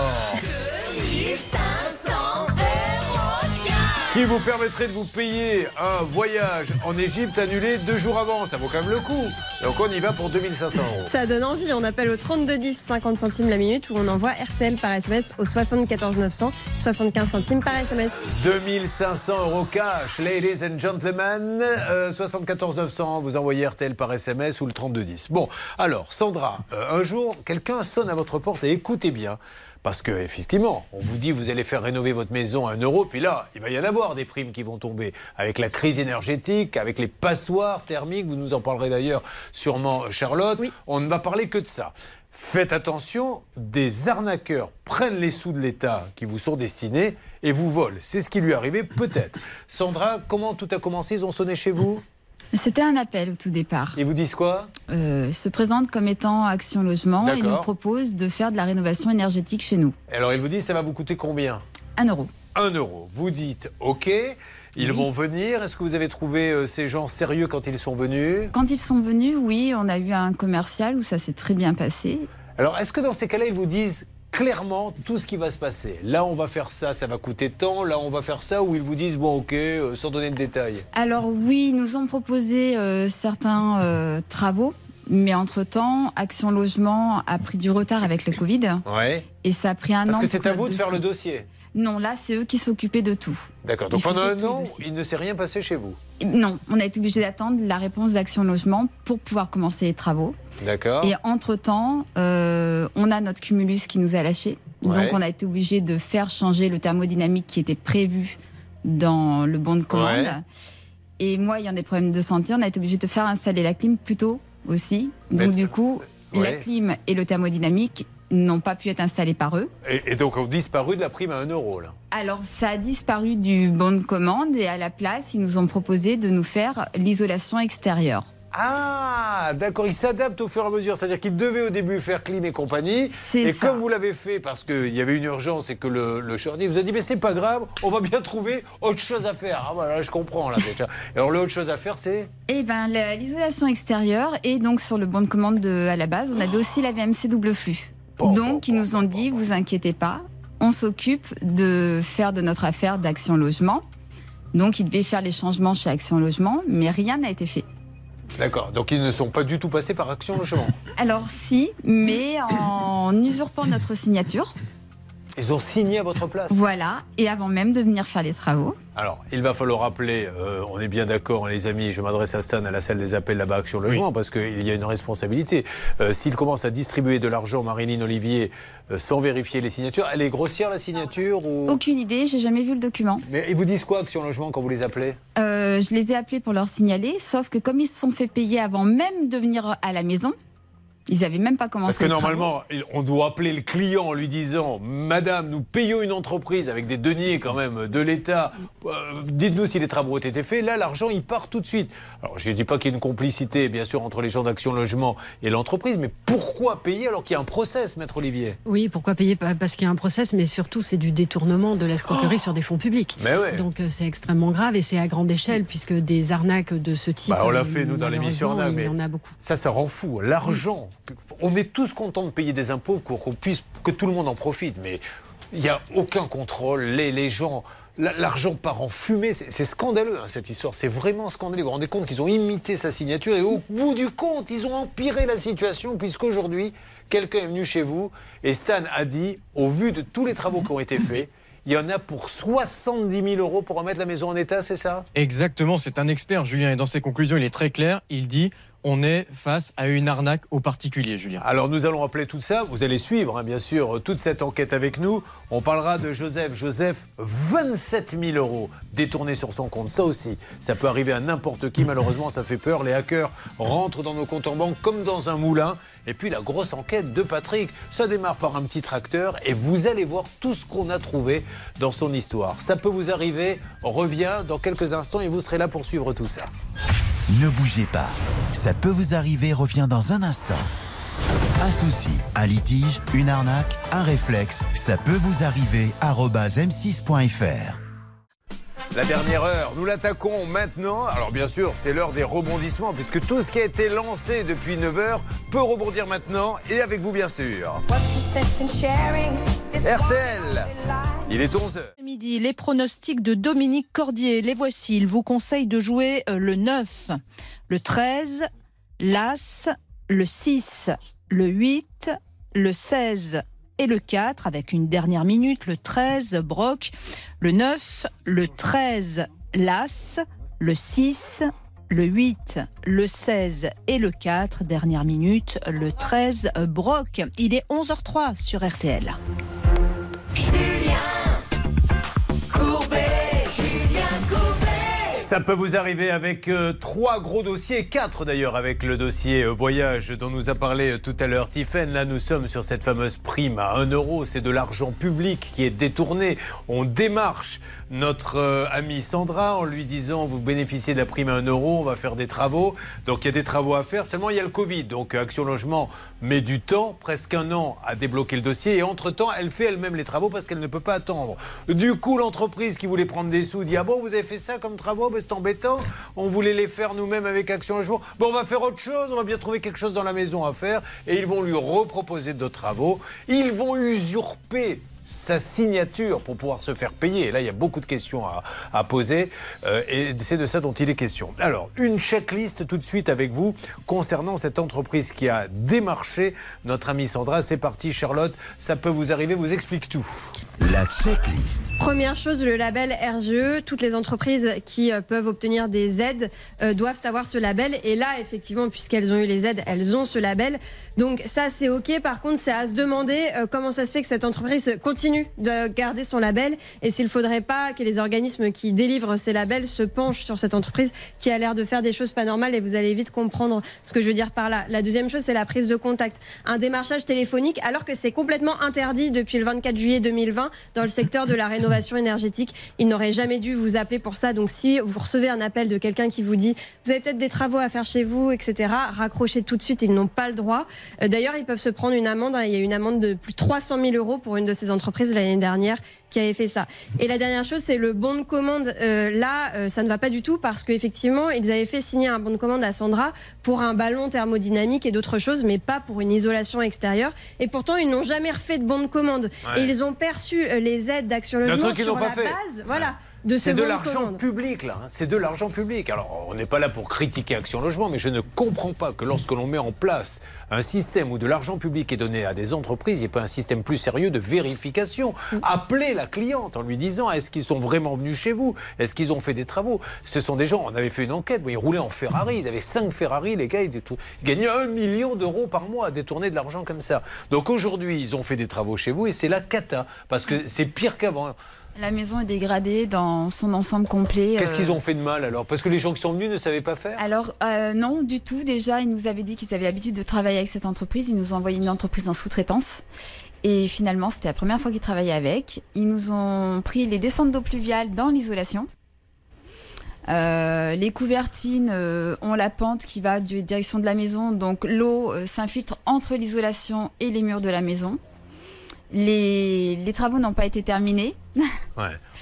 1500 euros Qui vous permettrait de vous payer un voyage en Égypte annulé deux jours avant? Ça vaut quand même le coup. Donc on y va pour 2500 euros. Ça donne envie. On appelle au 3210 50 centimes la minute ou on envoie RTL par SMS au 74 900 75 centimes par SMS. 2500 euros cash, ladies and gentlemen. Euh, 74 900, vous envoyez RTL par SMS ou le 3210. Bon, alors, Sandra, euh, un jour, quelqu'un sonne à votre porte et écoutez bien. Parce que, effectivement, on vous dit vous allez faire rénover votre maison à 1 euro, puis là, il va y en avoir des primes qui vont tomber. Avec la crise énergétique, avec les passoires thermiques, vous nous en parlerez d'ailleurs sûrement, Charlotte. On ne va parler que de ça. Faites attention, des arnaqueurs prennent les sous de l'État qui vous sont destinés et vous volent. C'est ce qui lui est arrivé, peut-être. Sandra, comment tout a commencé? Ils ont sonné chez vous? C'était un appel au tout départ. Ils vous disent quoi? Euh, ils se présentent comme étant Action Logement et nous proposent de faire de la rénovation énergétique chez nous. Alors, ils vous disent ça va vous coûter combien? Un euro. 1 euro. Vous dites OK, ils vont venir. Est-ce que vous avez trouvé euh, ces gens sérieux quand ils sont venus? Quand ils sont venus, oui, on a eu un commercial où ça s'est très bien passé. Alors, est-ce que dans ces cas-là, ils vous disent clairement tout ce qui va se passer Là, on va faire ça, ça va coûter tant. Là, on va faire ça. Ou ils vous disent bon, OK, euh, sans donner de détails Alors oui, ils nous ont proposé euh, certains euh, travaux, mais entre-temps, Action Logement a pris du retard avec le Covid Ouais. et ça a pris un Parce an. que pour c'est à vous de faire le dossier. Non, là, c'est eux qui s'occupaient de tout. D'accord. Donc pendant un an, il ne s'est rien passé chez vous. Non, on a été obligé d'attendre la réponse d'Action Logement pour pouvoir commencer les travaux. D'accord. Et entre-temps, euh, on a notre cumulus qui nous a lâchés. Ouais. Donc on a été obligé de faire changer le thermodynamique qui était prévu dans le bon de commande. Ouais. Et moi, ayant des problèmes de santé, on a été obligé de faire installer la clim plus tôt aussi. Donc Mais- du coup, la clim et le thermodynamique n'ont pas pu être installés par eux. Et, et donc, on disparu de la prime à 1 euro, là. Alors, ça a disparu du bon de commande et à la place, ils nous ont proposé de nous faire l'isolation extérieure. Ah, d'accord, il s'adapte au fur et à mesure. C'est-à-dire qu'il devait au début faire clim et compagnie. Et ça. comme vous l'avez fait parce qu'il y avait une urgence et que le, le charnier vous a dit, mais c'est pas grave, on va bien trouver autre chose à faire. Ah voilà, je comprends là déjà. Alors, l'autre chose à faire, c'est. Eh la- l'isolation extérieure et donc sur le bon de commande de- à la base, on avait aussi la VMC double flux. Donc, ils nous ont dit, vous inquiétez pas, on s'occupe de faire de notre affaire d'Action Logement. Donc, il devait faire les changements chez Action Logement, mais rien n'a été fait. D'accord. Donc ils ne sont pas du tout passés par Action Logement. Alors, si, mais en usurpant notre signature. Ils ont signé à votre place. Voilà, et avant même de venir faire les travaux. Alors, il va falloir rappeler, euh, on est bien d'accord, les amis, je m'adresse à Stan, à la salle des appels là-bas, Action Logement, parce qu'il y a une responsabilité. Euh, S'il commence à distribuer de l'argent, Marilyn Olivier, euh, sans vérifier les signatures, elle est grossière la signature ou... Aucune idée, j'ai jamais vu le document. Mais ils vous disent quoi, Action Logement, quand vous les appelez? Euh, je les ai appelés pour leur signaler, sauf que comme ils se sont fait payer avant même de venir à la maison, ils n'avaient même pas commencé Parce que travaux. normalement, on doit appeler le client en lui disant Madame, nous payons une entreprise avec des deniers quand même de l'État. Euh, Dites-nous si les travaux ont été faits. Là, l'argent, il part tout de suite. Alors, je ne dis pas qu'il y a une complicité, bien sûr, entre les gens d'Action Logement et l'entreprise, mais pourquoi payer alors qu'il y a un process, Maître Olivier? Oui, pourquoi payer? Parce qu'il y a un process, mais surtout c'est du détournement de l'escroquerie sur des fonds publics. Mais ouais. Donc euh, c'est extrêmement grave et c'est à grande échelle puisque des arnaques de ce type. Bah, on l'a euh, fait, nous, dans l'émission Arnaque, Il y mais en a beaucoup. Ça, ça rend fou. L'argent, on est tous contents de payer des impôts pour qu'on puisse, que tout le monde en profite, mais il n'y a aucun contrôle. Les, les gens, la- l'argent part en fumée. C'est c'est scandaleux, hein, cette histoire. C'est vraiment scandaleux. Vous vous rendez compte qu'ils ont imité sa signature et au bout du compte, ils ont empiré la situation puisqu'aujourd'hui, quelqu'un est venu chez vous et Stan a dit, au vu de tous les travaux qui ont été faits, il y en a pour 70 000 euros pour remettre la maison en état, c'est ça? Exactement, c'est un expert, Julien, et dans ses conclusions, il est très clair. Il dit on est face à une arnaque aux particuliers, Julien. Alors nous allons appeler tout ça. Vous allez suivre, hein, bien sûr, toute cette enquête avec nous. On parlera de Joseph. Joseph, 27 000 euros détournés sur son compte. Ça aussi, ça peut arriver à n'importe qui. Malheureusement, ça fait peur. Les hackers rentrent dans nos comptes en banque comme dans un moulin. Et puis la grosse enquête de Patrick. Ça démarre par un petit tracteur et vous allez voir tout ce qu'on a trouvé dans son histoire. Ça peut vous arriver. On revient dans quelques instants et vous serez là pour suivre tout ça. Ne bougez pas. Ça peut vous arriver revient dans un instant. Un souci, un litige, une arnaque, un réflexe, ça peut vous arriver. arobase m6.fr. La dernière heure, nous l'attaquons maintenant. Alors bien sûr, c'est l'heure des rebondissements, puisque tout ce qui a été lancé depuis 9 heures peut rebondir maintenant, et avec vous bien sûr. RTL, il est 11 heures. Midi, les pronostics de Dominique Cordier, les voici. Il vous conseille de jouer euh, le 9, le 13, l'As, le 6, le 8, le 16 et le 4, avec une dernière minute, le 13, Broc, le 9, le 13, l'As, le 6, le 8, le 16 et le 4, dernière minute, le 13, Broc. Il est 11h03 sur RTL. Ça peut vous arriver avec euh, trois gros dossiers, quatre d'ailleurs avec le dossier euh, voyage dont nous a parlé euh, tout à l'heure Tiffen. Là, nous sommes sur cette fameuse prime à 1 euro. C'est de l'argent public qui est détourné. On démarche notre amie Sandra en lui disant vous bénéficiez de la prime à 1 euro, on va faire des travaux. Donc il y a des travaux à faire. Seulement il y a le Covid. Donc Action Logement met du temps, presque un an à débloquer le dossier. Et entre-temps, elle fait elle-même les travaux parce qu'elle ne peut pas attendre. Du coup, l'entreprise qui voulait prendre des sous dit Ah bon, vous avez fait ça comme travaux? Embêtant. On voulait les faire nous-mêmes avec Action Logement. Bon, on va faire autre chose. On va bien trouver quelque chose dans la maison à faire. Et ils vont lui reproposer d'autres travaux. Ils vont usurper sa signature pour pouvoir se faire payer. Et là, il y a beaucoup de questions à, à poser euh, et c'est de ça dont il est question. Alors, une checklist tout de suite avec vous concernant cette entreprise qui a démarché notre amie Sandra. C'est parti, Charlotte. Ça peut vous arriver, vous explique tout. La checklist. Première chose, le label RGE. Toutes les entreprises qui euh, peuvent obtenir des aides euh, doivent avoir ce label. Et là, effectivement, puisqu'elles ont eu les aides, elles ont ce label. Donc ça, c'est OK. Par contre, c'est à se demander euh, comment ça se fait que cette entreprise continue de garder son label et s'il ne faudrait pas que les organismes qui délivrent ces labels se penchent sur cette entreprise qui a l'air de faire des choses pas normales. Et vous allez vite comprendre ce que je veux dire par là. La deuxième chose, c'est la prise de contact. Un démarchage téléphonique, alors que c'est complètement interdit depuis le 24 juillet 2020 dans le secteur de la rénovation énergétique. Il n'aurait jamais dû vous appeler pour ça. Donc si vous recevez un appel de quelqu'un qui vous dit vous avez peut-être des travaux à faire chez vous, etc., raccrochez tout de suite. Ils n'ont pas le droit. Euh, D'ailleurs, ils peuvent se prendre une amende. hein. Il y a une amende de plus de 300 000 euros pour une de ces entreprises entreprise l'année dernière qui avait fait ça. Et la dernière chose, c'est le bon de commande. Euh, là, euh, ça ne va pas du tout parce qu'effectivement, ils avaient fait signer un bon de commande à Sandra pour un ballon thermodynamique et d'autres choses, mais pas pour une isolation extérieure. Et pourtant, ils n'ont jamais refait de bon de commande. Ouais. Et ils ont perçu euh, les aides d'Action Le Logement truc qu'ils sur la pas fait. base, voilà, de ce C'est de l'argent public, là. hein. C'est de l'argent public. Alors, on n'est pas là pour critiquer Action Logement, mais je ne comprends pas que lorsque l'on met en place un système où de l'argent public est donné à des entreprises, il n'y ait pas un système plus sérieux de vérification. Appelez la cliente en lui disant est-ce qu'ils sont vraiment venus chez vous? Est-ce qu'ils ont fait des travaux? Ce sont des gens, on avait fait une enquête, ils roulaient en Ferrari, ils avaient cinq Ferrari, les gars, ils, ils gagnaient un million d'euros par mois à détourner de l'argent comme ça. Donc aujourd'hui, ils ont fait des travaux chez vous et c'est la cata, parce que c'est pire qu'avant. La maison est dégradée dans son ensemble complet. Qu'est-ce euh, qu'ils ont fait de mal alors? Parce que les gens qui sont venus ne savaient pas faire? Alors euh, non, du tout. Déjà, ils nous avaient dit qu'ils avaient l'habitude de travailler avec cette entreprise. Ils nous ont envoyé une entreprise en sous-traitance. Et finalement, c'était la première fois qu'ils travaillaient avec. Ils nous ont pris les descentes d'eau pluviale dans l'isolation. Euh, les couvertines euh, ont la pente qui va de direction de la maison, donc l'eau euh, s'infiltre entre l'isolation et les murs de la maison. Les, les travaux n'ont pas été terminés.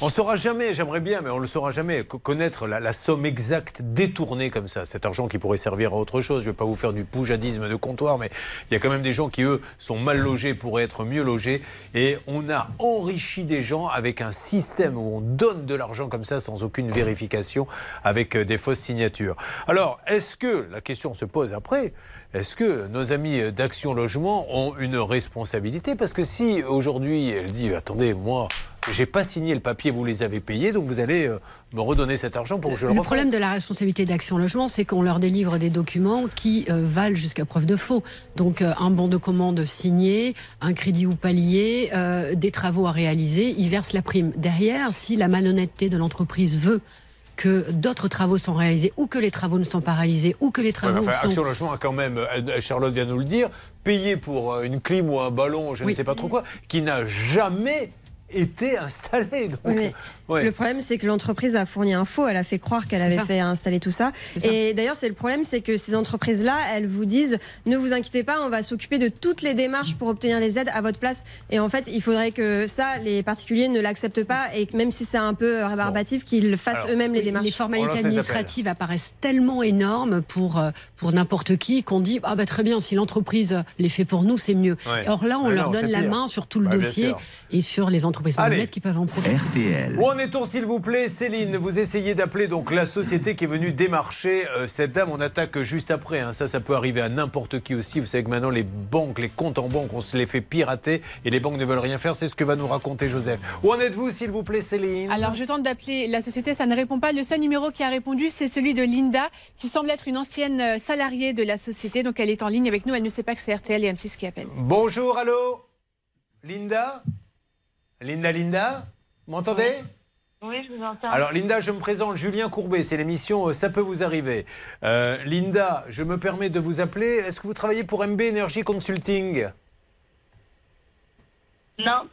On ne saura jamais, j'aimerais bien, mais on ne le saura jamais, co- connaître la, somme exacte détournée comme ça, cet argent qui pourrait servir à autre chose. Je ne vais pas vous faire du poujadisme de comptoir, mais il y a quand même des gens qui, eux, sont mal logés pour être mieux logés. Et on a enrichi des gens avec un système où on donne de l'argent comme ça sans aucune vérification, avec euh, des fausses signatures. Alors, est-ce que, la question se pose après, est-ce que nos amis d'Action Logement ont une responsabilité? Parce que si aujourd'hui elle dit attendez, moi, j'ai pas signé le papier, vous les avez payés, donc vous allez euh, me redonner cet argent pour que je le, Le refasse. problème de la responsabilité d'Action Logement, c'est qu'on leur délivre des documents qui euh, valent jusqu'à preuve de faux. Donc euh, un bon de commande signé, un crédit ou palier, euh, des travaux à réaliser, ils versent la prime. Derrière, si la malhonnêteté de l'entreprise veut que d'autres travaux sont réalisés ou que les travaux ne sont pas réalisés ou que les Ouais, travaux mais enfin, sont... Action Logement a quand même, Charlotte vient nous le dire, payé pour une clim ou un ballon, je ne sais pas trop quoi, qui n'a jamais été installé. Donc, Oui, mais ouais. Le problème, c'est que l'entreprise a fourni un faux. Elle a fait croire qu'elle avait fait installer tout ça. Et d'ailleurs, c'est le problème, c'est que ces entreprises-là, elles vous disent ne vous inquiétez pas, on va s'occuper de toutes les démarches pour obtenir les aides à votre place. Et en fait, il faudrait que ça, les particuliers ne l'acceptent pas et que même si c'est un peu rébarbatif, qu'ils fassent eux-mêmes les démarches. Les formalités administratives apparaissent tellement énormes pour, euh, pour n'importe qui qu'on dit ah bah très bien, si l'entreprise les fait pour nous, c'est mieux. Ouais. Or là, on Ah leur non, donne la pire. main sur tout le dossier et sur les entreprises Malhonnêtes qui peuvent en profiter. RTL. Où en est-on, s'il vous plaît Céline, vous essayez d'appeler donc la société qui est venue démarcher euh, cette dame. On attaque juste après. hein. Ça, ça peut arriver à n'importe qui aussi. Vous savez que maintenant, les banques, les comptes en banque, on se les fait pirater et les banques ne veulent rien faire. C'est ce que va nous raconter Joseph. Où en êtes-vous, s'il vous plaît, Céline? Alors, je tente d'appeler la société, ça ne répond pas. Le seul numéro qui a répondu, c'est celui de Linda, qui semble être une ancienne euh, salariée de la société. Donc, elle est en ligne avec nous. Elle ne sait pas que c'est RTL et M6 qui appellent. Bonjour, allô? Linda? Linda, Linda m'entendez Oui, je vous entends. Alors Linda, je me présente, Julien Courbet, c'est l'émission euh, Ça peut vous arriver. Euh, Linda, je me permets de vous appeler. Est-ce que vous travaillez pour MB Energy Consulting? Non,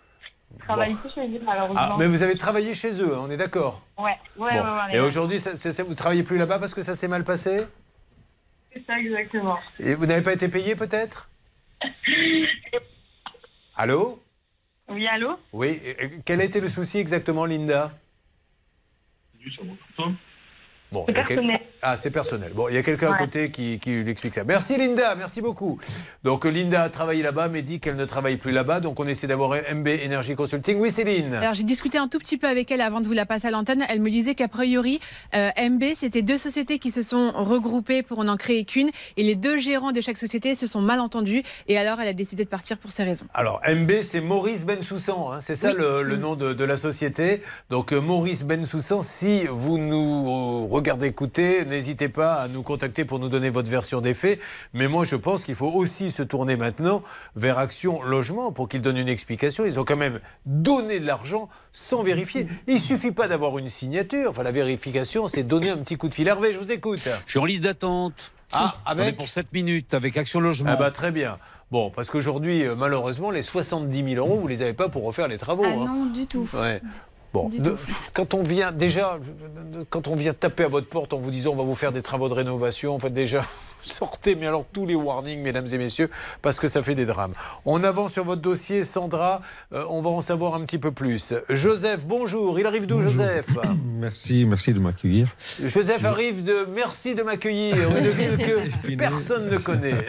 je travaille plus chez eux, malheureusement. Ah, mais vous avez travaillé chez eux, on est d'accord Ouais, ouais, Bon. ouais, ouais, Et aujourd'hui, vous travaillez plus là-bas parce que ça s'est mal passé? C'est ça, exactement. Et vous n'avez pas été payé peut-être? Allô? Oui, allô? Oui, quel a été le souci exactement, Linda? Bon, a quel- personnel. Ah, c'est personnel. Bon, il y a quelqu'un à côté qui, qui lui explique ça. Merci Linda, merci beaucoup. Donc Linda a travaillé là-bas, mais dit qu'elle ne travaille plus là-bas. Donc on essaie d'avoir MB Energy Consulting. Oui, Céline. Alors j'ai discuté un tout petit peu avec elle avant de vous la passer à l'antenne. Elle me disait qu'a priori, euh, MB, c'était deux sociétés qui se sont regroupées pour n'en créer qu'une. Et les deux gérants de chaque société se sont mal entendus. Et alors elle a décidé de partir pour ces raisons. Alors, MB, c'est Maurice Bensoussan, hein, c'est ça Oui. le, le nom de, de la société. Donc, euh, Maurice Bensoussan, si vous nous regardez écouter, n'hésitez pas à nous contacter pour nous donner votre version des faits. Mais moi, je pense qu'il faut aussi se tourner maintenant vers Action Logement pour qu'ils donnent une explication. Ils ont quand même donné de l'argent sans vérifier. Il suffit pas d'avoir une signature. Enfin, la vérification, c'est donner un petit coup de fil. Hervé, je vous écoute. Je suis en liste d'attente. Ah, On avec est pour 7 minutes avec Action Logement. Ah bah très bien. Bon, parce qu'aujourd'hui, euh, malheureusement, les 70 000 euros, vous les avez pas pour refaire les travaux. Ah hein. non, du tout. Ouais. Bon, de- quand on vient déjà, quand on vient taper à votre porte en vous disant on va vous faire des travaux de rénovation, en fait déjà, sortez, mais alors tous les warnings, mesdames et messieurs, parce que ça fait des drames. On avance sur votre dossier, Sandra, euh, on va en savoir un petit peu plus. Joseph, bonjour, il arrive d'où Joseph Merci, merci de m'accueillir. Joseph arrive de Merci de m'accueillir, une ville que personne ne connaît.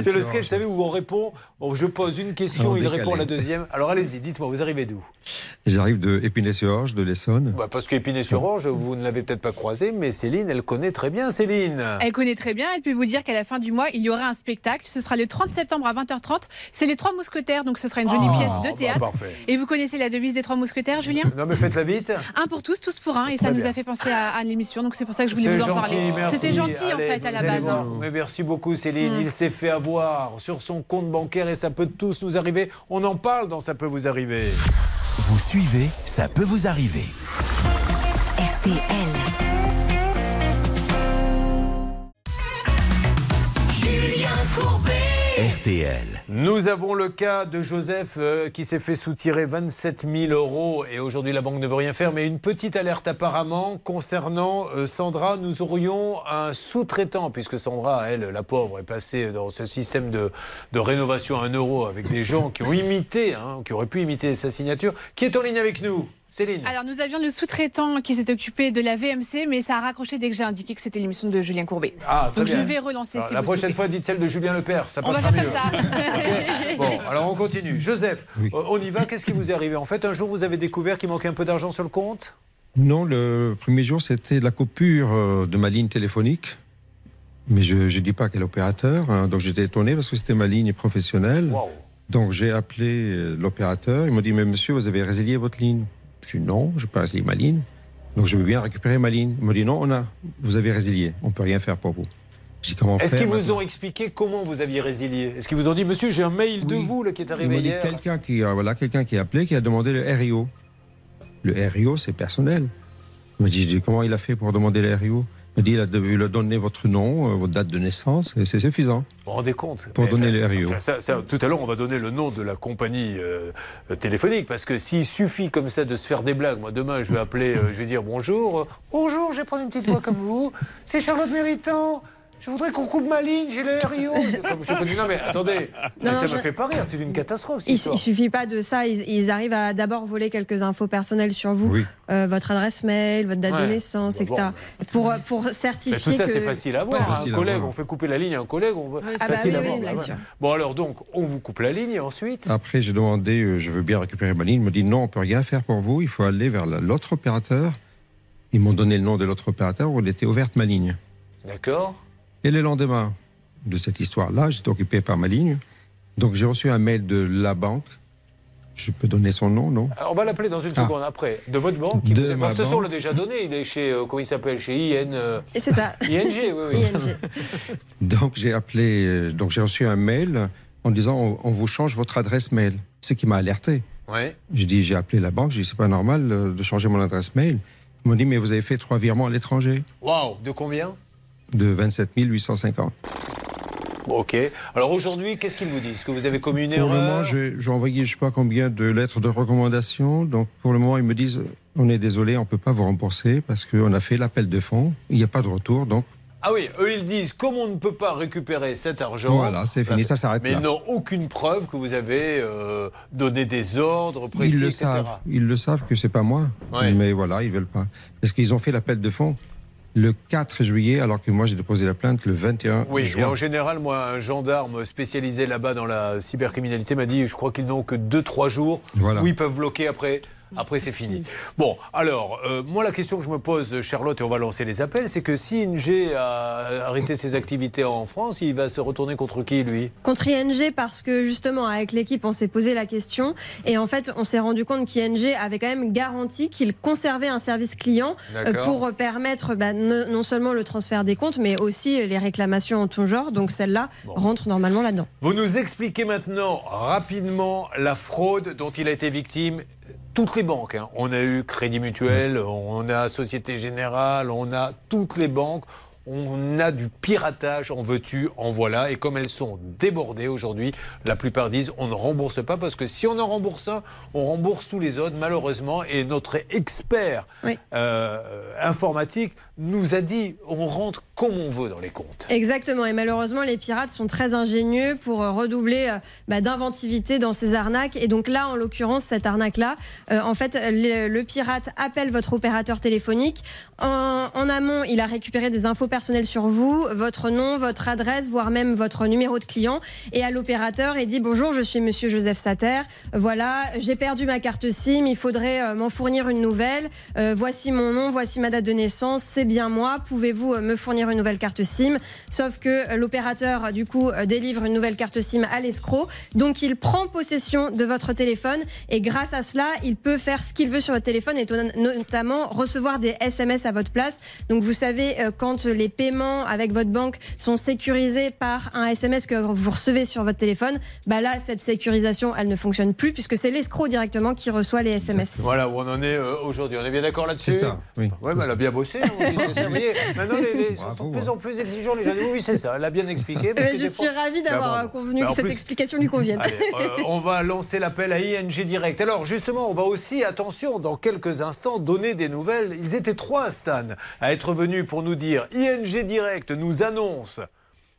C'est le sketch, vous savez, où on répond, bon, je pose une question, En il décalé. répond à la deuxième. Alors allez-y, dites-moi, vous arrivez d'où? J'arrive de Épinay-sur-Orge, de l'Essonne. Bah, Parce qu'Épinay-sur-Orge, vous ne l'avez peut-être pas croisé, mais Céline, elle connaît très bien Céline. Elle connaît très bien. Elle peut vous dire qu'à la fin du mois, il y aura un spectacle. Ce sera le 30 septembre à 20h30. C'est les Trois Mousquetaires, donc ce sera une jolie Ah, pièce bah, de théâtre. parfait. Et vous connaissez la devise des Trois Mousquetaires, Julien? Non mais faites-la vite. Un pour tous, tous pour un. Et ça nous bien. a fait penser à, à l'émission. Donc c'est pour ça que je voulais vous en parler. C'était gentil en fait à la base. hein. Mais merci beaucoup Céline. Mm. Il s'est fait avoir sur son compte bancaire et ça peut tous nous arriver. On en parle dans Ça peut vous arriver. Vous suivez, ça peut vous arriver. RTL. RTL. Nous avons le cas de Joseph euh, qui s'est fait soutirer 27 000 euros et aujourd'hui la banque ne veut rien faire. Mais une petite alerte apparemment concernant euh, Sandra. Nous aurions un sous-traitant puisque Sandra, elle, la pauvre, est passée dans ce système de, de rénovation à 1 euro avec des gens qui ont imité, hein, qui auraient pu imiter sa signature. Qui est en ligne avec nous Céline. Alors nous avions le sous-traitant qui s'est occupé de la VMC, mais ça a raccroché dès que j'ai indiqué que c'était l'émission de Julien Courbet. Ah, très Donc bien. je vais relancer Alors, si La vous prochaine souhaitez. fois, dites celle de Julien Lepers, ça On va passera faire mieux. comme ça. Bon, alors on continue. Joseph, euh, on y va. Qu'est-ce qui vous est arrivé? En fait, un jour, vous avez découvert qu'il manquait un peu d'argent sur le compte? Non, le premier jour, c'était la coupure euh, de ma ligne téléphonique. Mais je ne dis pas quel opérateur. hein, donc j'étais étonné parce que c'était ma ligne professionnelle. Donc j'ai appelé euh, l'opérateur. Il m'a dit Mais monsieur, vous avez résilié votre ligne Je dis Non, je n'ai pas résilié ma ligne. Donc je veux bien récupérer ma ligne. Il m'a dit Non, on a, vous avez résilié. On ne peut rien faire pour vous. Est-ce qu'ils vous ont expliqué comment vous aviez résilié? Est-ce qu'ils vous ont dit, monsieur, j'ai un mail de vous là, qui est arrivé hier quelqu'un qui, a- voilà, quelqu'un qui a appelé, qui a demandé le RIO. Le RIO, c'est personnel. Il m'a dit, comment il a fait pour demander le RIO Il dit, a, de- donné votre nom, euh, votre date de naissance, et c'est suffisant. Vous vous rendez compte Pour Mais, donner enfin, le RIO. enfin, ça- ça, tout à l'heure, on va donner le nom de la compagnie euh, euh, téléphonique parce que s'il suffit comme ça de se faire des blagues, moi demain je vais appeler, euh, je vais dire bonjour, euh, bonjour, je vais prendre une petite voix comme vous, c'est Charlotte Méritant. Je voudrais qu'on coupe ma ligne, j'ai le RIO. Je dire, non mais attendez, Non, ça je- me fait pas rire, c'est une catastrophe. Il, il suffit pas de ça. Ils, ils arrivent à d'abord voler quelques infos personnelles sur vous, Oui. Euh, votre adresse mail, votre date Ouais. de naissance, Bah etc. Pour, pour Mais certifier tout ça, que- c'est facile à voir. Un collègue, on fait couper la ligne à un collègue, on... Ah c'est bah facile oui, à oui, voir. bien bah sûr. ouais. Bon, alors donc, on vous coupe la ligne et ensuite Après, j'ai demandé, euh, je veux bien récupérer ma ligne. Il m'a dit, non, on peut rien faire pour vous, il faut aller vers la- l'autre opérateur. Ils m'ont donné le nom de l'autre opérateur où elle était ouverte ma ligne. D'accord Et le lendemain de cette histoire-là, j'étais occupé par ma ligne. Donc j'ai reçu un mail de la banque. Je peux donner son nom, non? Alors, On va l'appeler dans une Ah. seconde après. De votre banque qui De vous ma Parce que ce, on banque. l'a déjà donné. Il est chez, euh, comment il s'appelle? Chez IN. euh, Et c'est ça. ING, oui, oui. Donc j'ai appelé, euh, donc j'ai reçu un mail en disant on, on vous change votre adresse mail. Ce qui m'a alerté. Ouais. Je dis j'ai appelé la banque, j'ai dit c'est pas normal euh, de changer mon adresse mail. Ils m'ont dit mais vous avez fait trois virements à l'étranger Waouh, de combien? De 27 850. Ok. Alors aujourd'hui, qu'est-ce qu'ils vous disent? Que vous avez commis une Pour le moment, j'ai j'ai envoyé je sais pas combien de lettres de recommandation. Donc pour le moment, ils me disent on est désolé, on peut pas vous rembourser parce qu'on a fait l'appel de fonds, il n'y a pas de retour, donc Ah oui, eux ils disent comme on ne peut pas récupérer cet argent. Voilà, c'est fini, ça s'arrête Mais là. ils n'ont aucune preuve que vous avez euh, donné des ordres précis, ils le etc. savent. Ils le savent que c'est pas moi. Ouais. Mais voilà, ils veulent pas. Parce qu'ils ont fait l'appel de fonds le 4 juillet, alors que moi j'ai déposé la plainte le 21 Oui, juin. en général, moi, un gendarme spécialisé là-bas dans la cybercriminalité m'a dit, je crois qu'ils n'ont que 2-3 jours Voilà. où ils peuvent bloquer après. Après, c'est fini. Bon, alors, euh, moi, la question que je me pose, Charlotte, et on va lancer les appels, c'est que si ING a arrêté ses activités en France, il va se retourner contre qui, lui? Contre ING parce que justement avec l'équipe on s'est posé la question et en fait on s'est rendu compte qu'ING avait quand même garanti qu'il conservait un service client euh, pour permettre bah, ne- non seulement le transfert des comptes mais aussi les réclamations en tout genre donc celle-là rentre normalement là-dedans. Vous nous expliquez maintenant rapidement la fraude dont il a été victime. Toutes les banques, hein. on a eu Crédit Mutuel, on a Société Générale, on a toutes les banques, on a du piratage, en veux-tu, en voilà. Et comme elles sont débordées aujourd'hui, la plupart disent on ne rembourse pas parce que si on en rembourse un, on rembourse tous les autres, malheureusement. Et notre expert Oui. euh, informatique nous a dit on rentre comme on veut dans les comptes. Exactement, et malheureusement, les pirates sont très ingénieux pour euh, redoubler euh, bah, d'inventivité dans ces arnaques. Et donc là, en l'occurrence, cette arnaque-là, euh, en fait, le, pirate appelle votre opérateur téléphonique. En, amont, il a récupéré des infos personnelles sur vous, votre nom, votre adresse, voire même votre numéro de client. Et à l'opérateur, il dit bonjour, je suis Monsieur Joseph Sater. Voilà, j'ai perdu ma carte SIM, il faudrait m'en fournir une nouvelle. Voici mon nom, voici ma date de naissance, c'est bien moi. Pouvez-vous euh, me fournir une nouvelle carte SIM? Sauf que euh, l'opérateur, du coup, euh, délivre une nouvelle carte SIM à l'escroc. Donc, il prend possession de votre téléphone et grâce à cela, il peut faire ce qu'il veut sur votre téléphone et notamment recevoir des SMS à votre place. Donc, vous savez, euh, quand les paiements avec votre banque sont sécurisés par un SMS que vous recevez sur votre téléphone, bah là, cette sécurisation, elle ne fonctionne plus puisque c'est l'escroc directement qui reçoit les SMS. Voilà où on en est euh, aujourd'hui. On est bien d'accord là-dessus? C'est ça, oui. Ouais, mais elle a bien bossé. hein, Vous voyez, maintenant, les, les- sont de plus en plus exigeants, les gens. disent, Oui, c'est ça. Elle a bien expliqué. parce que je suis fois- ravie d'avoir euh, convenu Bah, que cette plus- explication lui convienne. Allez, euh, on va lancer l'appel à ING Direct. Alors justement, on va aussi, attention, dans quelques instants, donner des nouvelles. Ils étaient trois, Stan, à être venus pour nous dire ING Direct nous annonce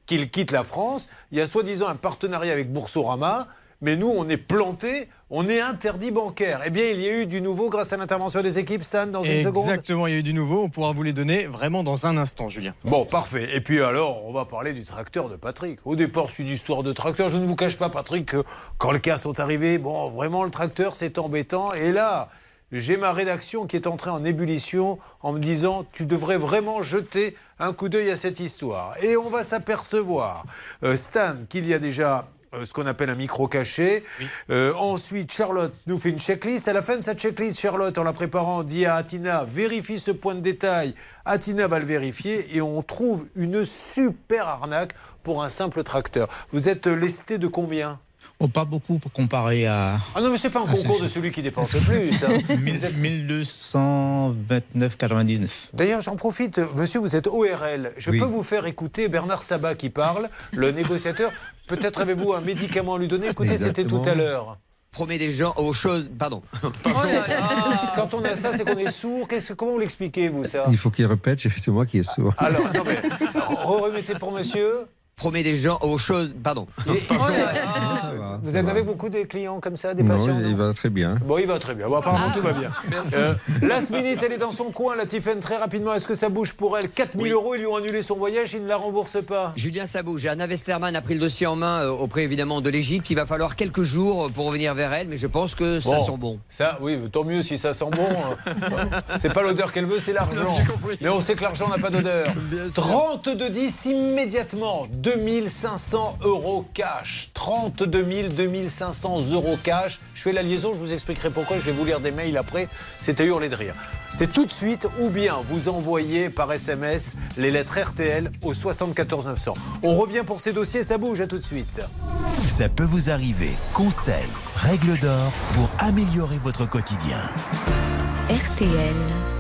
qu'il quitte la France. Il y a soi-disant un partenariat avec Boursorama. Mais nous, on est plantés, on est interdit bancaire. Eh bien, il y a eu du nouveau grâce à l'intervention des équipes, Stan, dans une seconde. Exactement, il y a eu du nouveau. On pourra vous les donner vraiment dans un instant, Julien. Bon, parfait. Et puis alors, on va parler du tracteur de Patrick. Au départ, c'est une histoire de tracteur. Je ne vous cache pas, Patrick, que quand les cas sont arrivés, bon, vraiment, le tracteur, c'est embêtant. Et là, j'ai ma rédaction qui est entrée en ébullition en me disant, tu devrais vraiment jeter un coup d'œil à cette histoire. Et on va s'apercevoir, euh, Stan, qu'il y a déjà euh, ce qu'on appelle un micro caché. Euh, ensuite, Charlotte nous fait une checklist. À la fin de cette checklist, Charlotte, en la préparant, dit à Atina vérifie ce point de détail. Atina va le vérifier et on trouve une super arnaque pour un simple tracteur. Vous êtes lesté de combien? Oh, pas beaucoup pour comparer à. Ah non, mais c'est pas un Ah, concours de celui qui dépense le plus. hein. 1229,99. D'ailleurs, j'en profite, monsieur, vous êtes ORL. Je Oui. peux vous faire écouter Bernard Sabat qui parle, le négociateur. Peut-être avez-vous un médicament à lui donner. Écoutez, c'était tout à l'heure. Promet des gens aux choses. Pardon. Quand on a ça, c'est qu'on est sourd. Qu'est-ce- comment vous l'expliquez, vous, ça? Il faut qu'il répète, c'est moi qui est sourd. Alors, non, mais re- remettez pour monsieur. Promet des gens aux choses. Pardon. Vous en avez beaucoup de clients comme ça, des Non, patients il, non va très bien. Bon, il va très bien. Bon, apparemment, Ah. tout va bien. Euh, last minute, elle est dans son coin, la Tiffen, très rapidement. Est-ce que ça bouge pour elle? 4000 Oui. euros, ils lui ont annulé son voyage, il ne la rembourse pas. Julien Sabouge, Anna Westerman a pris le dossier en main euh, auprès évidemment de l'Égypte. Il va falloir quelques jours pour revenir vers elle, mais je pense que ça Bon, sent bon. Ça, oui, tant mieux si ça sent bon. Euh, c'est pas l'odeur qu'elle veut, c'est l'argent. Mais on sait que l'argent n'a pas d'odeur. 30 de 10 immédiatement. 2500 euros cash. 32 000, 2500 euros cash. Je fais la liaison, je vous expliquerai pourquoi. Je vais vous lire des mails après. C'est à hurler de rire. C'est tout de suite ou bien vous envoyez par SMS les lettres RTL au 74 900. On revient pour ces dossiers, ça bouge, à tout de suite. Ça peut vous arriver. Conseils, règles d'or pour améliorer votre quotidien. RTL.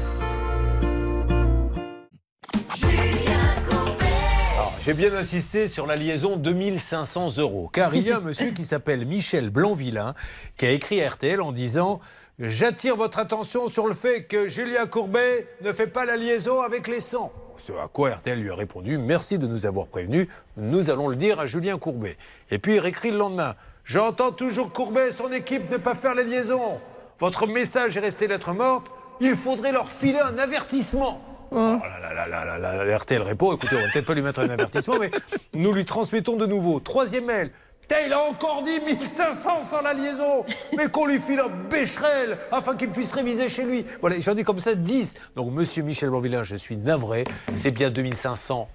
J'ai bien insisté sur la liaison 2500 euros, car il y a un monsieur qui s'appelle Michel Blanvillain qui a écrit à RTL en disant J'attire votre attention sur le fait que Julien Courbet ne fait pas la liaison avec les 100. Ce à quoi RTL lui a répondu Merci de nous avoir prévenus, nous allons le dire à Julien Courbet. Et puis il réécrit le lendemain J'entends toujours Courbet et son équipe ne pas faire la liaison. Votre message est resté lettre morte, il faudrait leur filer un avertissement. Oh là là là là là là, RTL répond, écoutez, on va peut-être pas lui mettre un avertissement, mais nous lui transmettons de nouveau. Troisième mail. Il a encore dit 1500 sans la liaison, mais qu'on lui file un bécherel afin qu'il puisse réviser chez lui. Voilà, j'en ai comme ça 10. Donc, monsieur Michel Blanvillain, je suis navré, c'est bien 2500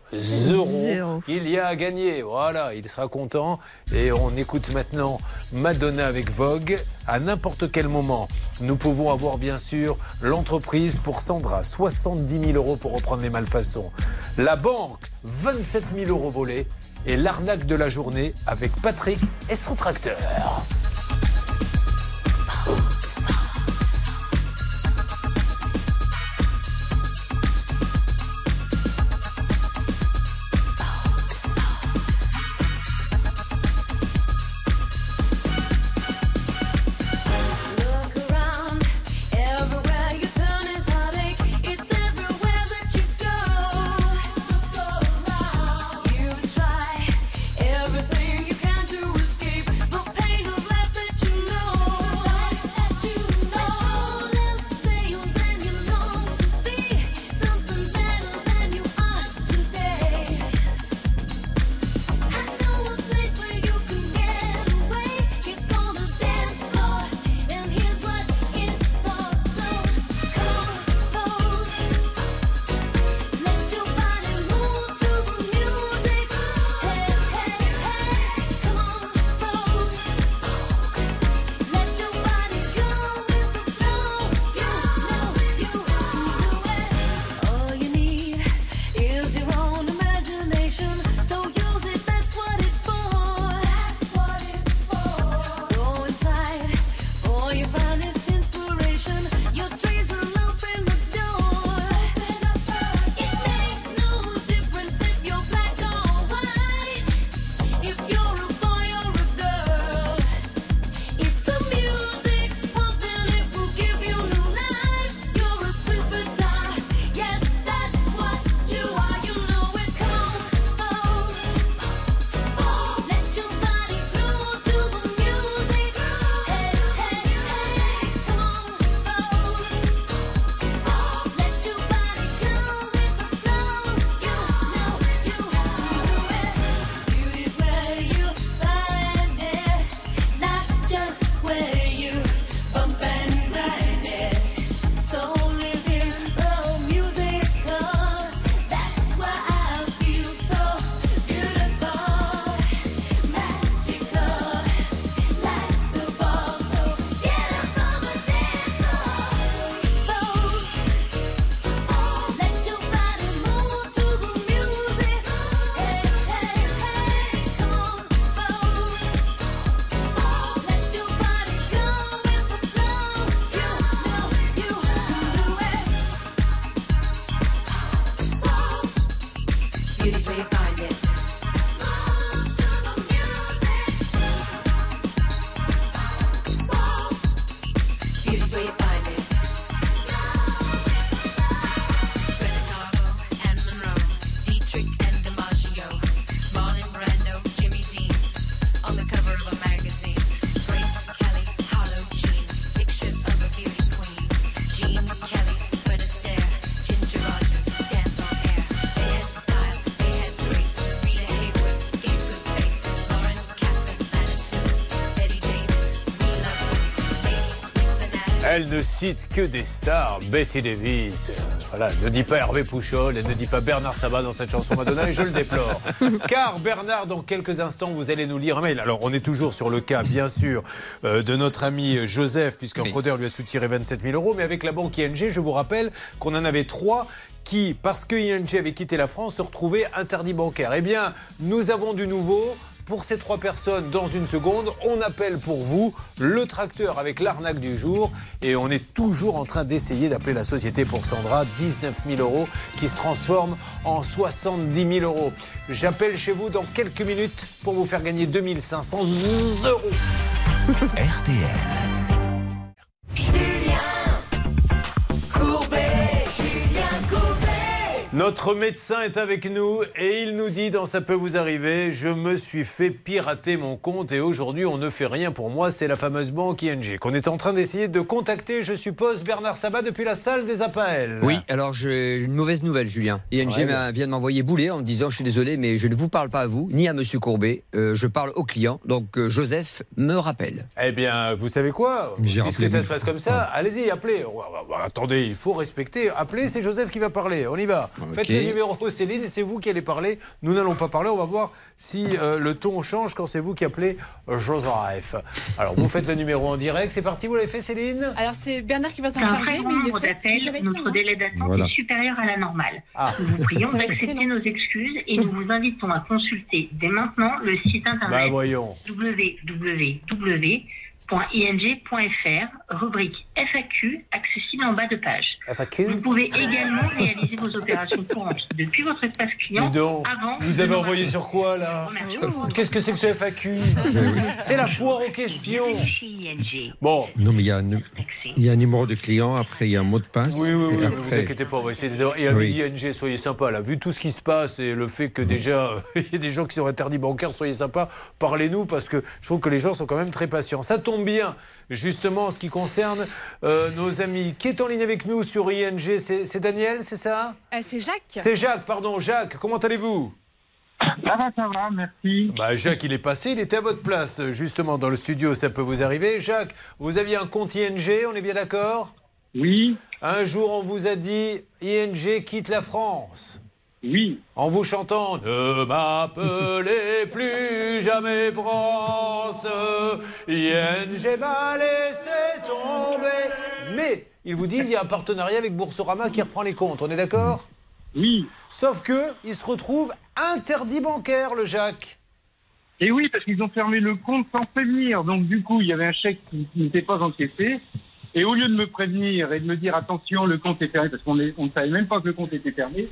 euros qu'il y a à gagner. Voilà, il sera content. Et on écoute maintenant Madonna avec Vogue. À n'importe quel moment, nous pouvons avoir bien sûr l'entreprise pour Sandra, 70 000 euros pour reprendre les malfaçons. La banque, 27 000 euros volés. Et l'arnaque de la journée avec Patrick et son tracteur. Elle ne cite que des stars. Betty Davis. euh, Voilà, elle ne dit pas Hervé Pouchol, elle ne dit pas Bernard Sabat dans cette chanson Madonna et je le déplore. Car Bernard, dans quelques instants, vous allez nous lire un mail. Alors, on est toujours sur le cas, bien sûr, euh, de notre ami Joseph, puisqu'un fraudeur lui a soutiré 27 000 euros. Mais avec la banque ING, je vous rappelle qu'on en avait trois qui, parce que ING avait quitté la France, se retrouvaient interdits bancaires. Eh bien, nous avons du nouveau. Pour ces trois personnes, dans une seconde, on appelle pour vous le tracteur avec l'arnaque du jour. Et on est toujours en train d'essayer d'appeler la société pour Sandra. 19 000 euros qui se transforment en 70 000 euros. J'appelle chez vous dans quelques minutes pour vous faire gagner 2500 euros. RTL. Notre médecin est avec nous et il nous dit dans Ça peut vous arriver, je me suis fait pirater mon compte et aujourd'hui on ne fait rien pour moi, c'est la fameuse banque ING qu'on est en train d'essayer de contacter, je suppose, Bernard Sabat depuis la salle des appels. Oui, alors j'ai une mauvaise nouvelle, Julien. ING Ouais, vient de m'envoyer bouler en me disant Je suis désolé, mais je ne vous parle pas à vous, ni à Monsieur Courbet. Euh, je parle au client. Donc euh, Joseph me rappelle. Eh bien, vous savez quoi? J'ai Puisque ça se passe comme ça, allez-y, appelez. Attendez, il faut respecter. Appelez, c'est Joseph qui va parler. On y va. Faites le numéro, Céline, et c'est vous qui allez parler. Nous n'allons pas parler. On va voir si euh, le ton change quand c'est vous qui appelez Joseph. Alors, vous faites le numéro en direct. C'est parti, vous l'avez fait, Céline? Alors c'est Bernard qui va s'en charger, grand mais il fait. Notre délai d'attente Voilà. est supérieur à la normale. Ah. Nous vous prions d'accepter nos excuses et nous vous invitons à consulter dès maintenant le site internet Bah, voyons. www.ing.fr, rubrique FAQ, accessible en bas de page. FAQ Vous pouvez également réaliser vos opérations courantes depuis votre espace client avant. vous avez envoyé sur quoi, là votre Qu'est-ce que c'est que ce FAQ C'est la foire aux questions. Bon. Non, mais il y, a un, il y a un numéro de client, après il y a un mot de passe. Oui, oui, oui, après- vous inquiétez pas, on va essayer de. Et à Oui. ING, soyez sympa, là, vu tout ce qui se passe et le fait que déjà, il y a des gens qui sont interdits bancaires, soyez sympa, parlez-nous, parce que je trouve que les gens sont quand même très patients. Ça tombe bien, justement, en ce qui concerne euh, nos amis. Qui est en ligne avec nous sur ING C'est c'est Daniel, c'est ça? Euh, c'est Jacques. C'est Jacques, pardon, Jacques, comment allez-vous? Ça va, ça va, merci. bah, Jacques, il est passé, il était à votre place, justement, dans le studio, ça peut vous arriver. Jacques, vous aviez un compte ING, on est bien d'accord? Oui. Un jour, on vous a dit ING quitte la France. Oui. En vous chantant Ne m'appelez plus jamais France, ING m'a laissé tomber. Mais ils vous disent il y a un partenariat avec Boursorama qui reprend les comptes, on est d'accord? Oui. Sauf que il se retrouve interdit bancaire, le Jacques. Et oui, parce qu'ils ont fermé le compte sans prévenir. Donc, du coup, il y avait un chèque qui, qui n'était pas encaissé. Et au lieu de me prévenir et de me dire attention, le compte est fermé, parce qu'on on ne savait même pas que le compte était fermé,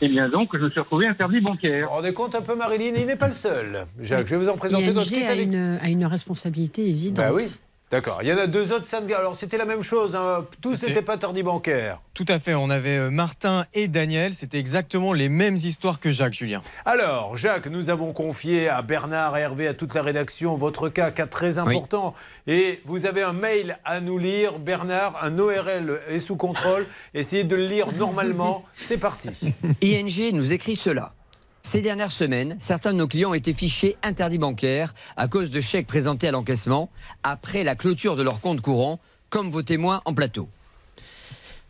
eh bien donc, je me suis retrouvé interdit bancaire. Vous vous rendez compte un peu, Marilyn Il n'est pas le seul. Jacques, je vais vous en présenter d'autres qui ING est a avec une, a une responsabilité évidente. Bah oui. D'accord. Il y en a deux autres samedi. Alors c'était la même chose. hein. Tous C'était- n'étaient pas interdits bancaires. Tout à fait, on avait euh, Martin et Daniel, c'était exactement les mêmes histoires que Jacques, Julien. Alors, Jacques, nous avons confié à Bernard, à Hervé, à toute la rédaction votre cas, cas très important. Et vous avez un mail à nous lire. Bernard, un ORL est sous contrôle. Essayez de le lire normalement. C'est parti. ING nous écrit cela. Ces dernières semaines, certains de nos clients ont été fichés interdits bancaires à cause de chèques présentés à l'encaissement après la clôture de leur compte courant, comme vos témoins en plateau.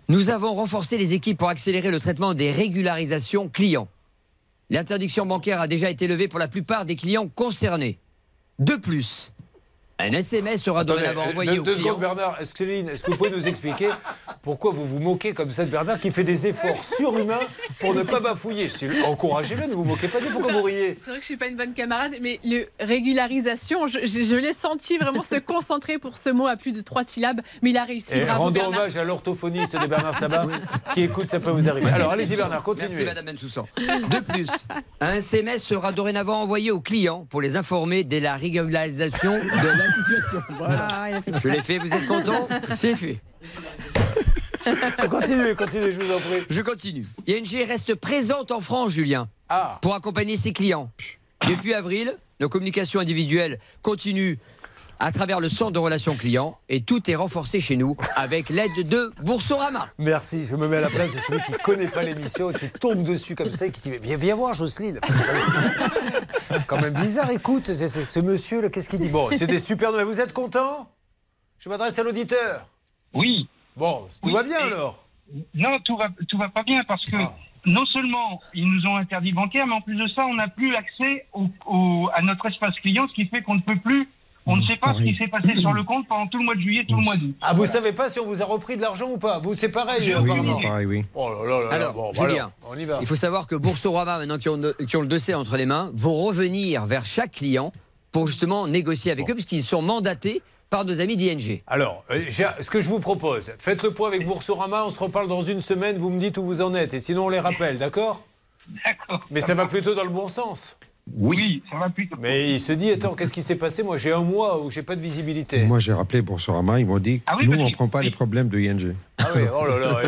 Nous avons renforcé les équipes pour accélérer le traitement des régularisations clients. L'interdiction bancaire a déjà été levée pour la plupart des clients concernés. De plus, Un SMS sera dorénavant Attendez, envoyé deux- au deux client. secondes, Bernard, est-ce que, Céline, est-ce que vous pouvez nous expliquer pourquoi vous vous moquez comme ça de Bernard qui fait des efforts surhumains pour ne pas bafouiller? Encouragez-le, ne vous moquez pas de pourquoi vous riez? C'est vrai que je suis pas une bonne camarade, mais le régularisation, je, je- je l'ai senti vraiment se concentrer pour ce mot à plus de trois syllabes, mais il a réussi. Et bravo rendons Bernard. hommage à l'orthophoniste de Bernard Sabat qui écoute, ça peut vous arriver. Alors allez-y Bernard, Merci continuez. Madame Bensoussan. De plus, un SMS sera dorénavant envoyé aux clients pour les informer dès la régularisation de la situation. Voilà. Ah, il a fait Je l'ai fait, vous êtes content C'est fait. continuez, continuez, je vous en prie. Je continue. ING reste présente en France, Julien, Ah. pour accompagner ses clients. Depuis avril, nos communications individuelles continuent à travers le centre de relations clients et tout est renforcé chez nous avec l'aide de Boursorama. Merci, je me mets à la place de celui qui ne connaît pas l'émission et qui tombe dessus comme ça et qui dit mais viens, viens voir Jocelyne. Quand même bizarre, écoute, ce monsieur qu'est-ce qu'il dit? Bon, c'est des super nouvelles. Vous êtes content? Je m'adresse à l'auditeur. Oui. Bon, tout Oui, va bien alors? Non, tout va, tout va pas bien parce que Ah. non seulement ils nous ont interdit bancaire, mais en plus de ça, on n'a plus accès au, au- à notre espace client, ce qui fait qu'on ne peut plus, on ne sait pas ce qui s'est passé sur le compte pendant tout le mois de juillet, tout le mois d'août. Ah, vous savez pas si on vous a repris de l'argent ou pas Vous, c'est pareil, Oui, apparemment. oui, Pareil, oui. Oh là là Alors, bon, Julien, alors, on y va. il faut savoir que Boursorama, maintenant qui ont, qui ont le dossier entre les mains, vont revenir vers chaque client pour justement négocier avec eux, puisqu'ils sont mandatés par nos amis d'ING. Alors, euh, ce que je vous propose, faites le point avec Boursorama, on se reparle dans une semaine, vous me dites où vous en êtes, et sinon on les rappelle, d'accord? D'accord. Mais ça va plutôt dans le bon sens. Oui. ça va plutôt. Mais il se dit, attends, qu'est-ce qui s'est passé? Moi, j'ai un mois où j'ai pas de visibilité. Moi, j'ai rappelé Boursorama, ils m'ont dit Ah oui, nous, on ne prend pas les problèmes de ING. Ah oui, oh là là. et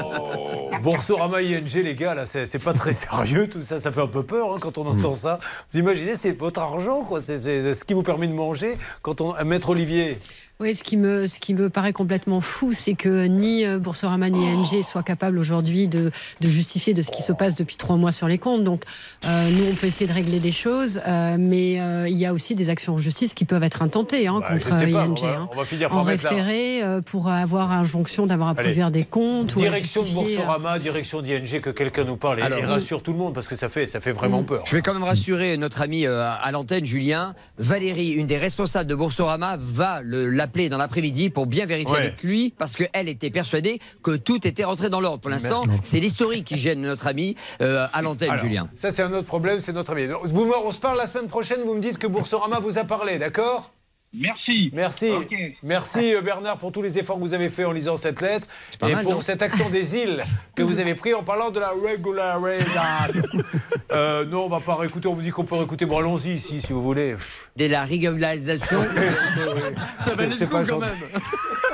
oh. Boursorama ING, les gars, là, c'est c'est pas très sérieux, tout ça, ça fait un peu peur hein, quand on entend ça. Vous imaginez, c'est votre argent, quoi, c'est c'est ce qui vous permet de manger. Quand on. Maître Olivier. Oui, ce qui me, ce qui me paraît complètement fou, c'est que ni euh, Boursorama ni ING soient capables aujourd'hui de, de justifier de ce qui se passe depuis trois mois sur les comptes. Donc, euh, nous, on peut essayer de régler des choses, euh, mais euh, il y a aussi des actions en justice qui peuvent être intentées hein, Bah, contre pas, ING. on va- hein. on va finir par en la- référé euh, pour avoir injonction d'avoir à Allez. produire des comptes. ou Direction de justifier, Boursorama, direction d'ING, que quelqu'un nous parle et, Alors, et rassure tout le monde parce que ça fait, ça fait vraiment peur. Je vais quand même rassurer notre ami euh, à l'antenne, Julien. Valérie, une des responsables de Boursorama, va le- l'appeler dans l'après-midi pour bien vérifier Ouais. avec lui, parce qu'elle était persuadée que tout était rentré dans l'ordre. Pour l'instant, c'est l'historique qui gêne notre ami euh, à l'antenne, Julien. Ça, c'est un autre problème, c'est notre ami. Vous, on se parle la semaine prochaine, vous me dites que Boursorama vous a parlé, d'accord? Merci. Merci. Merci euh, Bernard pour tous les efforts que vous avez faits en lisant cette lettre pas et mal, pour cette action des îles que vous avez pris en parlant de la régularisation. euh, non, on va pas réécouter, on me dit qu'on peut réécouter. Bon, allons-y ici si vous voulez. Dès la régularisation. Ça valait le coup quand même.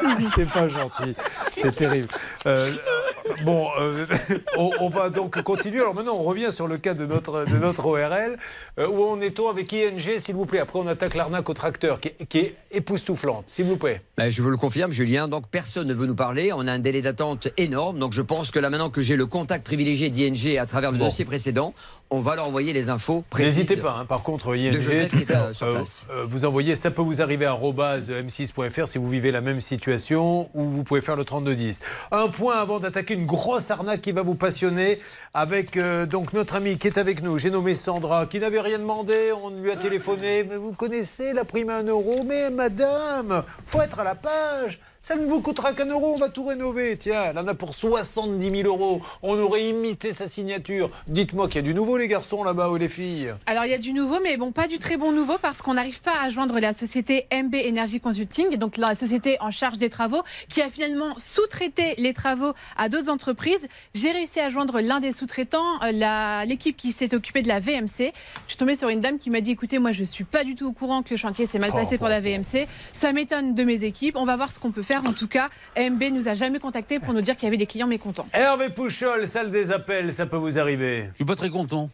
C'est pas gentil. C'est terrible. Euh, bon, euh, on, on va donc continuer. Alors maintenant, on revient sur le cas de notre, de notre ORL. Euh, où en est-on avec ING, s'il vous plaît? Après, on attaque l'arnaque au tracteur, qui, est- qui est époustouflante, s'il vous plaît. Ben, je vous le confirme, Julien. Donc, personne ne veut nous parler. On a un délai d'attente énorme. Donc, je pense que là, maintenant que j'ai le contact privilégié d'ING à travers le Bon. dossier précédent, on va leur envoyer les infos précises. N'hésitez pas, hein. par contre, ING, tout ça, euh, euh, vous envoyez, ça peut vous arriver à m6.fr si vous vivez la même situation ou vous pouvez faire le 3210. Un point avant d'attaquer une grosse arnaque qui va vous passionner avec euh, donc notre amie qui est avec nous, j'ai nommé Sandra, qui n'avait rien demandé, on lui a téléphoné, mais vous connaissez la prime à 1 euro, mais madame, faut être à la page. Ça ne vous coûtera qu'un euro, on va tout rénover. Tiens, elle en a pour 70 000 euros. On aurait imité sa signature. Dites-moi qu'il y a du nouveau, les garçons là-bas ou les filles. Alors il y a du nouveau, mais bon, pas du très bon nouveau parce qu'on n'arrive pas à joindre la société MB Energy Consulting, donc la société en charge des travaux, qui a finalement sous-traité les travaux à d'autres entreprises. J'ai réussi à joindre l'un des sous-traitants, euh, l'équipe qui s'est occupée de la VMC. Je suis tombée sur une dame qui m'a dit écoutez, moi je suis pas du tout au courant que le chantier s'est mal Oh, passé oh, pour la VMC. Ça m'étonne de mes équipes. On va voir ce qu'on peut faire. En tout cas, MB nous a jamais contacté pour nous dire qu'il y avait des clients mécontents. Hervé Pouchol, salle des appels, ça peut vous arriver. Je suis pas très content.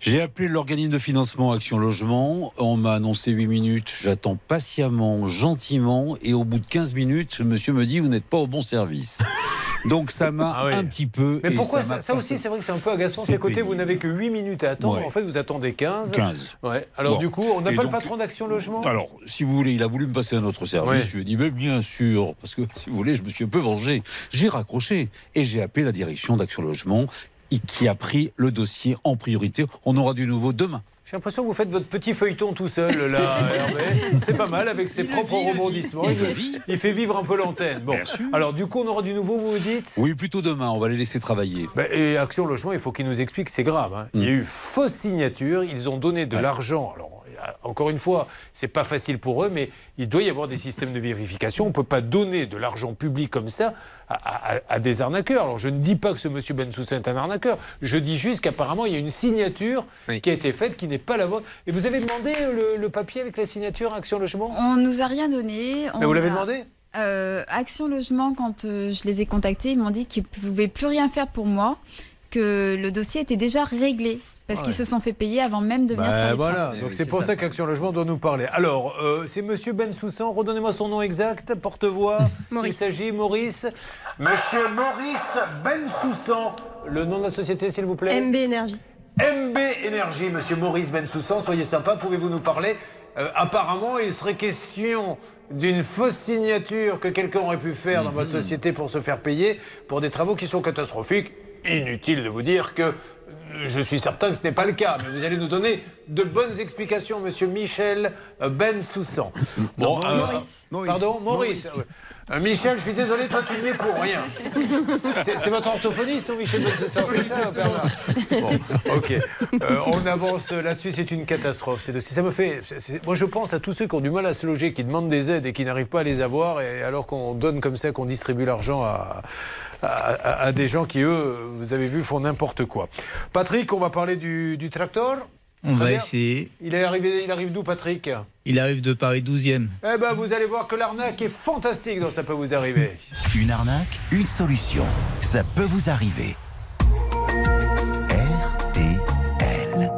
J'ai appelé l'organisme de financement Action Logement. On m'a annoncé 8 minutes. J'attends patiemment, gentiment. Et au bout de 15 minutes, le monsieur me dit Vous n'êtes pas au bon service. Donc ça m'a Ah un petit peu. Mais pourquoi ça aussi, c'est vrai que c'est un peu agaçant. C'est côté, vous n'avez que 8 minutes à attendre. Ouais. En fait, vous attendez 15. 15. Ouais. Alors, Bon. du coup, on n'a pas le patron d'Action Logement? Alors, si vous voulez, il a voulu me passer à notre service. Je lui ai dit, mais bien sûr, parce que si vous voulez, je me suis un peu vengé. J'ai raccroché et j'ai appelé la direction d'Action Logement qui a pris le dossier en priorité. On aura du nouveau demain. J'ai l'impression que vous faites votre petit feuilleton tout seul, là, Hervé. C'est pas mal, avec ses propres rebondissements. Il fait vivre un peu l'antenne. Bon, alors du coup, on aura du nouveau, vous vous dites? Oui, plutôt demain, on va les laisser travailler. Ben, et Action Logement, il faut qu'ils nous expliquent, c'est grave. hein. Il y a eu fausse signature, ils ont donné de l'argent. Alors, encore une fois, c'est pas facile pour eux, mais il doit y avoir des systèmes de vérification. On ne peut pas donner de l'argent public comme ça à, à- à des arnaqueurs. Alors, je ne dis pas que ce monsieur Bensoussan est un arnaqueur. Je dis juste qu'apparemment, il y a une signature qui a été faite qui n'est pas la vôtre. Et vous avez demandé euh, le, le papier avec la signature Action Logement? On nous a rien donné. Mais vous l'avez a- demandé? Euh, Action Logement, quand euh, je les ai contactés, ils m'ont dit qu'ils ne pouvaient plus rien faire pour moi, que le dossier était déjà réglé, parce Ouais. qu'ils se sont fait payer avant même de venir faire les voilà, donc c'est pour ça, qu'Action Logement doit nous parler. Alors, euh, c'est Monsieur Bensoussan, redonnez-moi son nom exact, porte-voix. Il s'agit Maurice. Monsieur Maurice Bensoussan, le nom de la société s'il vous plaît MB Énergie. MB Énergie, Monsieur Maurice Bensoussan, soyez sympa, pouvez-vous nous parler? Euh, Apparemment, il serait question d'une fausse signature que quelqu'un aurait pu faire dans votre société pour se faire payer pour des travaux qui sont catastrophiques. Inutile de vous dire que je suis certain que ce n'est pas le cas, mais vous allez nous donner de bonnes explications, Monsieur Michel euh, Bensoussan. Bon, euh, Maurice. Pardon, Maurice. Maurice. Euh, Michel, je suis désolé, toi tu n'y es pour rien. C'est votre orthophoniste ou Michel Bensoussan, c'est ça, Bernard Bon, ok. Euh, on avance là-dessus, c'est une catastrophe. C'est de- ça me fait. moi, je pense à tous ceux qui ont du mal à se loger, qui demandent des aides et qui n'arrivent pas à les avoir, et alors qu'on donne comme ça, qu'on distribue l'argent à, à- des gens qui, eux, vous avez vu, font n'importe quoi. Patrick, on va parler du, du tracteur. On Très va bien. essayer. Il est arrivé, il arrive d'où, Patrick? Il arrive de Paris 12e. Eh ben, vous allez voir que l'arnaque est fantastique dans Ça peut vous arriver. Une arnaque, une solution. Ça peut vous arriver. RTL.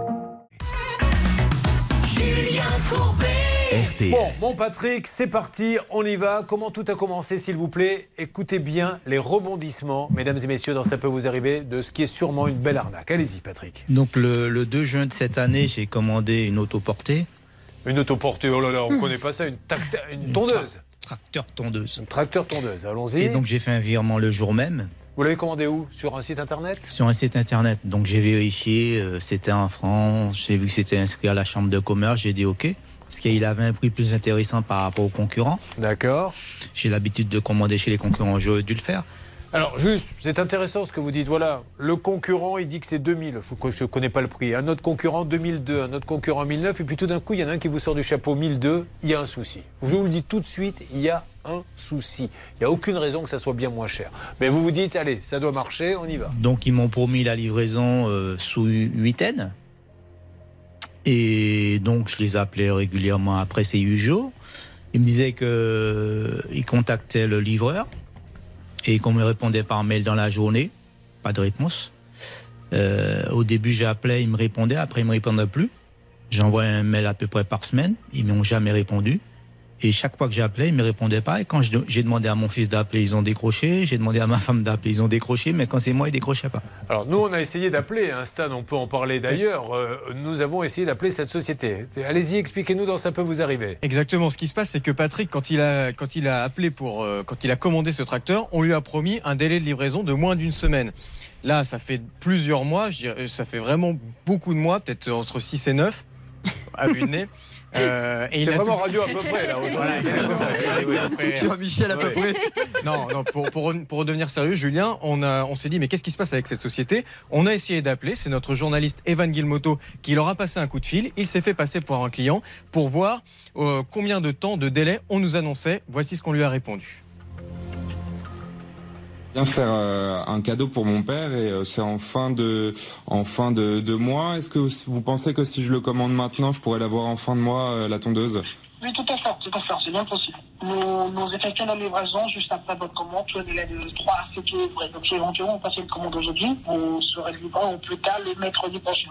Julien Courbet. RTL. Bon, mon Patrick, c'est parti, on y va. Comment tout a commencé, s'il vous plaît? Écoutez bien les rebondissements, mesdames et messieurs, dans Ça peut vous arriver, de ce qui est sûrement une belle arnaque. Allez-y, Patrick. Donc le, le 2 juin de cette année, j'ai commandé une autoportée. Une autoportée, oh là là, on connaît pas ça, une, tondeuse. Tracteur tondeuse. Une tracteur tondeuse, allons-y. Et donc j'ai fait un virement le jour même Vous l'avez commandé où? Sur un site internet? Sur un site internet. Donc j'ai vérifié, euh, c'était en France, j'ai vu que c'était inscrit à la chambre de commerce, j'ai dit OK. Parce qu'il avait un prix plus intéressant par rapport aux concurrents. D'accord. J'ai l'habitude de commander chez les concurrents, j'aurais dû le faire. Alors, juste, c'est intéressant ce que vous dites. Voilà, le concurrent, il dit que c'est 2000. Je ne connais pas le prix. Un autre concurrent, 2002. Un autre concurrent, 1009. Et puis tout d'un coup, il y en a un qui vous sort du chapeau 1002. Il y a un souci. Je vous le dis tout de suite, il y a un souci. Il n'y a aucune raison que ça soit bien moins cher. Mais vous vous dites, allez, ça doit marcher, on y va. Donc ils m'ont promis la livraison euh, sous huitaine. Et donc je les appelais régulièrement après ces huit jours. Ils me disaient qu'ils contactaient le livreur et qu'on me répondait par mail dans la journée. Pas de réponse. Euh, au début j'appelais, ils me répondaient, après ils ne me répondaient plus. J'envoyais un mail à peu près par semaine, ils m'ont jamais répondu. Et chaque fois que j'appelais, ils ne me répondaient pas. Et quand j'ai demandé à mon fils d'appeler, ils ont décroché. J'ai demandé à ma femme d'appeler, ils ont décroché. Mais quand c'est moi, ils décrochaient pas. Alors, nous, on a essayé d'appeler, hein, Stan, on peut en parler d'ailleurs. Euh, nous avons essayé d'appeler cette société. Allez-y, expliquez-nous dans Ça peut vous arriver. Exactement. Ce qui se passe, c'est que Patrick, quand il a, quand il a appelé pour, euh, quand il a commandé ce tracteur, on lui a promis un délai de livraison de moins d'une semaine. Là, ça fait plusieurs mois, je dirais, ça fait vraiment beaucoup de mois, peut-être entre 6 et 9, à vue de nez. Euh, C'est a vraiment tout- radio à peu près, là, aujourd'hui. Ouais, après- Jean-Michel à peu près. Non, non pour, pour, pour redevenir sérieux, Julien, on, a, on s'est dit, mais qu'est-ce qui se passe avec cette société? On a essayé d'appeler, c'est notre journaliste Evan Guilmoto qui leur a passé un coup de fil. Il s'est fait passer pour un client pour voir euh, combien de temps de délai on nous annonçait. Voici ce qu'on lui a répondu. Bien faire euh, un cadeau pour mon père et euh, c'est en fin de en fin de, de mois. Est-ce que vous pensez que si je le commande maintenant, je pourrais l'avoir en fin de mois euh, la tondeuse? Oui, tout à fait, tout à fait, c'est bien possible. Nous, effectuons la livraison juste après votre commande, un délai de 3 à 7 jours. Donc, si éventuellement on passe une commande aujourd'hui, on serait livré au plus tard le mercredi prochain.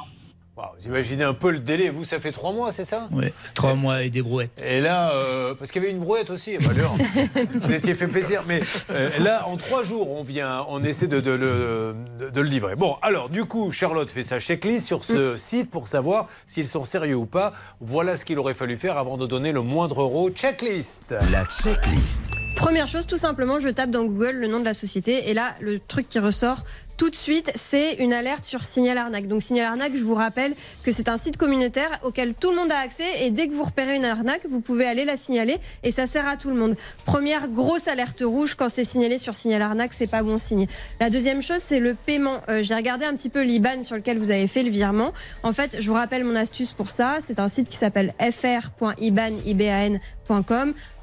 Waouh, vous imaginez un peu le délai. Vous, ça fait trois mois, c'est ça Oui, trois mois et des brouettes. Et là, euh, parce qu'il y avait une brouette aussi, bah alors, vous étiez fait plaisir. Mais euh, là, en trois jours, on vient, on essaie de, de le, de- de le livrer. Bon, alors, du coup, Charlotte fait sa checklist sur ce site pour savoir s'ils sont sérieux ou pas. Voilà ce qu'il aurait fallu faire avant de donner le moindre euro. Checklist. La checklist. Première chose, tout simplement, je tape dans Google le nom de la société et là, le truc qui ressort, tout de suite, c'est une alerte sur Signal Arnaque. Donc Signal Arnaque, je vous rappelle que c'est un site communautaire auquel tout le monde a accès et dès que vous repérez une arnaque, vous pouvez aller la signaler et ça sert à tout le monde. Première grosse alerte rouge quand c'est signalé sur Signal Arnaque, c'est pas bon signe. La deuxième chose, c'est le paiement. Euh, J'ai regardé un petit peu l'IBAN sur lequel vous avez fait le virement. En fait, je vous rappelle mon astuce pour ça. C'est un site qui s'appelle fr.iban.com.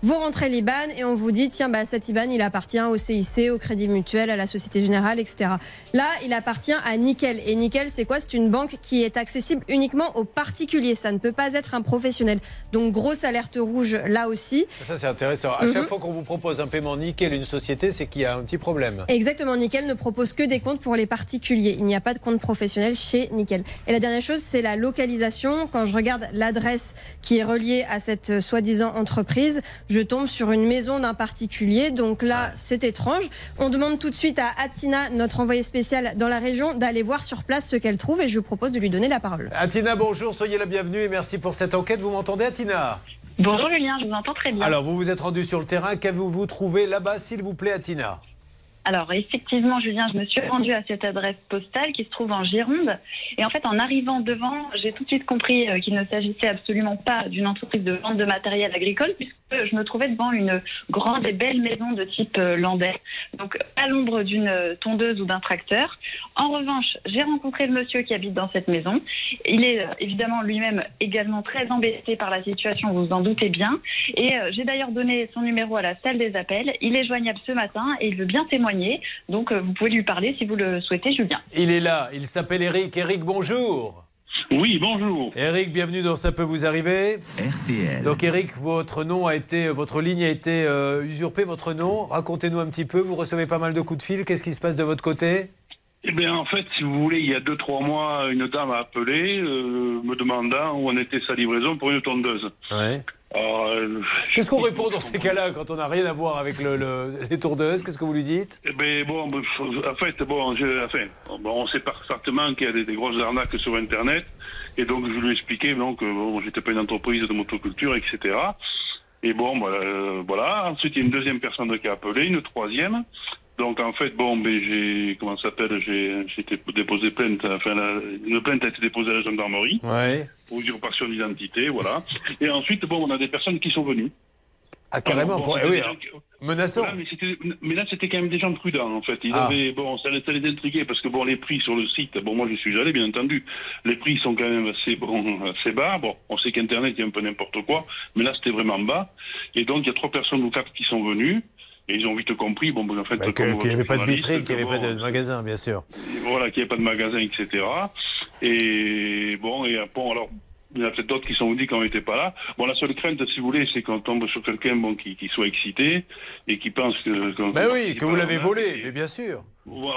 Vous rentrez l'IBAN et on vous dit tiens bah cet IBAN il appartient au CIC, au Crédit Mutuel, à la Société Générale, etc. Là, il appartient à Nickel. Et Nickel, c'est quoi? C'est une banque qui est accessible uniquement aux particuliers. Ça ne peut pas être un professionnel. Donc grosse alerte rouge là aussi. Ça, c'est intéressant. À Mhm. chaque fois qu'on vous propose un paiement nickel une société, c'est qu'il y a un petit problème. Exactement, Nickel ne propose que des comptes pour les particuliers. Il n'y a pas de compte professionnel chez Nickel. Et la dernière chose, c'est la localisation. Quand je regarde l'adresse qui est reliée à cette euh, soi-disant entreprise, je tombe sur une maison d'un particulier. Donc là, c'est étrange. On demande tout de suite à Atina, notre envoyée spéciale dans la région, d'aller voir sur place ce qu'elle trouve et je vous propose de lui donner la parole. Atina, bonjour, soyez la bienvenue et merci pour cette enquête. Vous m'entendez, Atina? Bonjour Julien, je vous entends très bien. Alors, vous vous êtes rendu sur le terrain. Qu'avez-vous trouvé là-bas, s'il vous plaît, Atina? Alors effectivement, Julien, je me suis rendue à cette adresse postale qui se trouve en Gironde. Et en fait, en arrivant devant, j'ai tout de suite compris euh, qu'il ne s'agissait absolument pas d'une entreprise de vente de matériel agricole, puisque je me trouvais devant une grande et belle maison de type euh, landais. Donc à l'ombre d'une euh, tondeuse ou d'un tracteur. En revanche, j'ai rencontré le monsieur qui habite dans cette maison. Il est euh, évidemment lui-même également très embêté par la situation, vous vous en doutez bien. Et j'ai d'ailleurs donné son numéro à la salle des appels. Il est joignable ce matin et il veut bien témoigner. Donc vous pouvez lui parler si vous le souhaitez, Julien. Il est là, il s'appelle Eric. Eric, bonjour. Oui, bonjour. Eric, bienvenue dans Ça peut vous arriver. RTL. Donc Eric, votre nom a été, votre ligne a été euh, usurpée, votre nom. Racontez-nous un petit peu, vous recevez pas mal de coups de fil, qu'est-ce qui se passe de votre côté? Eh bien, en fait, si vous voulez, il y a deux, trois mois, une dame a appelé, euh, me demandant où en était sa livraison pour une tondeuse. Ouais. Alors, euh, Qu'est-ce qu'on répond dans ces cas-là quand on n'a rien à voir avec le, le- les tondeuses Qu'est-ce que vous lui dites? Eh ben, bon, ben, en fait, bon, je, enfin, bon, on sait parfaitement qu'il y a des, des grosses arnaques sur Internet. Et donc, je lui ai expliqué donc, que bon, j'étais pas une entreprise de motoculture, etc. Et bon, bah, euh, voilà. Ensuite, il y a une deuxième personne qui a appelé, une troisième. Donc, en fait, bon, ben, j'ai, comment ça s'appelle, j'ai, j'ai été déposé plainte, enfin, la- une plainte a été déposée à la gendarmerie. Ouais. Pour usurpation d'identité, voilà. Et ensuite, bon, on a des personnes qui sont venues. Ah, carrément, Alors, bon, pour- c'est eh oui, gens qui- menaçant. Mais, mais là, c'était quand même des gens prudents, en fait. Ils Ah. avaient, bon, ça, les- ça les intriguait parce que, bon, les prix sur le site, bon, moi, je suis allé, bien entendu. Les prix sont quand même assez, bon, assez bas. Bon, on sait qu'Internet, il y a un peu n'importe quoi, mais là, c'était vraiment bas. Et donc, il y a trois personnes ou quatre qui sont venues. Et ils ont vite compris, bon, ben, en fait, Bah, qu'il n'y avait pas de vitrine, qu'il n'y que, avait pas de magasin, bien sûr. voilà, qu'il n'y ait pas de magasin, etc. Et bon, et bon, alors, il y en a peut-être d'autres qui sont venus quand on n'était pas là. Bon, la seule crainte, si vous voulez, c'est qu'on tombe sur quelqu'un bon, qui, qui soit excité et qui pense que. qu'on- Ben oui, que vous l'avez volé, mais bien sûr.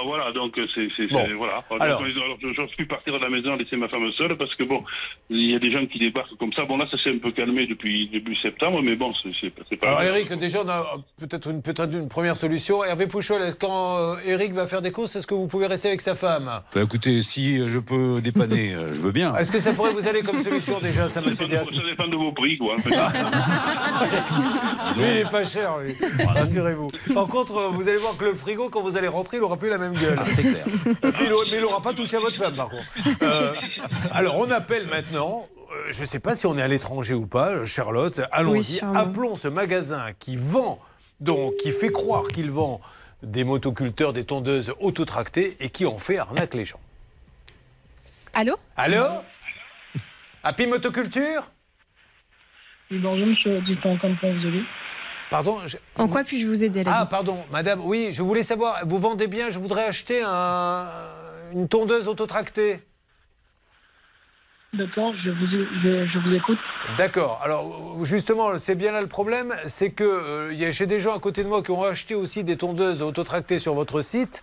Voilà, donc euh, c'est. c'est- Bon. c'est- Voilà. Alors- Donc, alors, je j'ose plus partir de la maison, laisser ma femme seule, parce que bon, il y a des gens qui débarquent comme ça. Bon, là, ça s'est un peu calmé depuis début septembre, mais bon, c'est c'est pas. c'est pas Alors. Eric, déjà on a peut-être une, peut une première solution. Hervé Pouchol, quand euh, Eric va faire des courses, est-ce que vous pouvez rester avec sa femme? Bah, écoutez, si je peux dépanner, euh, je veux bien. Est-ce que ça pourrait vous aller comme solution déjà, ça, monsieur Diaz Ça dépend de vos prix, quoi. Lui, il est pas cher, lui. Rassurez-vous. Par contre, euh, vous allez voir que le frigo, quand vous allez rentrer, il aura plus la même gueule. c'est clair. Mais il n'aura pas touché à votre femme, par contre. Euh, alors, on appelle maintenant. euh, Je ne sais pas si on est à l'étranger ou pas, Charlotte. Allons-y. Oui. Appelons ce magasin qui vend, donc qui fait croire qu'il vend des motoculteurs, des tondeuses autotractées et qui en fait arnaque les gens. Allô? Allô? Happy Motoculture? Bonjour, monsieur, dites-moi comment vous. Pardon je- En quoi puis-je vous aider là Ah, pardon, madame, oui, je voulais savoir, vous vendez bien, je voudrais acheter un- une tondeuse autotractée. D'accord, je vous, je, je vous écoute. D'accord, alors justement, c'est bien là le problème, c'est que euh, j'ai des gens à côté de moi qui ont acheté aussi des tondeuses autotractées sur votre site,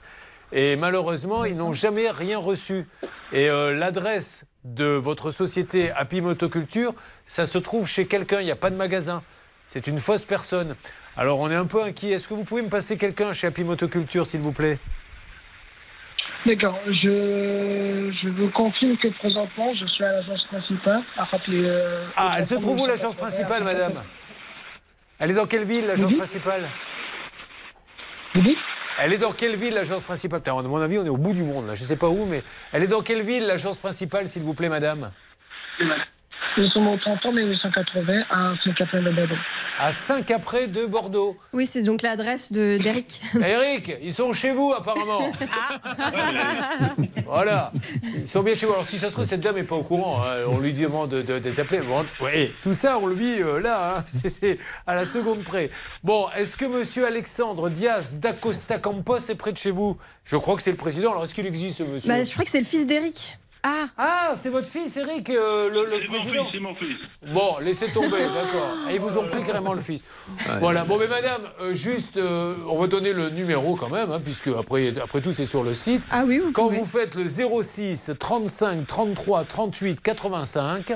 et malheureusement, ils n'ont jamais rien reçu. Et euh, l'adresse de votre société Happy Motoculture, ça se trouve chez quelqu'un, il n'y a pas de magasin. C'est une fausse personne. Alors on est un peu inquiet. Est-ce que vous pouvez me passer quelqu'un chez Happy Motoculture, s'il vous plaît? D'accord, je, je vous confirme que présentement, je suis à l'agence principale. À rappeler. euh, Ah, elle se trouve où l'agence principale, madame? Elle est dans quelle ville, l'agence principale? Vous dites? Elle est dans quelle ville, l'agence principale? Putain, À mon avis, on est au bout du monde, là. Je ne sais pas où, mais elle est dans quelle ville, l'agence principale, s'il vous plaît, madame? Nous sommes au 30 ans 1880 à Saint-Catherine de Bordeaux. À Saint-Capré de Bordeaux. Oui, c'est donc l'adresse de- d'Eric. Eric, ils sont chez vous, apparemment. Voilà. Ils sont bien chez vous. Alors, si ça se trouve, cette dame n'est pas au courant. hein. On lui demande de, de, de les appeler. Bon, ouais, tout ça, on le vit euh, là. hein. C'est- C'est à la seconde près. Bon, est-ce que monsieur Alexandre Diaz d'Acosta Campos est près de chez vous? Je crois que c'est le président. Alors, est-ce qu'il existe, ce monsieur? Bah, je crois que c'est le fils d'Eric. Ah, Ah, c'est votre fils, Eric, euh, le, le président C'est mon fils. Bon, laissez tomber, d'accord. Et ils vous ont pris carrément le fils. Voilà. Bon, mais madame, euh, juste, euh, on va donner le numéro quand même, hein, puisque après, après tout, c'est sur le site. Ah oui, vous Quand pouvez. vous faites le 06 35 33 38 85,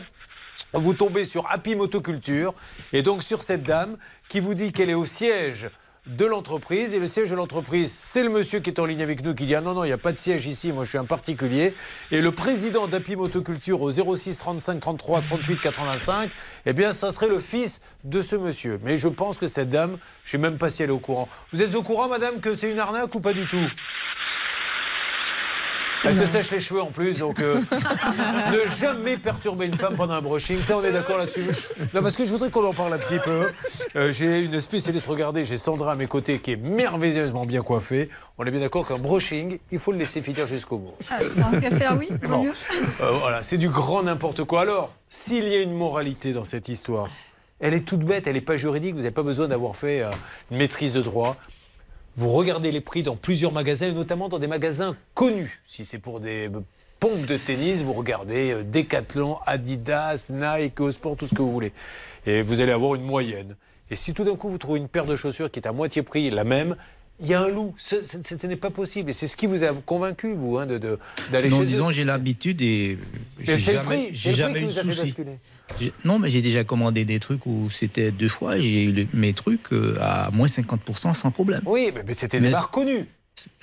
vous tombez sur Happy Motoculture et donc sur cette dame qui vous dit qu'elle est au siège de l'entreprise. Et le siège de l'entreprise c'est le monsieur qui est en ligne avec nous qui dit ah non non il n'y a pas de siège ici moi je suis un particulier. Et le président d'Happy Motoculture au 06 35 33 38 85 eh bien ça serait le fils de ce monsieur. Mais je pense que cette dame je sais même pas si elle est au courant. Vous êtes au courant madame que c'est une arnaque ou pas du tout? Elle se sèche les cheveux en plus, donc euh, ne jamais perturber une femme pendant un brushing, ça on est d'accord là-dessus. Non, parce que je voudrais qu'on en parle un petit peu. Euh, j'ai une spécialiste, regardez, j'ai Sandra à mes côtés qui est merveilleusement bien coiffée. On est bien d'accord qu'un brushing, il faut le laisser finir jusqu'au bout. Ah, qu'à faire, oui, vaut Bon. Euh, voilà, c'est du grand n'importe quoi. Alors, s'il y a une moralité dans cette histoire, elle est toute bête, elle n'est pas juridique, vous n'avez pas besoin d'avoir fait une maîtrise de droit. Vous regardez les prix dans plusieurs magasins, et notamment dans des magasins connus. Si c'est pour des euh, pompes de tennis, vous regardez euh, Decathlon, Adidas, Nike, Sport, tout ce que vous voulez. Et vous allez avoir une moyenne. Et si tout d'un coup vous trouvez une paire de chaussures qui est à moitié prix, la même, il y a un loup. Ce, ce- ce n'est pas possible. Et c'est ce qui vous a convaincu, vous, hein, de- de- d'aller Non, chez disons, j'ai l'habitude et j'ai jamais, j'ai jamais eu de Non, mais j'ai déjà commandé des trucs où c'était deux fois, j'ai eu le- mes trucs euh, à moins 50% sans problème. Oui, mais, mais c'était des marques connues.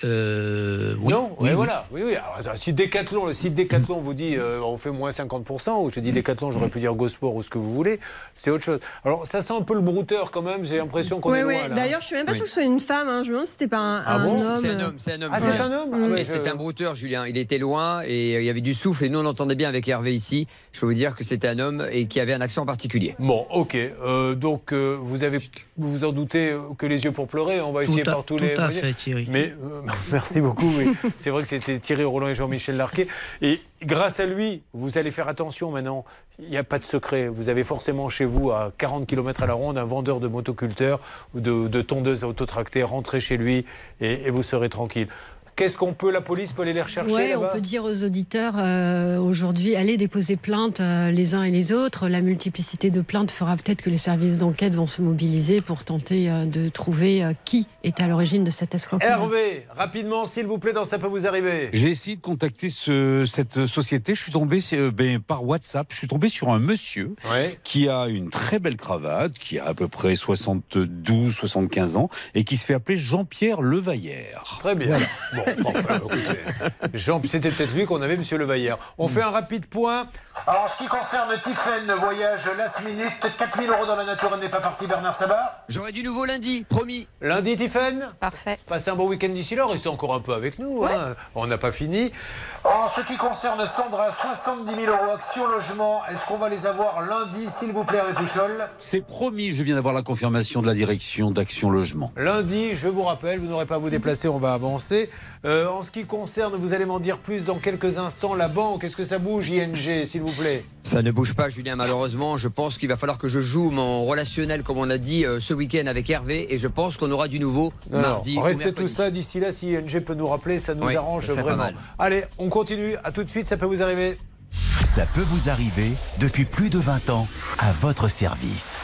Euh, oui, non, oui, oui. voilà. Oui, oui. Alors, attends, si Decathlon, le site Decathlon vous dit euh, on fait moins 50%, ou je dis Decathlon, j'aurais pu dire GoSport ou ce que vous voulez, c'est autre chose. Alors, ça sent un peu le brouteur quand même, j'ai l'impression qu'on est loin. là. D'ailleurs, je suis même pas Oui. sûre que ce soit une femme. hein. Je me demande si c'était pas un, Ah un bon homme. C'est un homme, c'est un homme. Ah, c'est un homme Ah, Et ouais, c'est un brouteur, Julien. Il était loin et il y avait du souffle et nous on entendait bien avec Hervé ici. Je peux vous dire que c'était un homme et qui avait un accent particulier. Bon, ok. Euh, donc, euh, vous avez, vous vous en doutez euh, que les yeux pour pleurer. On va Tout essayer à- par tous tout les. à fait, Thierry. Mais merci beaucoup. C'est vrai que c'était Thierry Roland et Jean-Michel Larquet. Et grâce à lui, vous allez faire attention maintenant. Il n'y a pas de secret. Vous avez forcément chez vous, à 40 km à la ronde, un vendeur de motoculteurs ou de, de tondeuses autotractées. Rentrez chez lui et vous serez tranquille. Qu'est-ce qu'on peut, la police peut aller les rechercher Ouais, on peut dire aux auditeurs euh, aujourd'hui, allez déposer plainte euh, les uns et les autres. La multiplicité de plaintes fera peut-être que les services d'enquête vont se mobiliser pour tenter euh, de trouver euh, qui est à l'origine de cette escroquerie. Hervé, rapidement, s'il vous plaît, dans Ça peut vous arriver. J'ai essayé de contacter ce- cette société. Je suis tombé euh, ben, par WhatsApp. Je suis tombé sur un monsieur Ouais. qui a une très belle cravate, qui a à peu près 72, 75 ans et qui se fait appeler Jean-Pierre Levaillère. Très bien. Bon, enfin, Jean, c'était peut-être lui qu'on avait, Monsieur Levaillère. On fait un rapide point. Alors, en ce qui concerne Tiffen, voyage last minute, 4000 euros dans la nature, elle n'est pas parti, Bernard Sabat. J'aurai du nouveau lundi, promis. Lundi, Tiffen Parfait. Passez un bon week-end d'ici là, restez encore un peu avec nous. hein. On n'a pas fini. En ce qui concerne Sandra, 70 000 euros action logement, est-ce qu'on va les avoir lundi, s'il vous plaît, avec Pouchol C'est promis, je viens d'avoir la confirmation de la direction d'Action Logement. Lundi, je vous rappelle, vous n'aurez pas à vous déplacer, on va avancer. Euh, en ce qui concerne, vous allez m'en dire plus dans quelques instants, la banque, est-ce que ça bouge, ING, s'il vous plaît? Ça ne bouge pas, Julien, malheureusement. Je pense qu'il va falloir que je joue mon relationnel, comme on a dit, euh, ce week-end avec Hervé. Et je pense qu'on aura du nouveau Non, mardi. Restez tout ça d'ici là, si ING peut nous rappeler, ça nous Oui, arrange vraiment. Allez, on continue, à tout de suite, ça peut vous arriver. Ça peut vous arriver depuis plus de 20 ans à votre service.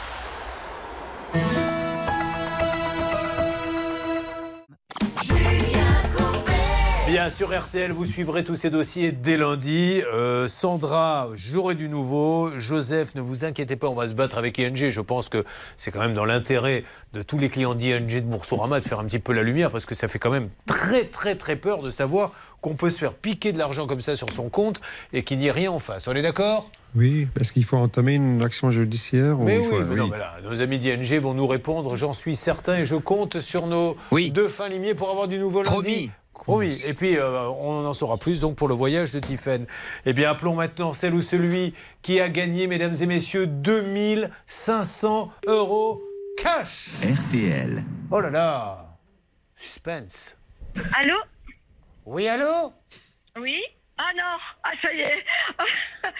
Bien sur RTL, vous suivrez tous ces dossiers dès lundi. Euh, Sandra, j'aurai du nouveau. Joseph, ne vous inquiétez pas, on va se battre avec ING. Je pense que c'est quand même dans l'intérêt de tous les clients d'ING de Boursorama de faire un petit peu la lumière parce que ça fait quand même très, très, très peur de savoir qu'on peut se faire piquer de l'argent comme ça sur son compte et qu'il n'y ait rien en face. On est d'accord? Oui, parce qu'il faut entamer une action judiciaire. Mais oui, faut- mais non, mais là, nos amis d'ING vont nous répondre, j'en suis certain, et je compte sur nos deux fins limiers pour avoir du nouveau lundi. Promis. Promis. Et puis, euh, on en saura plus donc pour le voyage de Tiffen. Eh bien, appelons maintenant celle ou celui qui a gagné, mesdames et messieurs, 2500 euros cash. RTL. Oh là là Suspense. Allô? Oui, allô? Oui? Ah non Ah, ça y est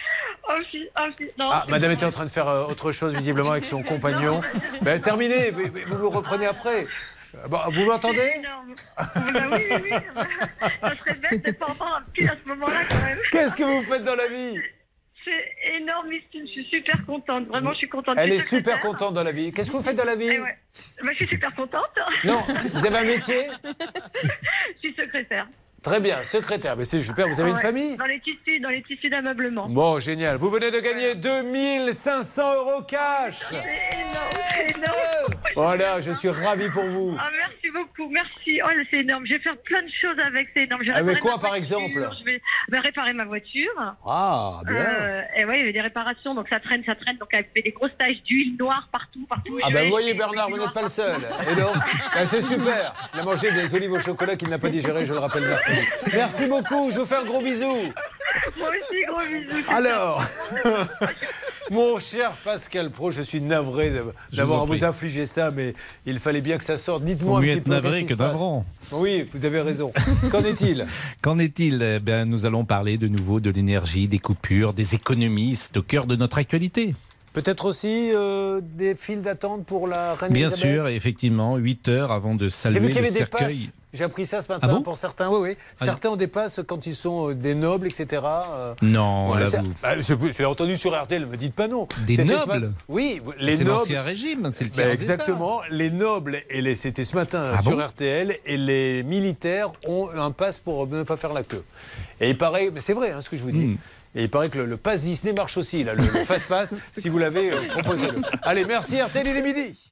Oh, si, oh, si, non. Ah, madame était en train de faire euh, autre chose visiblement avec son compagnon. Ben, terminé, vous, vous le reprenez après. Euh, bon, vous m'entendez? Énorme. Bah oui, oui, oui. Ça serait bête de pas entendre un petit à ce moment-là, quand même. Qu'est-ce que vous faites dans la vie? C'est énormissime. Je suis super contente. Vraiment, je suis contente. Elle est super contente dans la vie. Qu'est-ce que vous faites dans la vie? Eh ouais. Bah, je suis super contente. Non, vous avez un métier? Je suis secrétaire. Très bien, secrétaire. Mais c'est super, vous avez une Ouais. famille Dans les tissus, dans les tissus d'ameublement. Bon, génial. Vous venez de gagner 2500 euros cash. C'est énorme, énorme. Voilà, je suis ravi pour vous. Ah, merci beaucoup, merci. Oh, c'est énorme. Je vais faire plein de choses avec, c'est énorme. Je vais Avec réparer quoi, par voiture, exemple? Je vais bah, réparer ma voiture. Ah, bien. Euh, et ouais, il y avait des réparations, donc ça traîne, ça traîne. Donc elle fait des grosses taches d'huile noire partout, partout. Ah ben vais- vous voyez Bernard, vous n'êtes pas le seul. Et donc, ben, c'est super. Il a mangé des olives au chocolat qu'il n'a pas digéré, je le rappelle mercredi. Merci beaucoup, je vous fais un gros bisou. Moi aussi, gros bisous. Alors, mon cher Pascal Pro, je suis navré d'avoir vous à vous infliger ça, mais il fallait bien que ça sorte. Dites-moi un mieux petit être peu, navré que navrant. Oui, vous avez raison. Qu'en est-il Qu'en est-il? Eh bien, Nous allons parler de nouveau de l'énergie, des coupures, des économies. C'est au cœur de notre actualité. Peut-être aussi euh, des files d'attente pour la reine Bien Elisabeth sûr, effectivement, 8 heures avant de J'ai saluer vu qu'il y le avait des passes. cercueil. J'ai appris ça ce matin Ah bon? pour certains. Oui, oui. Ah, Certains ont des passes quand ils sont euh, des nobles, etc. euh. Non, Ouais, là, ça- vous- bah, je, l'ai entendu sur RTL, ne me dites pas non. Des nobles Oui, les C'est nobles. l'ancien régime, c'est le Bah, exactement. Les nobles, et les- c'était ce matin Ah sur bon? RTL, et les militaires ont un pass pour ne pas faire la queue. Et il paraît, mais c'est vrai hein, ce que je vous dis. Hmm. Et il paraît que le, le pass Disney marche aussi, là, le, le fast pass. si vous l'avez, euh, proposez-le. Allez, merci RTL, il est midi.